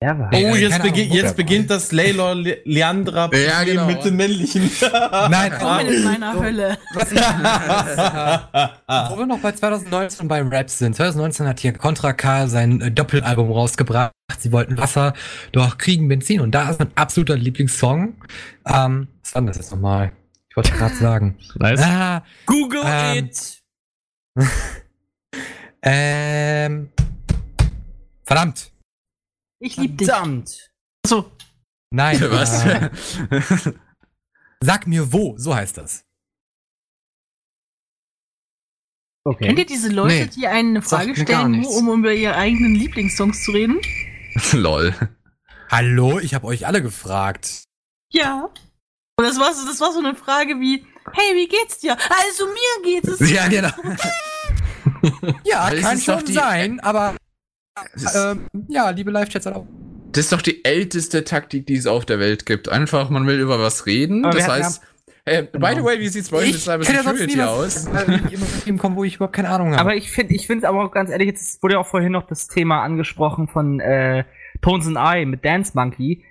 Ey, Oh, äh, jetzt, begi Ahnung, jetzt beginnt das Laylor Le Leandra Ja, genau. mit den männlichen. Nein, Willkommen in meiner Hölle. Was ich, wo wir noch bei 2019 beim Rap sind. 2019 hat hier Contra K sein äh, Doppelalbum rausgebracht. Sie wollten Wasser, doch kriegen Benzin. Und da ist mein absoluter Lieblingssong. Ähm, was war denn das jetzt nochmal? Ich wollte gerade sagen. Nice. Ah, Google Ähm, it! ähm, verdammt. Ich lieb dich. Verdammt! Achso, Nein. Was? Äh, sag mir wo, so heißt das. Okay. kennt ihr diese Leute, Nee, die einen eine Frage stellen, nur um über ihre eigenen Lieblingssongs zu reden? Lol. Hallo, ich habe euch alle gefragt. Ja. Und das war so, das war so eine Frage wie, hey, wie geht's dir? Also mir geht es. Ja, genau. Ja, kann schon die- sein, aber ähm, ja, liebe Live-Chats auch. das ist doch die älteste Taktik, die es auf der Welt gibt. Einfach, man will über was reden. Aber das heißt, hey, by the way, wie sieht's bei euch mit Cyber kenn ja sonst Security aus? was, weil ich immer mit Themen komme, wo ich überhaupt keine Ahnung habe. Aber ich finde, ich finde aber auch ganz ehrlich, jetzt wurde ja auch vorhin noch das Thema angesprochen von äh, Tones and I mit Dance Monkey.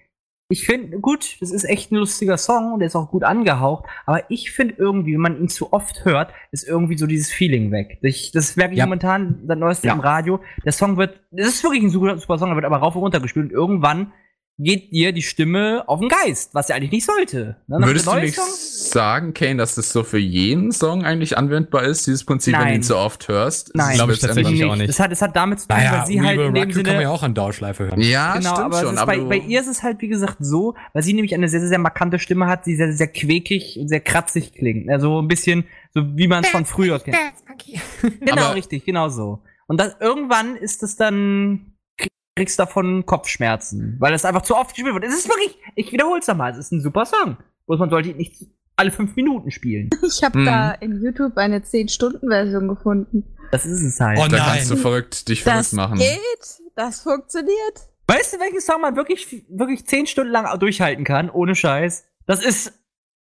Ich finde, gut, das ist echt ein lustiger Song und der ist auch gut angehaucht, aber ich finde irgendwie, wenn man ihn zu oft hört, ist irgendwie so dieses Feeling weg. Ich, das merke ich Ja. momentan, das Neueste Ja. im Radio. Der Song wird, das ist wirklich ein super, super Song, der wird aber rauf und runter gespielt und irgendwann geht dir die Stimme auf den Geist, was ja eigentlich nicht sollte. Ne? Würdest du nicht Song- sagen, Kane, dass das so für jeden Song eigentlich anwendbar ist, dieses Prinzip, wenn du Nein. ihn so oft hörst? Nein. Glaub ich tatsächlich auch nicht. Das hat, das hat damit zu tun, naja, weil sie halt in dem Raku kann man Sinne. ja auch an Dauerschleife hören. Ja, Genau, stimmt aber, schon. ist aber bei, bei ihr ist es halt, wie gesagt, so, weil sie nämlich eine sehr, sehr, sehr markante Stimme hat, die sehr, sehr quäkig und sehr kratzig klingt. Also ein bisschen, so wie man es von früher kennt. Genau, Aber- richtig, genau so. Und das, irgendwann ist es dann, kriegst davon Kopfschmerzen, weil es einfach zu oft gespielt wird. Es ist wirklich, ich wiederhole es nochmal, es ist ein super Song. Bloß man sollte ihn nicht alle fünf Minuten spielen. Ich habe Mhm. da in YouTube eine 10-Stunden-Version gefunden. Das ist es halt. Oh da nein. kannst du verrückt, dich verrückt Das machen. geht, das funktioniert. Weißt du, welchen Song man wirklich, wirklich zehn Stunden lang durchhalten kann, ohne Scheiß? Das ist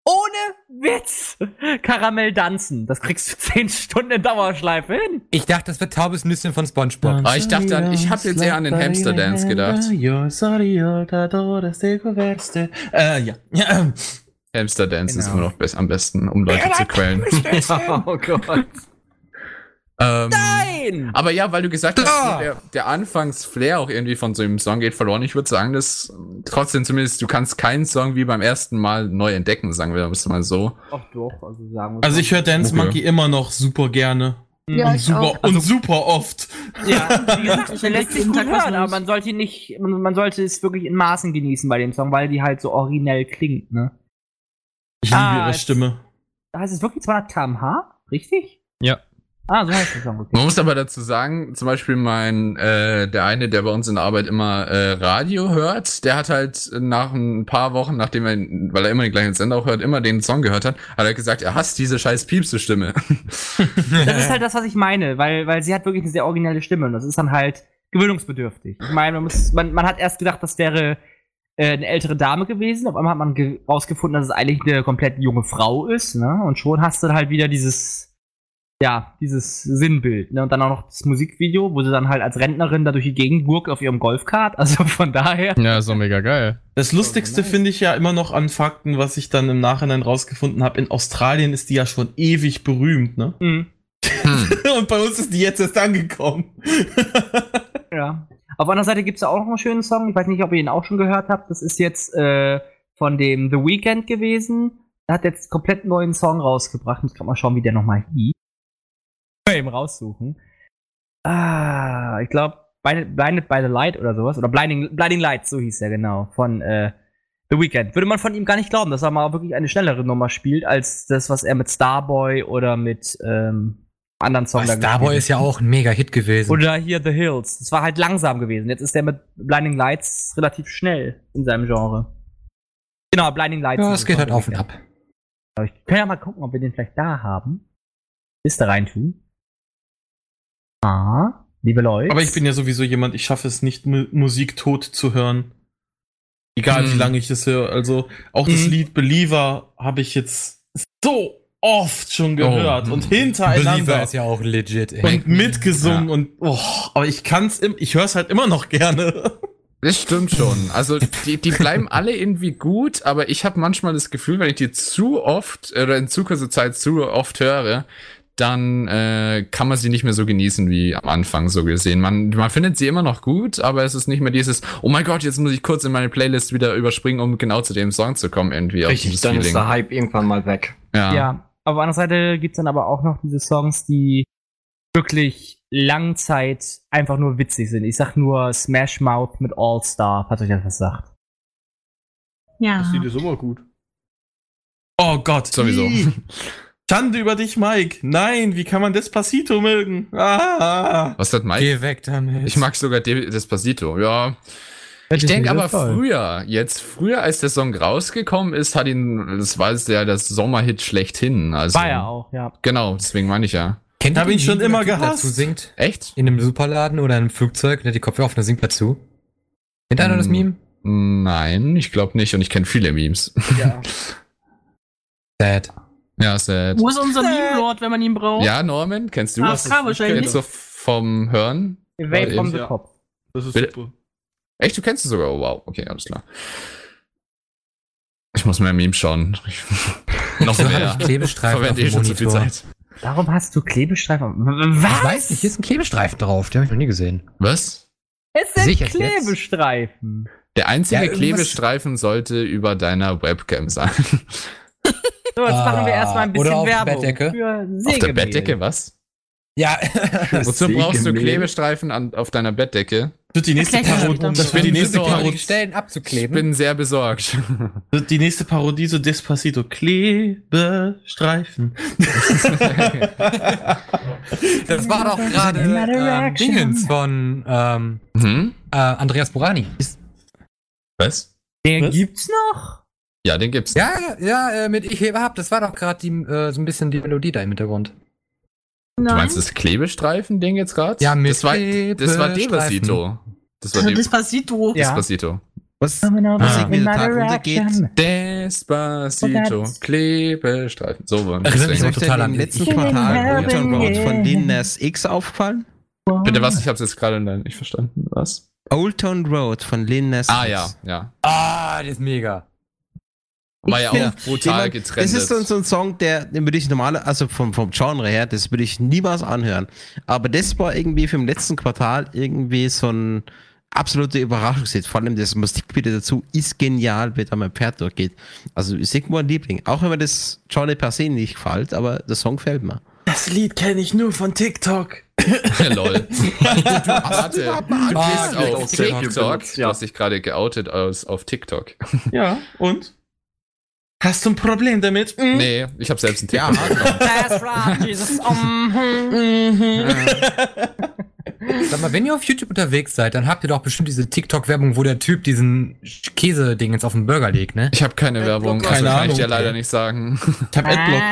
ohne Witz Karamell Danzen. Das kriegst du zehn Stunden in Dauerschleife hin. Ich dachte, das wird taubes Nüsschen von Spongebob. Ah, ich dachte an- ich hab jetzt eher an den Hamster Dance gedacht. Äh, ja. ja. Hamster Dance ist Genau. immer noch am besten, um Leute zu quälen. oh Gott. Ähm, Nein! Aber ja, weil du gesagt hast, Ah! der, der Anfangs-Flair auch irgendwie von so einem Song geht verloren. Ich würde sagen, dass trotzdem zumindest, du kannst keinen Song wie beim ersten Mal neu entdecken, sagen wir es mal so. Ach doch, also sagen wir Also ich höre Dance Okay. Monkey immer noch super gerne. Ja, und super, auch. und super oft. Ja, wie gesagt, der lässt sich gut Tag hören, aber man sollte ihn nicht, man, man sollte es wirklich in Maßen genießen bei dem Song, weil die halt so originell klingt, ne? Ich liebe Ah, ihre Stimme. Da heißt es wirklich 200 km/h? Richtig? Ja. Ah, so heißt der Song, okay. Man muss aber dazu sagen, zum Beispiel mein, äh, der eine, der bei uns in der Arbeit immer äh, Radio hört, der hat halt nach ein paar Wochen, nachdem er, weil er immer den gleichen Sender auch hört, immer den Song gehört hat, hat er gesagt, er hasst diese scheiß Piepse-Stimme. Das ist halt das, was ich meine, weil, weil sie hat wirklich eine sehr originelle Stimme und das ist dann halt gewöhnungsbedürftig. Ich meine, man, muss, man, man hat erst gedacht, das wäre äh, eine ältere Dame gewesen, auf einmal hat man ge- rausgefunden, dass es eigentlich eine komplett junge Frau ist, ne? Und schon hast du halt wieder dieses, ja, dieses Sinnbild, ne? Und dann auch noch das Musikvideo, wo sie dann halt als Rentnerin da durch die Gegend gurkt auf ihrem Golfkart, also von daher. Ja, so mega geil. Das Lustigste nice. finde ich ja immer noch an Fakten, was ich dann im Nachhinein rausgefunden habe. In Australien ist die ja schon ewig berühmt, ne? Hm. Und bei uns ist die jetzt erst angekommen. Ja. Auf einer Seite gibt es auch noch einen schönen Song. Ich weiß nicht, ob ihr ihn auch schon gehört habt. Das ist jetzt äh, von dem The Weeknd gewesen. Er hat jetzt komplett einen neuen Song rausgebracht. Ich muss grad mal schauen, wie der nochmal hieß. Mal eben raussuchen. Ah, ich glaube, Blinded by the Light oder sowas. Oder Blinding, Blinding Lights, so hieß der genau. Von äh, The Weeknd. Würde man von ihm gar nicht glauben, dass er mal wirklich eine schnellere Nummer spielt, als das, was er mit Starboy oder mit ähm, anderen Songs Aber Starboy ist ja auch ein mega Hit gewesen. oder hier The Hills. Das war halt langsam gewesen. Jetzt ist der mit Blinding Lights relativ schnell in seinem Genre. Genau, Blinding Lights. ja, es geht halt auf und ab. Ich kann ja mal gucken, ob wir den vielleicht da haben. Liste reintun. Ah, liebe Leute. Aber ich bin ja sowieso jemand, ich schaffe es nicht, Mu Musik tot zu hören. Egal wie Hm. lange ich es höre. Also auch das Mhm. Lied Believer habe ich jetzt so oft schon gehört Oh. und Believer hintereinander ist ja auch legit, ey. und mitgesungen und oh, aber ich kann's im, ich höre es halt immer noch gerne. Das stimmt schon. Also die, die bleiben alle irgendwie gut, aber ich habe manchmal das Gefühl, wenn ich die zu oft oder in zu kurzer Zeit zu oft höre, dann äh, kann man sie nicht mehr so genießen wie am Anfang so gesehen. Man, man findet sie immer noch gut, aber es ist nicht mehr dieses, oh mein Gott, jetzt muss ich kurz in meine Playlist wieder überspringen, um genau zu dem Song zu kommen irgendwie. Richtig, dann ist Feeling. der Hype irgendwann mal weg. Ja. Ja, auf der anderen Seite gibt's dann aber auch noch diese Songs, die wirklich Langzeit einfach nur witzig sind. Ich sag nur Smash Mouth mit All Star, falls euch das was sagt. Ja. ist immer gut. Oh Gott. Sowieso. Schande über dich, Mike. Nein, wie kann man Despacito mögen? Ah. Was hat Mike? Geh weg damit. Ich mag sogar De- Despacito, ja. Ich denke aber früher, jetzt früher als der Song rausgekommen ist, hat ihn, das war es ja das Sommerhit schlechthin. Also, War ja auch, ja. Genau, deswegen meine ich ja. Kennt ihr ihn schon immer gehasst. dazu singt? Echt? In einem Superladen oder in einem Flugzeug, der hat die Kopfhörer auf und der singt dazu. Kennt einer das Hm. Meme? Nein, ich glaube nicht und ich kenne viele Memes. ja. Sad. Ja, sad. Wo ist unser Meme-Lord, wenn man ihn braucht? Ja, Norman, kennst du Ah, das? Wahrscheinlich. Jetzt so vom Hören? Wave from the. Top. Das ist Bitte? super. Echt, du kennst es sogar? Oh, wow, okay, alles klar. Ich muss mehr Memes schauen. Noch mehr. ich Klebestreifen Verwende dem schon zu viel. Zeit. Warum hast du Klebestreifen? Was? Ich weiß nicht, hier ist ein Klebestreifen drauf, den habe ich noch nie gesehen. Was? Es sind Sicher jetzt? Klebestreifen. Der einzige Ja, Klebestreifen sollte über deiner Webcam sein. So, jetzt machen wir Ah, erstmal ein bisschen oder auf der Werbung. Bettdecke. Für Auf der Sägemehl. Bettdecke, was? Ja, Wozu brauchst du Sägemehl. Klebestreifen an, auf deiner Bettdecke? Das wird die nächste ich Parodie. später. Das wird die bin nächste. Parodie. Stellen Ich abzukleben. bin sehr besorgt. Wird die nächste Parodie so Despacito. Klebestreifen. das war doch gerade ähm, Dingens von ähm, hm? äh, Andreas Borani. Was? Den Was? gibt's noch? Ja, den gibt's. Ja, ja, äh, mit Ich hebe ab, das war doch gerade die, äh, so ein bisschen die Melodie da im Hintergrund. Du Nein. meinst das Klebestreifen-Ding jetzt gerade? Ja, mit das war, das war. Despacito. Das war De Despacito. Ja. Despacito. Was over Musik runtergeht. direction. Despacito. that's- Klebestreifen. So war Erinnert mich total an den letzten Quartal Helping Old Town Road von. Lil Nas X aufgefallen? Bitte was? Ich hab's jetzt gerade nicht verstanden. Was? Old Town Road von Lil Nas Ah, ja, ja. Ah, das ist mega. War ja auch brutal getrennt. Das ist so, so ein Song, der, den würde ich normale, also vom, vom Genre her, das würde ich niemals anhören. Aber das war irgendwie für im letzten Quartal irgendwie so ein absoluter Überraschungshit. Vor allem das Musikvideo dazu ist genial, wie da mein Pferd durchgeht. Also ist irgendwo ein Liebling. Auch wenn mir das Genre per se nicht gefällt, aber der Song gefällt mir. Das Lied kenne ich nur von TikTok. Lol. Warte, du bist auf TikTok Du hast dich gerade geoutet aus, auf TikTok. Ja, und? Hast du ein Problem damit? Mhm. Nee, ich habe selbst TikTok. That's right, Jesus. Um, Sag mal, wenn ihr auf YouTube unterwegs seid, dann habt ihr doch bestimmt diese TikTok-Werbung, wo der Typ diesen Käse-Ding jetzt auf den Burger legt, ne? Ich habe keine Werbung, also Keine kann ich dir leider nicht sagen. Ich hab Adblock.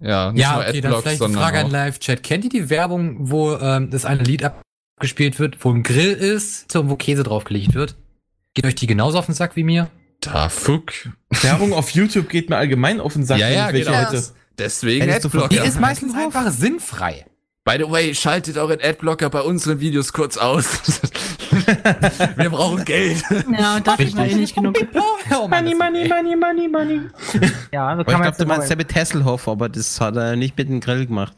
Ja, nicht Ja, nur okay, dann Adblock, vielleicht eine sondern Frage an auch. Live-Chat. Kennt ihr die Werbung, wo ähm, das eine Lied abgespielt wird, wo ein Grill ist und wo Käse draufgelegt wird? Geht euch die genauso auf den Sack wie mir? Da fuck. Werbung auf YouTube geht mir allgemein auf den Sack, Ja, ja, ich welche genau. hätte. Deswegen Adblocker. Die ist meistens einfach sinnfrei. By the way, schaltet euren Adblocker bei unseren Videos kurz aus. Wir brauchen Geld. Ja, da kriegt man eh nicht genug. Oh, Mann, das- money, money, money, money. ja, so Aber ich kann man glaube, du meinst ja mit Hasselhoff, aber das hat er nicht mit dem Grill gemacht.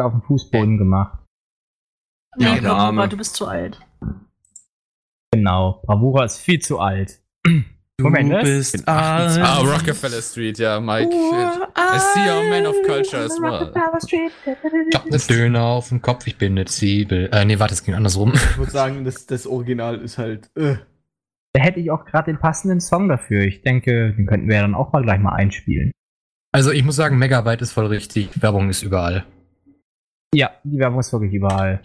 auf dem Fußboden gemacht. Nee, der Bravura, Arme. du bist zu alt. Genau. Bravura ist viel zu alt. Moment, du was? bist Ah, alt. Rockefeller Street, ja, Mike. I see you're a man of culture as well. Ich hab ne Döner auf dem Kopf, ich bin ne Zwiebel. Äh, nee, warte, es ging andersrum. Ich würde sagen, das, das Original ist halt. Äh. Da hätte ich auch gerade den passenden Song dafür. Ich denke, den könnten wir ja dann auch mal gleich mal einspielen. Also ich muss sagen, Megabyte ist voll richtig. Werbung ist überall. Ja, die Werbung ist wirklich überall.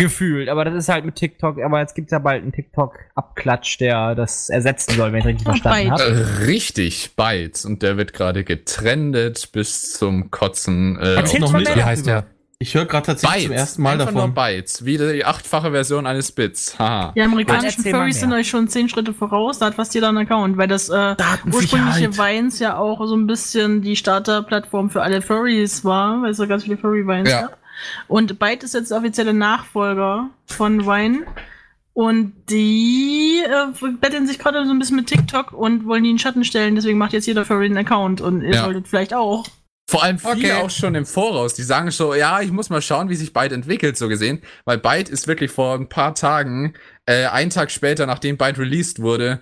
Gefühlt, aber das ist halt mit TikTok, aber jetzt gibt's ja bald einen TikTok-Abklatsch, der das ersetzen soll, wenn ich richtig verstanden habe. Äh, Richtig, Bytes. Und der wird gerade getrendet bis zum Kotzen. Äh, Erzähl's mal Twitter. mehr Wie heißt der? Ich höre gerade tatsächlich zum ersten Mal Einfach davon. nur Bytes. Wie die achtfache Version eines Bits. Haha. Die amerikanischen Furries sind euch schon zehn Schritte voraus, da hat fast jeder einen Account, weil das äh, ursprüngliche Vines ja auch so ein bisschen die Starterplattform für alle Furries war, weil es so ganz viele Furry-Vines Ja. gab. Und Byte ist jetzt der offizielle Nachfolger von Vine. Und die äh, betteln sich gerade so ein bisschen mit TikTok und wollen die in den Schatten stellen, deswegen macht jetzt jeder Furry einen Account und ihr Ja. solltet vielleicht auch. Vor allem viele Okay. auch schon im Voraus. Die sagen so, ja, ich muss mal schauen, wie sich Byte entwickelt, so gesehen. Weil Byte ist wirklich vor ein paar Tagen, äh, einen Tag später, nachdem Byte released wurde,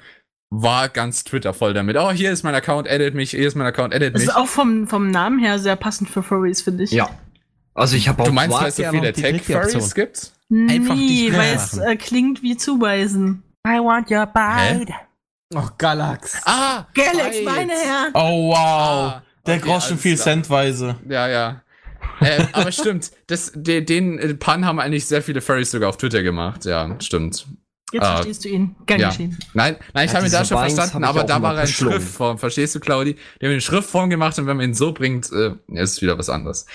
war ganz Twitter voll damit. Oh, hier ist mein Account, edit mich, hier ist mein Account, edit Das mich. ist auch vom, vom Namen her sehr passend für Furries, finde ich. Ja. Also ich habe auch Du meinst, weil es so viele die Tech-Furries Option. gibt? Einfach Nee, weil es äh, klingt wie Zubeißen. I want your bite. Oh, Galax. Ah! Galax, meine Herren! Oh, wow. Ah, Der okay, Groschen alles viel klar. centweise. Ja, ja. äh, aber stimmt, das, den, den äh, Pun haben eigentlich sehr viele Furries sogar auf Twitter gemacht. Ja, stimmt. Jetzt Ah. verstehst du ihn. Gern Ja. geschehen. Nein, nein, ich Ja, habe ihn da schon Vines verstanden, aber da war er in. Schriftform. Verstehst du, Claudi? Der hat ihn in Schriftform gemacht und wenn man ihn so bringt, äh, ist es wieder was anderes.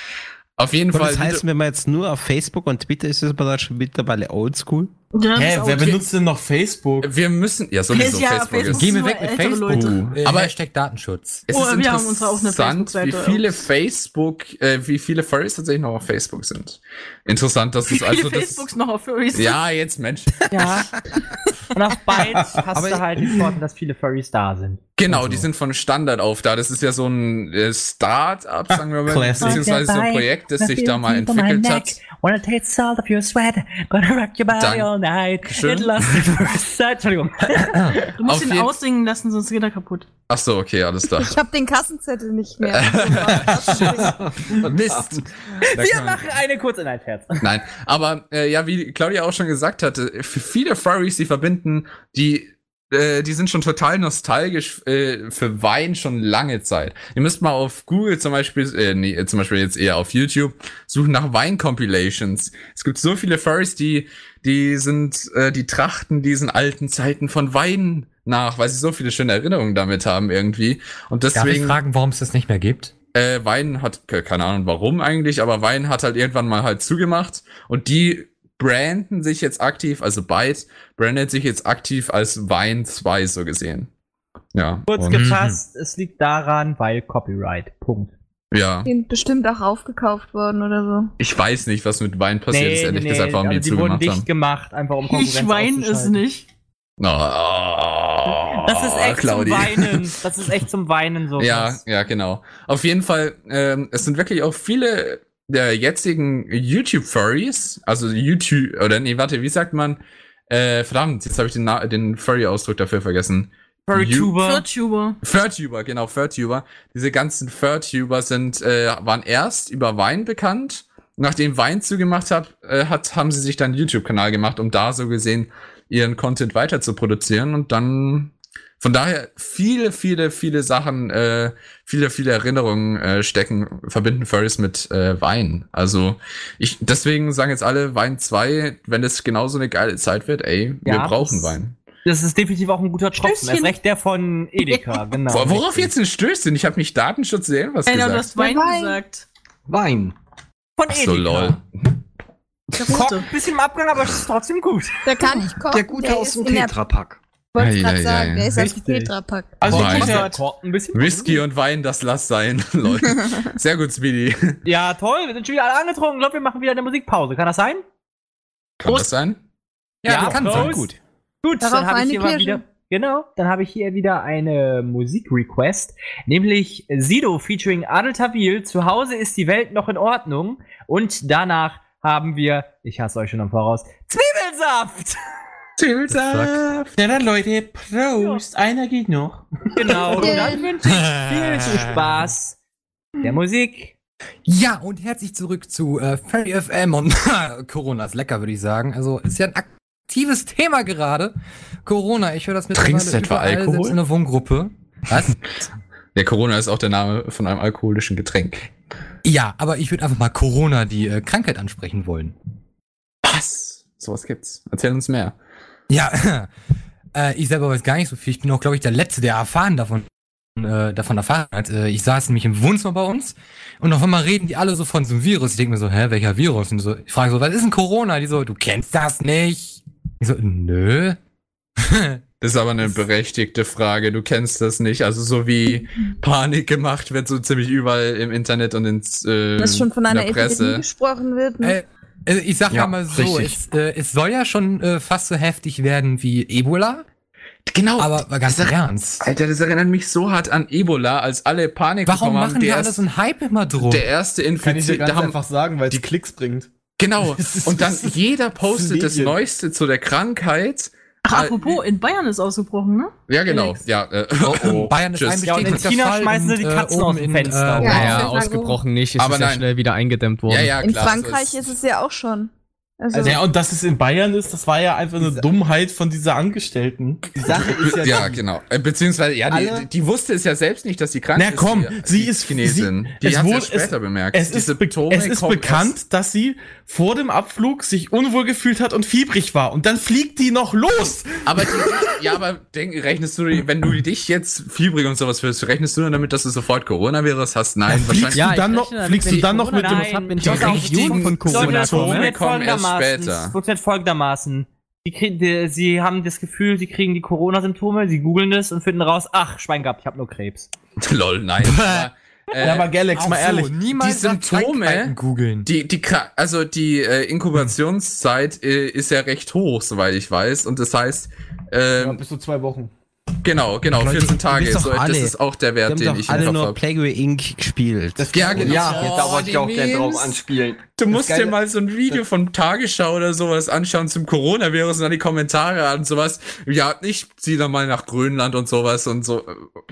Auf jeden Und Fall. das heißt, wenn man jetzt nur auf Facebook und Twitter ist, ist aber da schon mittlerweile oldschool. Ja, Hä, wer benutzt denn noch Facebook? wir müssen, ja, sowieso Ja, Facebook, Facebook ist. Geh mir nur weg mit Facebook. Leute. Äh, Aber- Hashtag Datenschutz. Es Oh, ist wir haben uns auch eine interessant, wie viele Facebook, äh, wie viele Furries tatsächlich noch auf Facebook sind. Interessant, dass Wie es viele also Facebooks das. noch auf Furries sind. Ja, jetzt Mensch. Ja. Und auf Byte hast Aber du halt den Vorteil, dass viele Furries da sind. Genau, die sind von Standard auf da. Das ist ja so ein äh, Start-up, sagen wir mal, Classic. beziehungsweise so ein Projekt, das sich da mal entwickelt hat. Wanna taste salt of your sweat, gonna rock your body Dank- all night. Schön. It lost first sight. Entschuldigung. Du musst Auf ihn aussingen lassen, sonst geht er kaputt. Ach so, okay, alles klar. Ich habe den Kassenzettel nicht mehr. Mist. Wir machen eine kurze Nein, Herz. Nein, aber äh, ja, wie Claudia auch schon gesagt hatte, für viele Furries, die verbinden, die äh, die sind schon total nostalgisch äh, für Wein schon lange Zeit. Ihr müsst mal auf Google zum Beispiel, äh, nee, äh, zum Beispiel jetzt eher auf YouTube suchen nach Wein-Compilations. Es gibt so viele Furries, die die sind, äh, die trachten diesen alten Zeiten von Wein nach, weil sie so viele schöne Erinnerungen damit haben irgendwie. Und Darf ich deswegen fragen, warum es das nicht mehr gibt? äh, Wein hat, ke- keine Ahnung warum eigentlich, aber Wein hat halt irgendwann mal halt zugemacht und die branden sich jetzt aktiv, also Byte brandet sich jetzt aktiv als Wein 2 so gesehen. Ja. Kurz und, gefasst, es liegt daran, weil Copyright. Punkt. ja. Sind bestimmt auch aufgekauft worden oder so. Ich weiß nicht, was mit Wein passiert ist, ehrlich gesagt, warum also die die wurden zugemacht dicht haben. gemacht, einfach um Konkurrenz Ich weine es nicht. Oh. Das ist echt Claudi. zum Weinen. Das ist echt zum Weinen so. Ja, ja, genau. Auf jeden Fall, ähm, es sind wirklich auch viele der jetzigen YouTube-Furries, also YouTube, oder nee, warte, wie sagt man? Äh, verdammt, jetzt habe ich den, Na- den Furry-Ausdruck dafür vergessen. Furtuber. Furtuber. Furtuber, genau, Furtuber. Diese ganzen Furtuber sind, äh, waren erst über Wein bekannt. Nachdem Wein zugemacht hat, äh, hat, haben sie sich dann einen YouTube-Kanal gemacht, um da so gesehen ihren Content weiter zu produzieren und dann von daher viele, viele, viele Sachen, äh, viele, viele Erinnerungen äh, stecken, verbinden Furries mit äh, Wein. Also ich, deswegen sagen jetzt alle Wein 2, wenn es genauso eine geile Zeit wird, ey, wir Ja, brauchen das- Wein. Das ist definitiv auch ein guter Tropfen. Stößchen. Erst recht der von Edeka, genau. Wor- Worauf Richtig. jetzt ein Stößchen? Ich habe nicht Datenschutz sehen was Genau, du gesagt. hast Wein Wein. gesagt. Wein. Von Ach Edeka. so, lol. Der ein bisschen im Abgang, aber es ist trotzdem gut. Der kann nicht kochen. Der gute aus ist dem der- Tetrapack. Wollte gerade sagen, ei. der ist aus dem Richtig. Tetrapack. Also Wein. ich kocht ein bisschen. Whisky und Wein, das lass sein. Lol. Sehr gut, Speedy. Ja, toll. Wir sind schon wieder alle angetrunken. Ich glaube, wir machen wieder eine Musikpause. Kann das sein? Kann das sein? Ja, kann Prost. sein. Gut. Gut, Darauf dann habe ich hier mal Kirsche. wieder. Genau, dann habe ich hier wieder eine Musikrequest, nämlich Sido featuring Adel Tawil. Zu Hause ist die Welt noch in Ordnung. Und danach haben wir, ich hasse euch schon im Voraus, Zwiebelsaft. Zwiebelsaft. Ja, dann Leute, Prost. Einer geht noch. Genau. Und dann wünsche ich viel zu Spaß der Musik. Ja, und herzlich zurück zu äh, Fairy FM und Corona ist lecker, würde ich sagen. Also ist ja ein aktives Thema gerade. Corona, ich höre das mit Trinkst du etwa Alkohol? selbst in der Wohngruppe. Was? Der Corona ist auch der Name von einem alkoholischen Getränk. ja, aber ich würde einfach mal Corona, die äh, Krankheit ansprechen wollen. Was? Sowas gibt's. Erzähl uns mehr. Ja, äh, ich selber weiß gar nicht so viel. Ich bin auch, glaube ich, der Letzte, der erfahren davon, äh, davon erfahren hat. Äh, ich saß nämlich im Wohnzimmer bei uns und auf einmal reden die alle so von so einem Virus. Ich denke mir so, hä, welcher Virus? Und so, ich frage so, was ist denn Corona? Die so, du kennst das nicht. Ich so, nö. Das ist aber eine berechtigte Frage. Du kennst das nicht. Also so wie Panik gemacht wird, so ziemlich überall im Internet und ins äh, Dass schon von in einer Epidemie Presse. gesprochen wird. Ne? Äh, also ich sag Ja, ja mal so, es, äh, es soll ja schon äh, fast so heftig werden wie Ebola, Genau. aber ganz Das- ernst. Alter, das erinnert mich so hart an Ebola, als alle Panik Warum bekommen haben. machen die der alle erst- so einen Hype immer drum? Der erste Kann ich dir Infizierte. ganz einfach sagen, weil es Klicks bringt. Genau. Und dann jeder postet das. Neueste zu der Krankheit. Ach, Äh, apropos, in Bayern ist ausgebrochen, ne? Ja, genau. Ja, äh, Oh, oh. Bayern ist Tschüss. ein Ja, und in China Fall schmeißen sie die äh, Katzen oben aus dem in, Fenster. Äh, Ja, Naja, sag, ausgebrochen nicht. Es Aber ist ja nein. schnell wieder eingedämmt worden. ja, ja, In klar. Frankreich so ist es ja auch schon. Also, Also, ja, und dass es in Bayern ist, das war ja einfach eine Dummheit von dieser Angestellten. Die Sache ist ja, Ja, die- genau. Äh, Beziehungsweise, ja, die, die wusste es ja selbst nicht, dass sie krank Na ist. komm, die, sie die ist- Chinesin. sie- die hat ja wurde- später es- bemerkt. Es ist, be es ist bekannt, erst- dass sie vor dem Abflug sich unwohl gefühlt hat und fiebrig war. Und dann fliegt die noch los. Aber die, ja, aber denk, rechnest du, wenn du dich jetzt fiebrig und sowas fühlst, rechnest du dann damit, dass du sofort Coronavirus hast? Nein, Ja, wahrscheinlich. fliegst du dann noch, fliegst du dann noch mit dem, Nein, wenn ich die der das folgendermaßen. später. Es funktioniert folgendermaßen. Die kriegen, die, sie haben das Gefühl, sie kriegen die Corona-Symptome, sie googeln es und finden raus, ach, Schwein gehabt, ich habe nur Krebs. Lol, nein. aber, äh, Ja, aber Galax, mal ehrlich. so, niemals die Symptome- googeln. Die, die, also die äh, Inkubationszeit äh, ist ja recht hoch, soweit ich weiß. Und das heißt, ja, ähm, bis zu zwei Wochen. genau, genau, Leute, 14 ihr Tage. So, das alle, ist auch der Wert, den doch ich im alle Kopf nur habe. Plague Inc. gespielt. Ja, genau. Ja, Oh, da wollte ich auch gerne drauf anspielen. Du musst Geile- dir mal so ein Video von Tagesschau oder sowas anschauen zum Coronavirus und dann die Kommentare an und sowas. Ja, ich zieh da mal nach Grönland und sowas und so.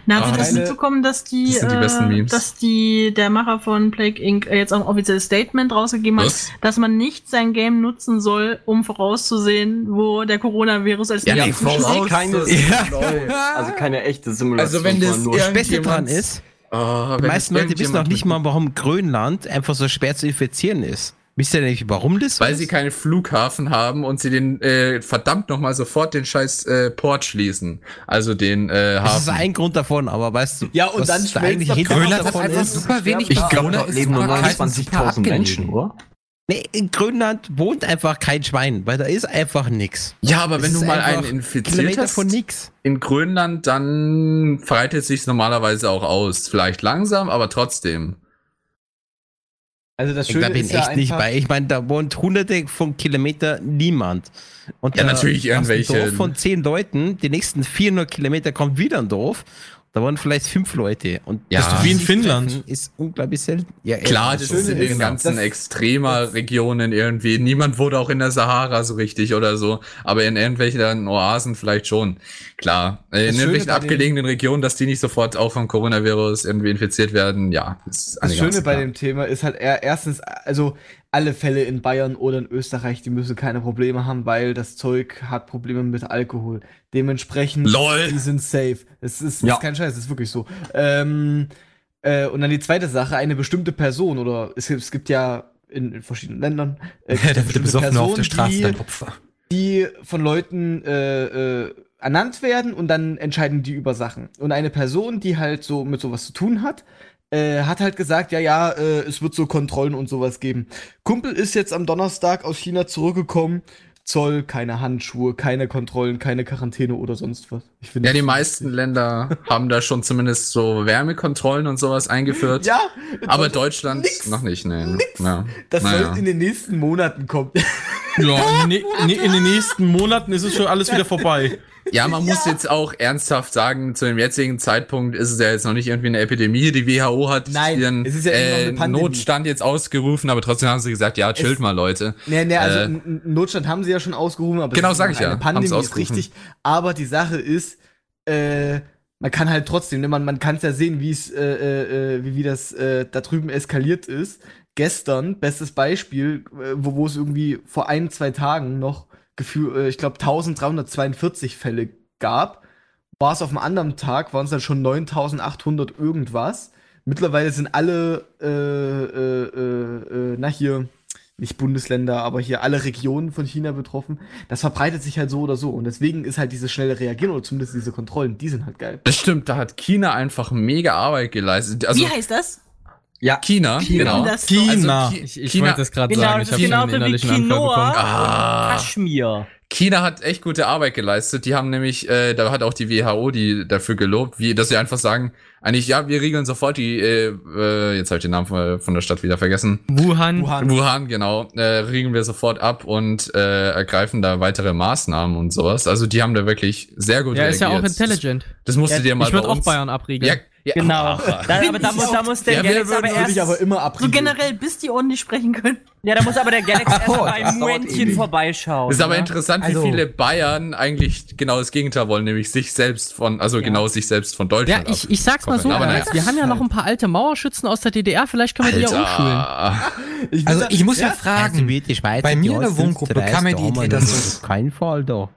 Na, habt Ah, ihr das mitbekommen, dass die, Das sind die besten äh, Memes. dass die, der Macher von Plague Inc. äh, jetzt auch ein offizielles Statement rausgegeben hat, Was? dass man nicht sein Game nutzen soll, um vorauszusehen, wo der Coronavirus als Ja, nee, nächstes voraus- schlägt. keine, Ja. Also keine echte Simulation. Also wenn das dran ist, Oh, die meisten Leute wissen noch irgendjemand nicht mal, warum Grönland einfach so schwer zu infizieren ist. Wisst ihr nicht, warum das so Weil ist? sie keinen Flughafen haben und sie den äh, verdammt nochmal sofort den scheiß äh, Port schließen. Also den äh, Das ist Hafen. ein Grund davon, aber weißt du, Ja, und was dann eigentliche doch Hintergrund Grönland hat davon einfach ist? super wenig Ich glaube, da ist leben nur super kalt und super 29.000 abgelegen. Menschen, oder? Nee, in Grönland wohnt einfach kein Schwein, weil da ist einfach nix. ja, aber Es wenn du mal einen infiziert Kilometer hast von nix. in Grönland, dann verbreitet sich normalerweise auch aus. Vielleicht langsam, aber trotzdem. Also das Da Schöne bin ist ich echt ja nicht bei. Ich meine, da wohnt hunderte von Kilometer niemand. Und Ja, natürlich du ein irgendwelche- Dorf von zehn Leuten, die nächsten 400 Kilometer kommt wieder ein Dorf. Da waren vielleicht fünf Leute. Und Ja. Das wie in Finnland. Ist unglaublich selten. Ja, Klar, das Schöne ist in den ganzen dass- extremer Regionen irgendwie. Niemand wurde auch in der Sahara so richtig oder so. Aber in irgendwelchen Oasen vielleicht schon. Klar. Äh, In Schöne irgendwelchen abgelegenen Regionen, dass die nicht sofort auch vom Coronavirus irgendwie infiziert werden. Ja, ist das einigermaßen Schöne bei klar. dem Thema ist halt eher, erstens, also alle Fälle in Bayern oder in Österreich, die müssen keine Probleme haben, weil das Zeug hat Probleme mit Alkohol. Dementsprechend, LOL. die sind safe. Es ist, Ja. ist kein Scheiß, es ist wirklich so. Ähm, äh, und dann die zweite Sache, eine bestimmte Person oder es gibt, es gibt ja in, in verschiedenen Ländern äh, Da wird der bestimmte Besoffene auf der Straße die- dein Opfer. die von Leuten äh, äh, ernannt werden und dann entscheiden die über Sachen. Und eine Person, die halt so mit sowas zu tun hat, äh, hat halt gesagt, ja, ja, äh, es wird so Kontrollen und sowas geben. Kumpel ist jetzt am Donnerstag aus China zurückgekommen. Zoll, keine Handschuhe, keine Kontrollen, keine Quarantäne oder sonst was. Ich finde Ja, die meisten Länder haben da schon zumindest so Wärmekontrollen und sowas eingeführt. Ja, Aber Deutschland nix, noch nicht, nee. Ja. das Naja. soll in den nächsten Monaten kommen. Ja, in, ne- in den nächsten Monaten ist es schon alles wieder vorbei. Ja, man muss jetzt auch ernsthaft sagen, zu dem jetzigen Zeitpunkt ist es ja jetzt noch nicht irgendwie eine Epidemie. Die WHO hat Nein, ihren es ist ja äh. Notstand jetzt ausgerufen, aber trotzdem haben sie gesagt, ja, chillt Es- mal, Leute. Nee, nee, also Äh, Notstand haben sie ja schon ausgerufen, aber Genau, es ist sag ich eine ja. Pandemie ist richtig. Aber die Sache ist, äh, man kann halt trotzdem, ne, man, man kann es ja sehen, wie es, äh, äh, äh, wie, wie das äh, da drüben eskaliert ist. Gestern, bestes Beispiel, äh, wo, wo es irgendwie vor ein, zwei Tagen noch gefühl, äh, ich glaube 1342 Fälle gab, war es auf einem anderen Tag, waren es dann schon 9800 irgendwas. Mittlerweile sind alle, äh, äh, äh, äh, na hier, nicht Bundesländer, aber hier alle Regionen von China betroffen. Das verbreitet sich halt so oder so. Und deswegen ist halt dieses schnelle Reagieren oder zumindest diese Kontrollen, die sind halt geil. das stimmt, da hat China einfach mega Arbeit geleistet. Also Wie heißt das? Ja, China, genau. Das China. Also, Chi- Ich, ich China, wollte das gerade Genau, sagen. Ich habe einen wie innerlichen Anfall bekommen. Ah. Kaschmir. China hat echt gute Arbeit geleistet. Die haben nämlich, äh, da hat auch die WHO die dafür gelobt, wie, dass sie einfach sagen, eigentlich, ja, wir regeln sofort die, äh, äh, jetzt habe ich den Namen von, von der Stadt wieder vergessen. Wuhan. Wuhan. Wuhan, genau, äh, regeln wir sofort ab und äh, ergreifen da weitere Maßnahmen und sowas. Also die haben da wirklich sehr gut Ja, ist ja auch reagiert. intelligent. Das, das musst du Ja, dir mal Ich würde auch Bayern abriegeln. Ja, ja, Genau. Da, aber da muss, da muss der Ja, Galax aber erst. ich aber immer so generell, bis die ordentlich sprechen können. Ja, da muss aber der Galax erst Oh, Muentchen ewig. vorbeischauen. Das ist aber ne? interessant, wie Also- viele Bayern eigentlich genau das Gegenteil wollen, nämlich sich selbst von, also genau sich selbst von Ja, Deutschland. ich, ich sag's mal so, Aber naja. Wir haben ja noch ein paar alte Mauerschützen aus der DDR, vielleicht können wir die ja umschulen. Alter. Ich Also ich muss ja, Also fragen, wie Schweiz bei mir in der Wohngruppe kam mir die Idee, das dass ist kein Fall da.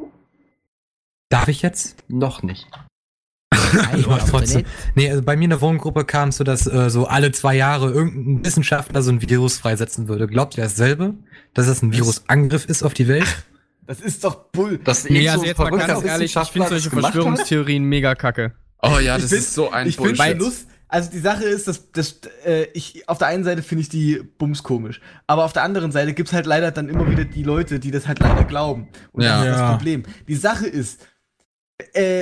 darf ich jetzt? Noch nicht. Mach's trotzdem. Nee, also bei mir in der Wohngruppe kam es so, dass äh, so alle zwei Jahre irgendein Wissenschaftler so ein Virus freisetzen würde. Glaubt ihr dasselbe? Dass das ein Virusangriff ist auf die Welt? Das ist doch Bull. Das ist Nee, also so jetzt mal ganz ehrlich, ich finde solche. Verschwörungstheorien mega kacke. Oh ja, das find- ist so ein ich Bullshit. Lust. Also die Sache ist, dass, dass äh, ich auf der einen Seite finde ich die Bums komisch, aber auf der anderen Seite gibt's halt leider dann immer wieder die Leute, die das halt leider glauben. Und Ja. das ist das. Problem. Die Sache ist, äh,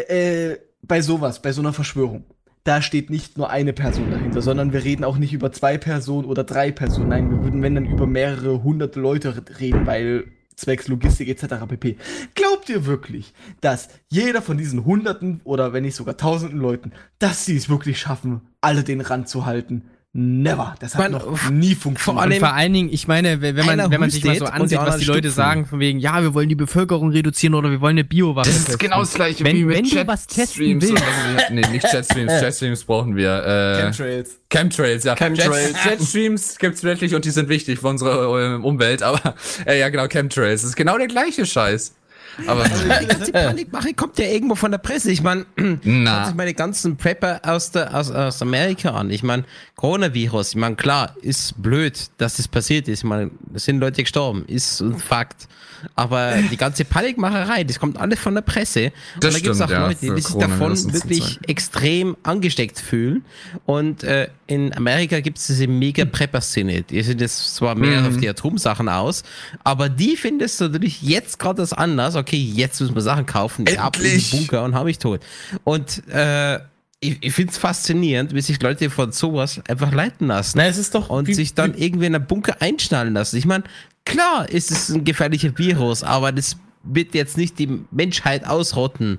äh, bei sowas, bei so einer Verschwörung, da steht nicht nur eine Person dahinter, sondern wir reden auch nicht über zwei Personen oder drei Personen. Nein, wir würden, wenn dann über mehrere hunderte Leute reden, weil zwecks Logistik etc. pp. Glaubt ihr wirklich, dass jeder von diesen hunderten oder wenn nicht sogar tausenden Leuten, dass sie es wirklich schaffen, alle den Rand zu halten? Never. Das hat Man, noch nie funktioniert. vor vor allen Dingen, ich meine, wenn man, wenn man sich mal so ansieht, was die Leute stupfen. sagen, von wegen, ja, wir wollen die Bevölkerung reduzieren oder wir wollen eine Biowaffe. Das ist testen. genau das gleiche Wenn- wie mit wenn du was testen Chatstreams willst. und Nee, nicht Chatstreams, Chatstreams brauchen wir. Äh, Chemtrails. Chemtrails, ja. Chemtrails. Jetstreams gibt's wirklich und die sind wichtig für unsere äh, Umwelt, aber äh, ja genau, Chemtrails. Das ist genau der gleiche Scheiß. Aber Die ganze Panikmache kommt ja irgendwo von der Presse. Ich meine, schaut sich meine ganzen Prepper aus, der, aus, aus Amerika an. Ich meine, Coronavirus, ich meine, klar, ist blöd, dass das passiert ist. Ich meine, es sind Leute gestorben, ist ein Fakt. Aber die ganze Panikmacherei, das kommt alles von der Presse. Das und da gibt's stimmt, auch ja, Leute, die sich davon wirklich extrem angesteckt fühlen. Und äh, in Amerika gibt es diese mega Prepper-Szene. Die sind jetzt zwar mehr Mhm. auf die Atomsachen aus, aber die findest du natürlich jetzt gerade das anders. Okay, jetzt müssen wir Sachen kaufen, ab in Endlich! den Bunker und habe ich tot. Und äh, ich, ich finde es faszinierend, wie sich Leute von sowas einfach leiten lassen. Na, es ist doch. und wie- sich dann wie- irgendwie in einen Bunker einschnallen lassen. Ich meine, klar ist es ein gefährlicher Virus, aber das wird jetzt nicht die Menschheit ausrotten.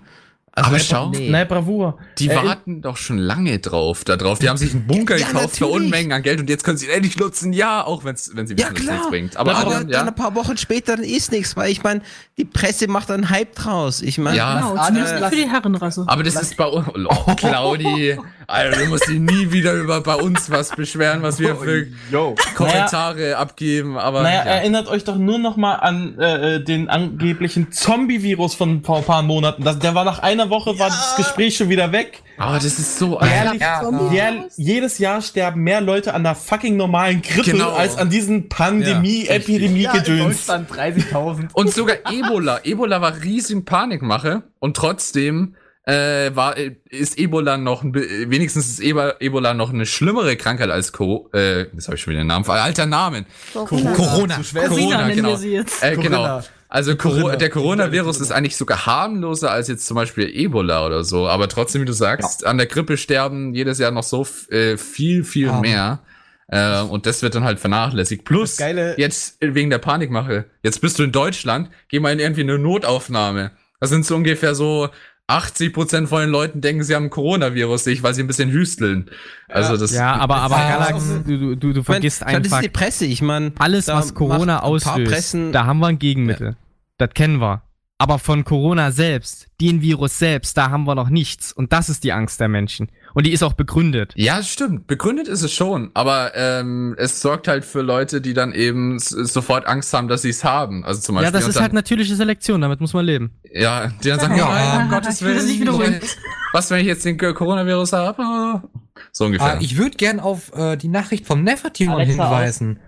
Also Aber schau, nee. Nein, Bravour. Die Äh, warten doch schon lange drauf, da drauf. Die haben sich einen Bunker Ja, gekauft für natürlich. Unmengen an Geld und jetzt können sie ihn endlich nutzen. Ja, auch wenn's, wenn sie Ja, wissen, dass es klar. nichts bringt. Aber, aber dann, dann ja. ein paar Wochen später dann ist nichts, weil ich meine, die Presse macht einen Hype draus. Ich meine, Ja. Genau, Ah, zumindest lass- für die Herrenrasse. Aber das ist bei uns. Oh, Claudi, Alter, du musst dich nie wieder über bei uns was beschweren, was wir für Yo. Kommentare abgeben. Aber Naja, ja. erinnert euch doch nur noch mal an äh, äh, den angeblichen Zombie-Virus von vor ein paar Monaten. Das, der war nach einer Woche, war das Gespräch schon wieder weg. aber das ist so. Jährlich, ja, jedes Jahr sterben mehr Leute an der fucking normalen Grippe Genau. als an diesen Pandemie, Ja, 30.000. Und sogar Ebola. Ebola war riesig Panikmache und trotzdem äh, war, ist Ebola noch, wenigstens ist Ebola noch eine schlimmere Krankheit als Co äh, jetzt habe ich schon wieder den Namen, alter Namen. Corona. Corona Corona, nennen genau. wir sie jetzt. Äh, genau. Also Coro Corinna. der Coronavirus ist eigentlich sogar harmloser als jetzt zum Beispiel Ebola oder so. Aber trotzdem, wie du sagst, an der Grippe sterben jedes Jahr noch so äh, viel, viel Ah. mehr. Äh, und das wird dann halt vernachlässigt. Plus, jetzt äh, wegen der Panikmache, jetzt bist du in Deutschland, geh mal in irgendwie eine Notaufnahme. Das sind so ungefähr so 80% von den Leuten denken, sie haben ein Coronavirus, sich, weil sie ein bisschen hüsteln. Also das. Ja, aber, aber Ah, Galax, du, du, du, du Ich mein, vergisst schau, das einfach, ist die Presse. Ich meine, alles, was Corona auslöst, da haben wir ein Gegenmittel. Das kennen wir. Aber von Corona selbst, den Virus selbst, da haben wir noch nichts. Und das ist die Angst der Menschen. Und die ist auch begründet. Ja, stimmt. Begründet ist es schon, aber ähm, es sorgt halt für Leute, die dann eben sofort Angst haben, dass sie es haben. Also zum Beispiel. Ja, das ist dann, halt natürliche Selektion, damit muss man leben. Ja, die dann sagen, Ja. ja, um Gottes Ich will das Willen. Was, wenn ich jetzt den Coronavirus habe? So ungefähr. Ah, ich würde gern auf äh, die Nachricht vom Nefertimon hinweisen.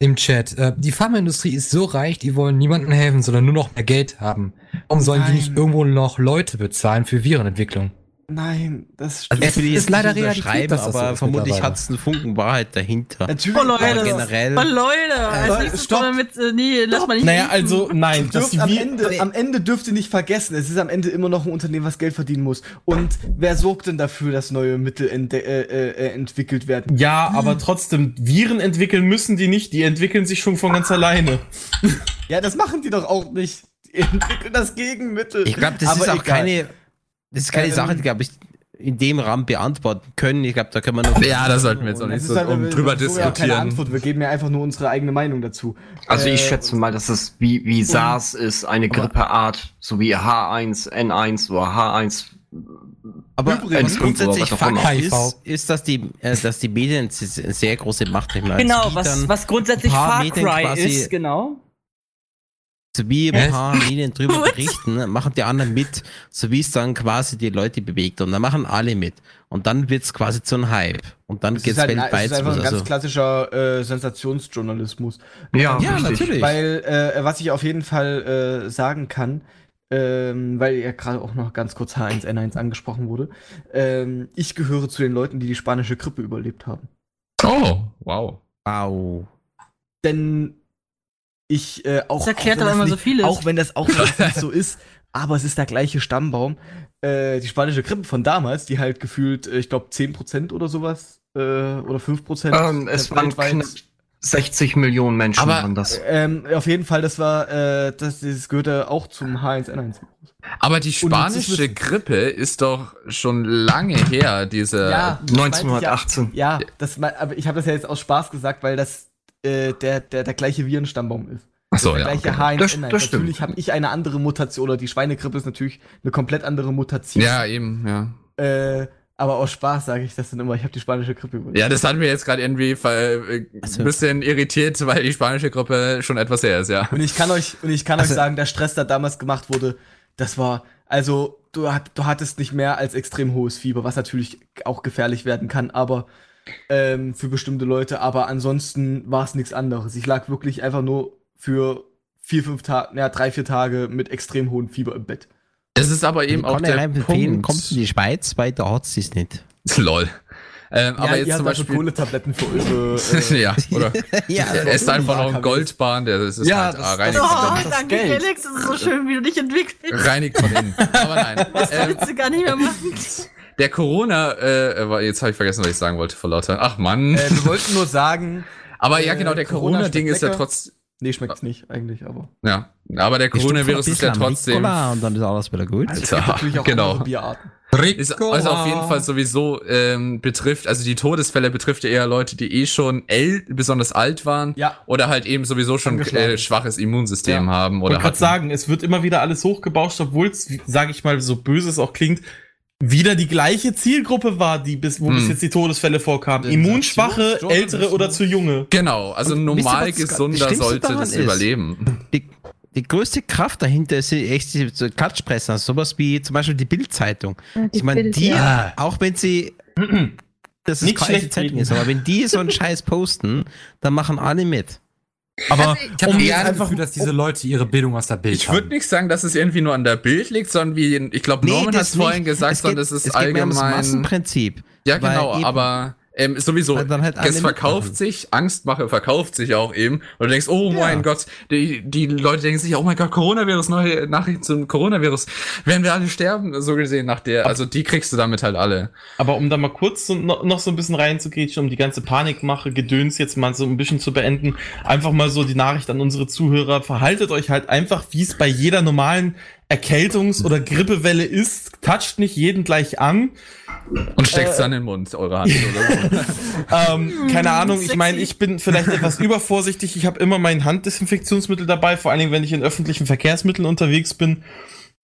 Im Chat. Äh, die Pharmaindustrie ist so reich, die wollen niemandem helfen, sondern nur noch mehr Geld haben. Warum sollen die nicht Nein. irgendwo noch Leute bezahlen für Virenentwicklung? Nein, das Also Es ich will ist jetzt leider nicht Realität, das aber vermutlich hat es einen Funken Wahrheit dahinter. Natürlich. Oh Leute, Aber generell- oh Leute, als Leute, nächstes stopp. mit, äh, nee, lass mal nicht. Naja, impfen. also nein, Dürft die am, Ende, am Ende dürft ihr nicht vergessen, es ist am Ende immer noch ein Unternehmen, was Geld verdienen muss. Und wer sorgt denn dafür, dass neue Mittel äh, äh, äh, entwickelt werden? Ja, aber trotzdem, Viren entwickeln müssen die nicht, die entwickeln sich schon von ganz alleine. Ja, das machen die doch auch nicht. Die entwickeln das Gegenmittel. Ich glaube, das Aber ist auch egal. keine, das ist keine Ähm, Sache, die, glaube ich, in dem Rahmen beantworten können. Ich glaube, da können wir noch. ja, da sollten wir jetzt auch nicht so halt, um drüber ja keine diskutieren. Antwort. Wir geben ja einfach nur unsere eigene Meinung dazu. Also ich Äh, schätze mal, dass es wie, wie SARS ist, eine Grippeart, so wie H1, N1 oder H1. Aber Übrigens, was grundsätzlich. Fakt ist, ist, dass die, äh, dass die Medien eine sehr große Macht haben. Also Genau, was, was grundsätzlich Far Cry ist, genau. So wie Hä? ein paar Medien drüber What? berichten, machen die anderen mit, so wie es dann quasi die Leute bewegt. Und dann machen alle mit. Und dann wird's quasi zu einem Hype. Und dann Es geht's ist, halt, es weltweit ist einfach ein ganz Also, klassischer äh, Sensationsjournalismus. Ja, ja, richtig. natürlich. Weil, äh, was ich auf jeden Fall äh, sagen kann, ähm, weil ja gerade auch noch ganz kurz H1N1 angesprochen wurde, ähm, ich gehöre zu den Leuten, die die spanische Grippe überlebt haben. Oh, wow. wow. Denn ich äh, auch. Das erklärt auch aber immer nicht, so vieles. Auch wenn das auch das so ist, aber es ist der gleiche Stammbaum. Äh, die spanische Grippe von damals, die halt gefühlt, äh, ich glaube, 10% oder sowas äh, oder 5% Ähm, es waren knapp 60 Millionen Menschen Aber- waren das. Ähm, auf jeden Fall, das war, äh, das, das gehörte auch zum H1N1. Aber die das spanische Grippe ist doch schon lange her, diese. Ja, das meinte ich 1918. Ja, ja das, aber ich habe das ja jetzt aus Spaß gesagt, weil das äh, der, der, der gleiche Virenstammbaum ist. Ach so, der ja. gleiche Okay. H1N1. Das- das natürlich habe ich eine andere Mutation, oder die Schweinegrippe ist natürlich eine komplett andere Mutation. Ja, eben, ja. Äh, aber aus Spaß sage ich das dann immer, ich habe die spanische Grippe überlebt. Ja, das hat mir jetzt gerade irgendwie äh, ein Also- bisschen irritiert, weil die spanische Gruppe schon etwas her ist, ja. Und ich kann euch, und ich kann Also- euch sagen, der Stress, der damals gemacht wurde, das war, also, du, hat, du hattest nicht mehr als extrem hohes Fieber, was natürlich auch gefährlich werden kann, aber ähm, für bestimmte Leute, aber ansonsten war es nichts anderes. Ich lag wirklich einfach nur für vier, fünf Tage, ja, drei, vier Tage mit extrem hohem Fieber im Bett. Es ist aber eben auch der Punkt. kommt in die Schweiz, weil da hat's es nicht. Lol. Ähm, aber ja, jetzt ihr zum also Beispiel. Kohletabletten für eure. Äh, ja, oder? ja, Er ist einfach noch ein AKWs. Goldbahn, der das ist Ja, halt das- ah, reinigt Oh, von innen. danke, Geld. Felix, das ist so schön, wie du dich entwickelst. Reinigt von innen. Aber nein. Das Ähm, willst du gar nicht mehr machen. Der Corona, äh, jetzt habe ich vergessen, was ich sagen wollte vor lauter. Ach Mann. Äh, wir wollten nur sagen. aber ja, äh, genau, der Corona Corona-Ding schmeckt ist ja lecker. trotz, Nee, schmeckt's nicht eigentlich, aber. ja, aber der Coronavirus ist ja trotzdem, Und dann ist alles wieder gut. Alter, Natürlich auch genau. andere Bierarten. Ist also auf jeden Fall sowieso ähm, betrifft, also die Todesfälle betrifft ja eher Leute, die eh schon el besonders alt waren Ja. oder halt eben sowieso schon äh, schwaches Immunsystem Ja. haben Ich oder wollte gerade hatten. sagen, es wird immer wieder alles hochgebauscht, obwohl es, sage ich mal, so böse es auch klingt, wieder die gleiche Zielgruppe war, die bis, wo Hm. bis jetzt die Todesfälle vorkamen. Immunschwache, ältere oder zu junge. Genau, also Und normal das gesunder sollte das ist? überleben. Die, die größte Kraft dahinter ist echt die so Klatschpressen, also sowas wie zum Beispiel die Bildzeitung. Ja, Ich meine, die, ja. auch wenn sie das ist Nicht keine Zeitung ist, aber wenn die so einen Scheiß posten, dann machen alle mit. Aber Ich habe um eher das einfach Gefühl, dass diese Leute ihre Bildung aus der Bild Ich würde haben. nicht sagen, dass es irgendwie nur an der Bild liegt, sondern wie, ich glaube, Norman hat das es vorhin gesagt, Es sondern geht- das ist es geht mehr ums allgemein. Massenprinzip. Ja, genau, eben- aber ähm, sowieso, dann halt es verkauft mitmachen. sich, Angstmache verkauft sich auch eben. Und du denkst, oh mein Gott, die, die Leute denken sich, oh mein Gott, Coronavirus, neue Nachrichten zum Coronavirus, werden wir alle sterben, so gesehen nach der, also die kriegst du damit halt alle. Aber um da mal kurz so, noch, noch so ein bisschen reinzugehen, um die ganze Panikmache, Gedöns jetzt mal so ein bisschen zu beenden, einfach mal so die Nachricht an unsere Zuhörer, verhaltet euch halt einfach, wie es bei jeder normalen Erkältungs- oder Grippewelle ist, toucht nicht jeden gleich an. Und steckst dann in den Mund, eure Hand oder so. Ähm, keine Ahnung, ich meine, ich bin vielleicht etwas übervorsichtig. Ich habe immer mein Handdesinfektionsmittel dabei, vor allen Dingen, wenn ich in öffentlichen Verkehrsmitteln unterwegs bin.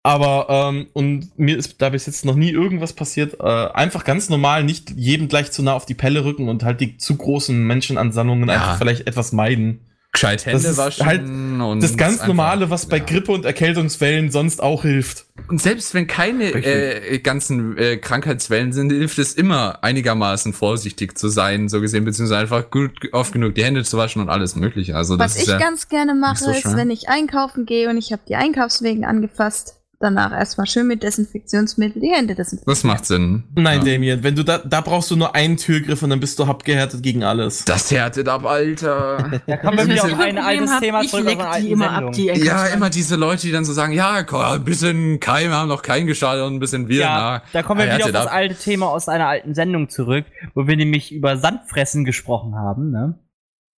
Aber, ähm, und mir ist da bis jetzt noch nie irgendwas passiert. Äh, einfach ganz normal, nicht jedem gleich zu nah auf die Pelle rücken und halt die zu großen Menschenansammlungen Ja. einfach vielleicht etwas meiden. Gescheit Hände Das ist waschen. halt und Das ganz einfach- Normale, was bei ja. Grippe und Erkältungswellen sonst auch hilft. Und selbst wenn keine äh, ganzen äh, Krankheitswellen sind, hilft es immer einigermaßen vorsichtig zu sein, so gesehen, beziehungsweise einfach gut oft genug die Hände zu waschen und alles mögliche. Also das Was ist ich ja, ganz gerne mache, so ist, wenn ich einkaufen gehe und ich habe die Einkaufswegen angefasst, danach erstmal schön mit Desinfektionsmittel die Hände desinfizieren. das macht Sinn. Nein, ja. Damien, wenn du da, da brauchst du nur einen Türgriff und dann bist du abgehärtet gegen alles. Das härtet ab, Alter. Da kommen wir Wenn wieder ich auf ein altes hab, Thema ich zurück einer die alten immer Sendung. ab, die Ja, Einkaufswagen. immer diese Leute, die dann so sagen, ja, komm, ein bisschen Keime haben noch keinen geschadet und ein bisschen Viren. Ja, da kommen wir Ah, wieder auf das ab. alte Thema aus einer alten Sendung zurück, wo wir nämlich über Sandfressen gesprochen haben, ne?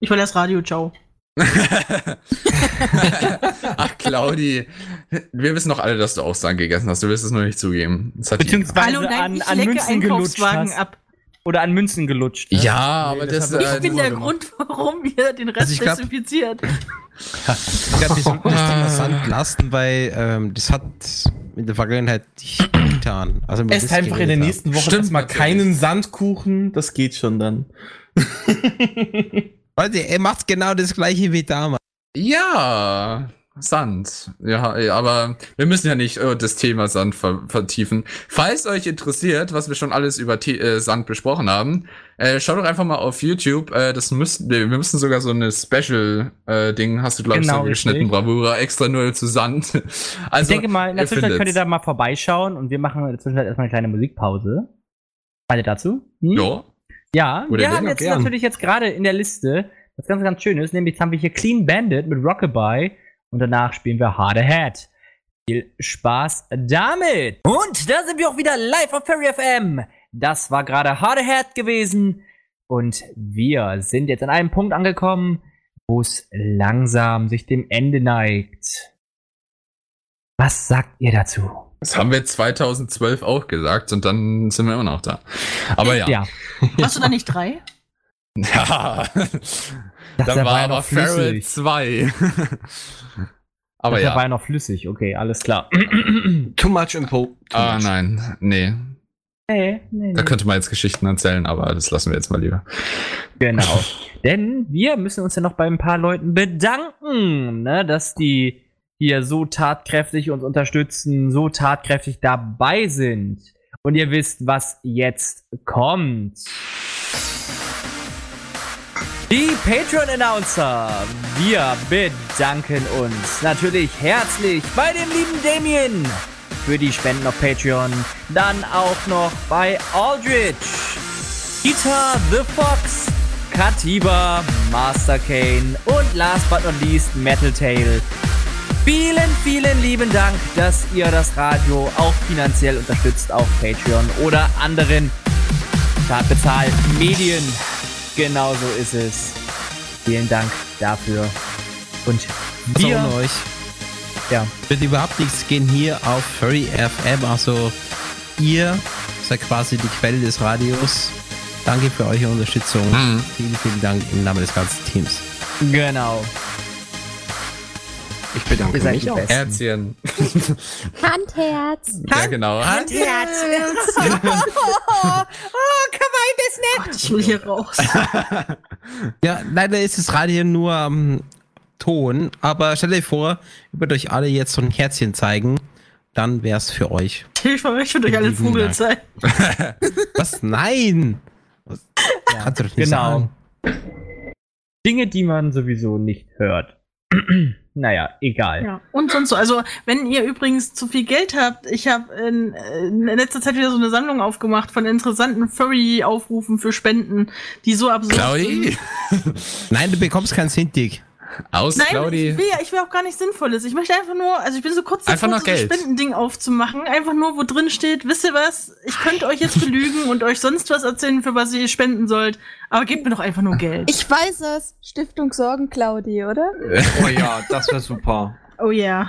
Ich will das Radio, ciao. Ach, Claudi, wir wissen doch alle, dass du auch Sand gegessen hast. Du willst es nur nicht zugeben. Das hat Beziehungsweise Hallo, nein, an, ich an lecke Münzen gelutscht hast. ab. Oder an Münzen gelutscht. Ne? ja, aber das das, äh, Ich bin der gemacht. Grund, warum wir den Rest Also ich glaub- desinfiziert. Ich glaube, wir sollten das Thema Sand lassen, weil ähm, das hat in der Vergangenheit nicht getan. Also Esst einfach in der nächsten Woche Stimmt natürlich. keinen Sandkuchen, das geht schon dann. Leute, er macht genau das gleiche wie damals. Ja, Sand. Ja, aber wir müssen ja nicht äh, das Thema Sand ver vertiefen. Falls euch interessiert, was wir schon alles über The äh, Sand besprochen haben, äh, schaut doch einfach mal auf YouTube. Äh, das müssen wir müssen sogar so eine Special-Ding, hast du, glaube ich, Genau, so geschnitten, richtig. Bravura, extra nur zu Sand. Also, ich denke mal, in der Zwischenzeit könnt ihr da mal vorbeischauen und wir machen in der Zwischenzeit erstmal eine kleine Musikpause. Beide dazu? Hm? Ja. Ja, Oder wir haben jetzt gern. natürlich jetzt gerade in der Liste was ganz, ganz Schönes, nämlich jetzt haben wir hier Clean Bandit mit Rockabye und danach spielen wir Hard Ahead. Viel Spaß damit! Und da sind wir auch wieder live auf Ferry FM. Das war gerade Hard Ahead gewesen und wir sind jetzt an einem Punkt angekommen, wo es langsam sich dem Ende neigt. Was sagt ihr dazu? Das haben wir 2012 auch gesagt und dann sind wir immer noch da. Aber ja. Ja, Hast du da nicht drei? Ja. das Dann war aber noch Feral flüssig. 2. aber das ja. war ja noch flüssig, okay, alles klar. Too much info. Too Ah, much. nein. Nee. nee, nee, Da könnte man jetzt Geschichten erzählen, aber das lassen wir jetzt mal lieber. Genau. Denn wir müssen uns ja noch bei ein paar Leuten bedanken, ne, dass die hier so tatkräftig uns unterstützen, so tatkräftig dabei sind. Und ihr wisst, was jetzt kommt. Die Patreon-Announcer. Wir bedanken uns natürlich herzlich bei dem lieben Damien für die Spenden auf Patreon. Dann auch noch bei Aldrich, Peter the Fox, Katiba, Master Kane und last but not least Metal Tail. Vielen, vielen lieben Dank, dass ihr das Radio auch finanziell unterstützt auf Patreon oder anderen bezahlten Medien. Genauso ist es. Vielen Dank dafür. Und Also wir, ohne euch ja, wird überhaupt nichts gehen hier auf Furry FM. Also ihr seid quasi die Quelle des Radios. Danke für eure Unterstützung. Mhm. Vielen, vielen Dank im Namen des ganzen Teams. genau. Ich bedanke Ihr seid mich auch. Herzchen. Handherz. Ja, genau. Ich will hier raus. Ja, leider ist das Radio nur am Ton, aber stellt euch vor, ich würde euch alle jetzt so ein Herzchen zeigen, dann wär's für euch. Ich möchte durch alle Vogel sein. Was? Nein! Was? Kannst du doch nicht Genau. sagen. Dinge, die man sowieso nicht hört. naja, egal. Ja. Und sonst so. Also, wenn ihr übrigens zu viel Geld habt, ich habe in, in letzter Zeit wieder so eine Sammlung aufgemacht von interessanten Furry-Aufrufen für Spenden, die so absurd Claudi? Nein, du bekommst kein Sintig. Aus, Nein, Claudi. ich will, ja, ich will auch gar nicht Sinnvolles. Ich möchte einfach nur, also ich bin so kurz Einfach davor, so ein. Spendending aufzumachen. Einfach nur, wo drin steht, wisst ihr was? Ich könnte euch jetzt belügen und euch sonst was erzählen, für was ihr spenden sollt. Aber gebt mir doch einfach nur Geld. Ich weiß es. Stiftung Sorgen Claudi, oder? Oh ja, das wäre super. Oh yeah.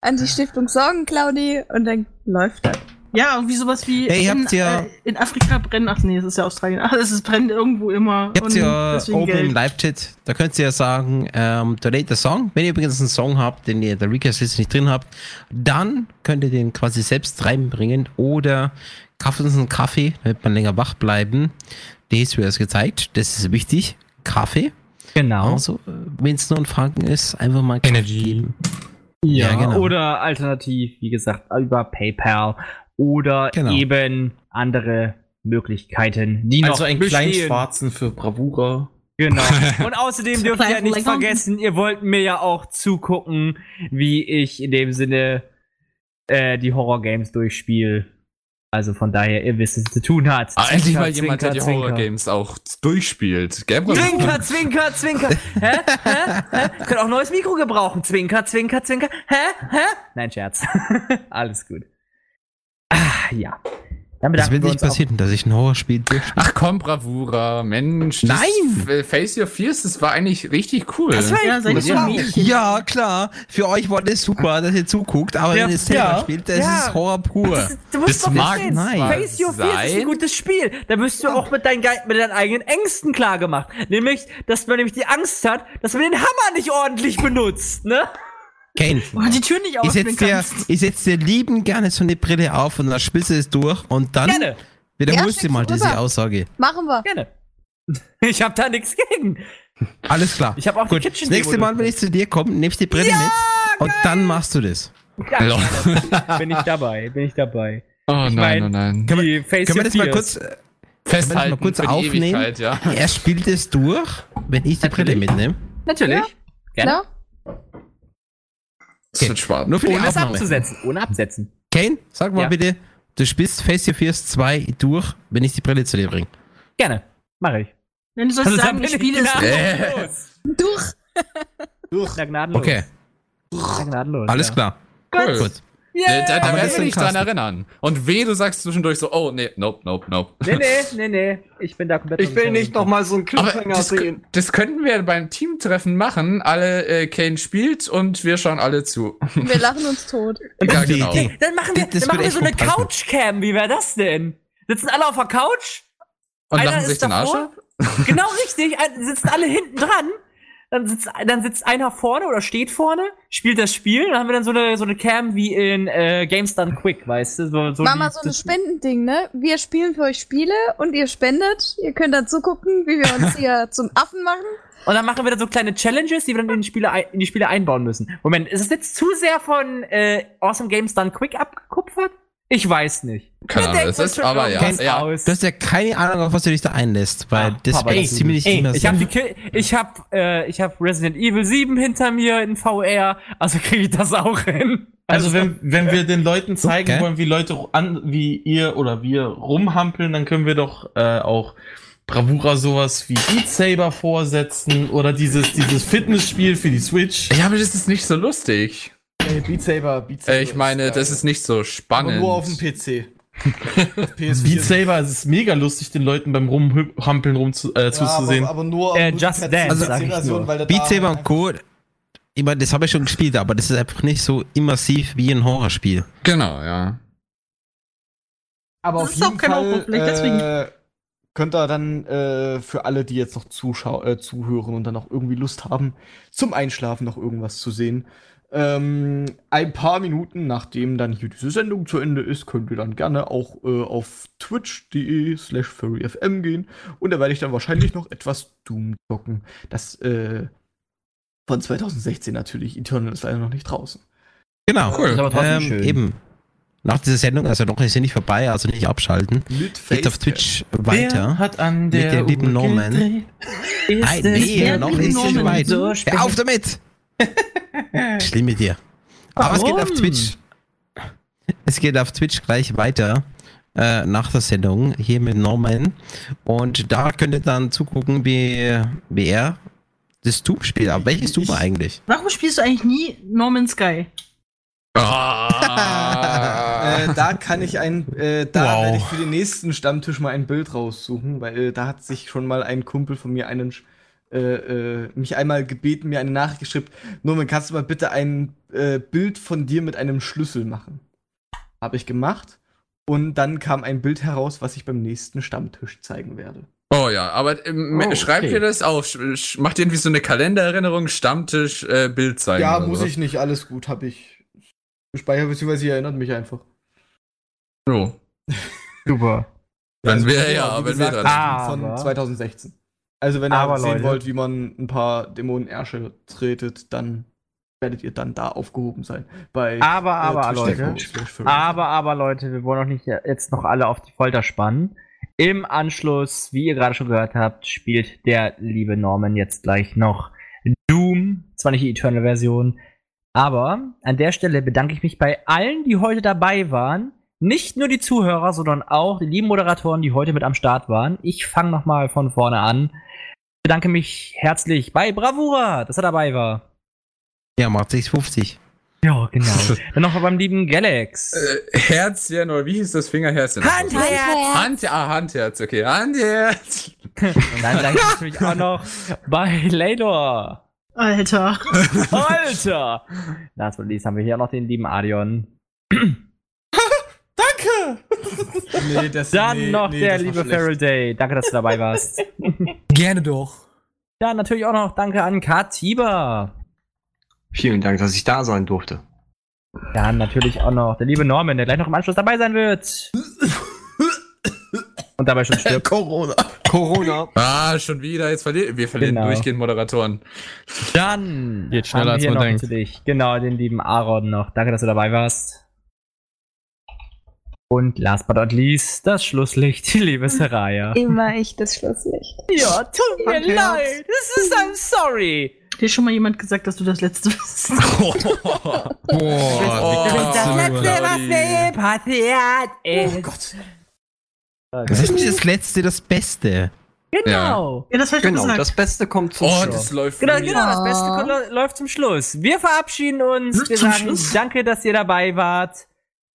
An die Stiftung Sorgen Claudi und dann läuft das. Ja, irgendwie sowas wie Ja, in, ja- äh, in Afrika brennen. Ach nee, es ist ja Australien. Ach, es ist, brennt irgendwo immer. Ihr habt und ja oben im Geld. Live-Chat, da könnt ihr ja sagen, ähm, donate a song. Wenn ihr übrigens einen Song habt, den ihr in der Recast-Liste nicht drin habt, dann könnt ihr den quasi selbst reinbringen oder kauft uns einen Kaffee, damit man länger wach bleiben. Das wird es gezeigt, das ist wichtig. Kaffee. Genau. Also, wenn es nur ein Franken ist, einfach mal Energy. geben. Ja, Ja, genau. oder alternativ, wie gesagt, über PayPal oder Genau. eben andere Möglichkeiten, die Also noch einen bestehen. kleinen Schwarzen für Bravura. Genau. Und außerdem dürft ihr ja nicht vergessen, ihr wollt mir ja auch zugucken, wie ich in dem Sinne äh, die Horror-Games durchspiele. Also von daher, ihr wisst, was zu tun hat. Ah, endlich mal jemand, der die. Horror-Games auch durchspielt. Bruder? Zwinker, Zwinker, Zwinker. Hä? Hä? Hä? Könnt auch ein neues Mikro gebrauchen. Zwinker, Zwinker, Zwinker. Hä? Hä? Nein, Scherz. Alles gut. Ah, ja. Dann Das wird wir nicht passieren, dass ich ein Horrorspiel durchspiele. Ach komm, Bravura, Mensch. das Nein! Face Your Fears, das war eigentlich richtig cool. Das war Ja, ihr gut. so Ja. Ja, klar. Für euch war das super, dass ihr zuguckt, aber Ja, wenn ihr es selber ja. spielt, das Ja. ist Horror pur. Das, du musst Das doch mag verstehen. nein. Face Your Fears ist ein gutes Spiel. Da wirst du auch mit deinen, mit deinen eigenen Ängsten klar gemacht. Nämlich, dass man nämlich die Angst hat, dass man den Hammer nicht ordentlich benutzt, ne? Kane, Oh, die Tür nicht ich setz, dir, ich setz dir lieben gerne so eine Brille auf und dann spielst du es durch und dann Gerne, wiederholst Ja, du mal schick's diese rüber. Aussage. Machen wir. gerne. Ich hab da nichts gegen. Alles klar. Ich hab auch die Gut, das nächste Mal, wenn ich zu dir komme, nehme ich die Brille mit und dann machst du das. Ja, bin ich dabei, bin ich dabei. Oh Ich nein, mein- oh nein. Können Die Face Können wir das mal kurz, äh, Festhalten mal kurz aufnehmen? Ewigkeit, ja. er spielt es durch, wenn ich die Brille mitnehme. Natürlich. Gerne. Das wird spannend. Nur für die Ohne es abzusetzen. Ohne absetzen. Kane, sag mal Ja. bitte, du spielst Face Your Fears 2 durch, wenn ich die Brille zu dir bringe. Gerne. Mache ich. Wenn du sollst Also, sagen, dann ich spiele es. gnadenlos. Durch. Na, gnadenlos. Okay, Na, gnadenlos. alles ja. klar. Cool. Gut. Da, da, da Aber werden das wir nicht dran erinnern. Und weh, du sagst zwischendurch so, oh, nee, nope, nope, nope. Nee, nee, nee, nee. Ich bin da komplett. Ich will nicht noch mal so einen Cliffhanger das, sehen. das könnten wir beim Teamtreffen machen. Alle, äh, Kane spielt und wir schauen alle zu. Wir lachen uns tot. ja, genau. Idee. Dann machen wir, Das dann machen wir so eine. Couchcam. Wie wäre das denn? Sitzen alle auf der Couch? Und Einer lachen sich ist den Arsch ab? Genau richtig. Sitzen alle hinten dran. Dann sitzt, dann sitzt einer vorne oder steht vorne, spielt das Spiel. Dann haben wir dann so eine, so eine Cam wie in äh, Games Done Quick, weißt du? So, so die- mal so ein Spendending, ne? Wir spielen für euch Spiele und ihr spendet. Ihr könnt dann zugucken, wie wir uns hier zum Affen machen. Und dann machen wir dann so kleine Challenges, die wir dann in die Spiele, ein, in die Spiele einbauen müssen. Moment, ist es jetzt zu sehr von äh, Awesome Games Done Quick abgekupfert? Ich weiß nicht. Keine Ahnung, es ist, aber ja. irgendwas ja. aus. Du hast ja keine Ahnung, auf was du dich da einlässt, weil Ah, das Papa, ist ziemlich Ey, ich habe ich hab, äh, ich hab Resident Evil 7 hinter mir in VR, also kriege ich das auch hin. Also wenn, wenn wir den Leuten zeigen Okay. wollen, wie Leute an, wie ihr oder wir rumhampeln, dann können wir doch äh, auch Bravura sowas wie Beat Saber vorsetzen oder dieses, dieses Fitnessspiel für die Switch. Ja, aber das ist nicht so lustig. Ey, Beat Saber, Beat Saber. Äh, ich meine, ist das ist nicht so spannend. Aber nur auf dem PC. Auf PS4 Beat Saber, es ist mega lustig, den Leuten beim Rumhampeln rum zu, äh, Ja, zuzusehen. aber, aber nur Äh, Just PC Dance, sag ich nur. Beat Saber halt und Co. Ich meine, das habe ich schon gespielt, aber das ist einfach nicht so immersiv wie ein Horrorspiel. Genau, ja. Aber Das auf ist auch jeden kein Fall Horrorflick, deswegen. äh, könnt ihr dann äh, für alle, die jetzt noch zuschau äh, zuhören und dann auch irgendwie Lust haben, zum Einschlafen noch irgendwas zu sehen, ähm, ein paar Minuten nachdem dann hier diese Sendung zu Ende ist, könnt ihr dann gerne auch äh, auf twitch.de slash furryfm gehen und da werde ich dann wahrscheinlich noch etwas Doom zocken. Das äh, von 2016 natürlich. Eternal ist leider noch nicht draußen. Genau. Cool. Ist aber trotzdem Ähm, schön. eben. Nach dieser Sendung, also noch ist sie nicht vorbei, also nicht abschalten. Mit Geht auf. Twitch Wer weiter. hat an Mit der dem lieben Norman. Nein, nee, noch ist sie weit. so Hör auf damit! Schlimm mit dir. Aber es geht auf? Twitch. Es geht auf Twitch gleich weiter. Äh, nach der Sendung hier mit Norman. Und da könnt ihr dann zugucken, wie, wie er das Doom spielt. Aber welches Doom eigentlich? Warum spielst du eigentlich nie Norman Sky? Ah. Äh, da kann ich ein, äh, da Wow. werde ich für den nächsten Stammtisch mal ein Bild raussuchen, weil äh, da hat sich schon mal ein Kumpel von mir einen, äh, äh, mich einmal gebeten, mir eine Nachricht geschrieben. Norman, kannst du mal bitte ein äh, Bild von dir mit einem Schlüssel machen? Habe ich gemacht. Und dann kam ein Bild heraus, was ich beim nächsten Stammtisch zeigen werde. Oh ja, aber ähm, Oh, schreibt okay. ihr das auf? Macht ihr irgendwie so eine Kalendererinnerung, Stammtisch, äh, Bild zeigen? ja, muss so? ich nicht, alles gut, habe ich gespeichert, beziehungsweise ihr erinnert mich einfach. So. Super. Wenn wir, genau, ja, wenn wir dran Ah. von Aber- 2016. Also wenn ihr Aber sehen Leute- wollt, wie man ein paar Dämonenersche tretet, dann werdet ihr dann da aufgehoben sein. Bei Aber, aber, Twitch.tv Leute. Aber, aber, Leute, wir wollen auch nicht jetzt noch alle auf die Folter spannen. Im Anschluss, wie ihr gerade schon gehört habt, spielt der liebe Norman jetzt gleich noch Doom. Zwar nicht die Eternal-Version, aber an der Stelle bedanke ich mich bei allen, die heute dabei waren. Nicht nur die Zuhörer, sondern auch die lieben Moderatoren, die heute mit am Start waren. Ich fange nochmal von vorne an. Ich bedanke mich herzlich bei Bravura, dass er dabei war. Ja, macht 650. Ja, genau. Dann noch beim lieben Galax. Äh, Herzchen, oder wie hieß das Fingerherzchen? Handherz. Hand, ah, Handherz, okay, Handherz. Und dann danke ich natürlich auch noch bei Laylor. Alter. Alter! Last but least haben wir hier auch noch den lieben Adion. Danke! nee, das, Dann nee, noch nee, der liebe schlecht. Feral Day. Danke, dass du dabei warst. Gerne doch. Dann natürlich auch noch danke an Katiba. Vielen Dank, dass ich da sein durfte. Dann natürlich auch noch der liebe Norman, der gleich noch im Anschluss dabei sein wird. Und dabei schon stirbt. Corona. Corona. Ah, schon wieder, jetzt verlieren wir verlieren Genau. durchgehend Moderatoren. Dann Geht schneller, haben als wir man noch denkt. natürlich, genau, den lieben Aaron noch. Danke, dass du dabei warst. Und last but not least, das Schlusslicht, die liebe Saraya. Immer ich das Schlusslicht. Ja, tut mir Danke. leid. Das ist I'm sorry. Dir schon mal jemand gesagt, dass du das Letzte bist? Boah, das Letzte, was mir je passiert ist. Oh Gott. Das ist nicht das Letzte, das Beste. Genau. Ja, das hab ich Genau, gesagt. das Beste kommt zum Oh, Schluss. das läuft Genau, genau, das Beste kommt- läuft zum Schluss. Wir verabschieden uns. Wir Zum sagen Schluss? danke, dass ihr dabei wart.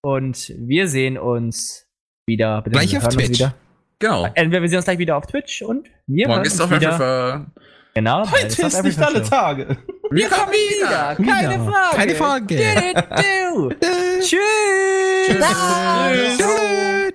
Und wir sehen uns wieder. Bitte Gleich auf Twitch. Wieder. Genau. Entweder wir sehen uns gleich wieder auf Twitch und wir Morgen ist auf wieder. Everfer. Genau. Heute ist nicht alle. Tage. Wir kommen wieder. Keine Frage. Keine Frage. Tschüss. Tschüss. Tschüss.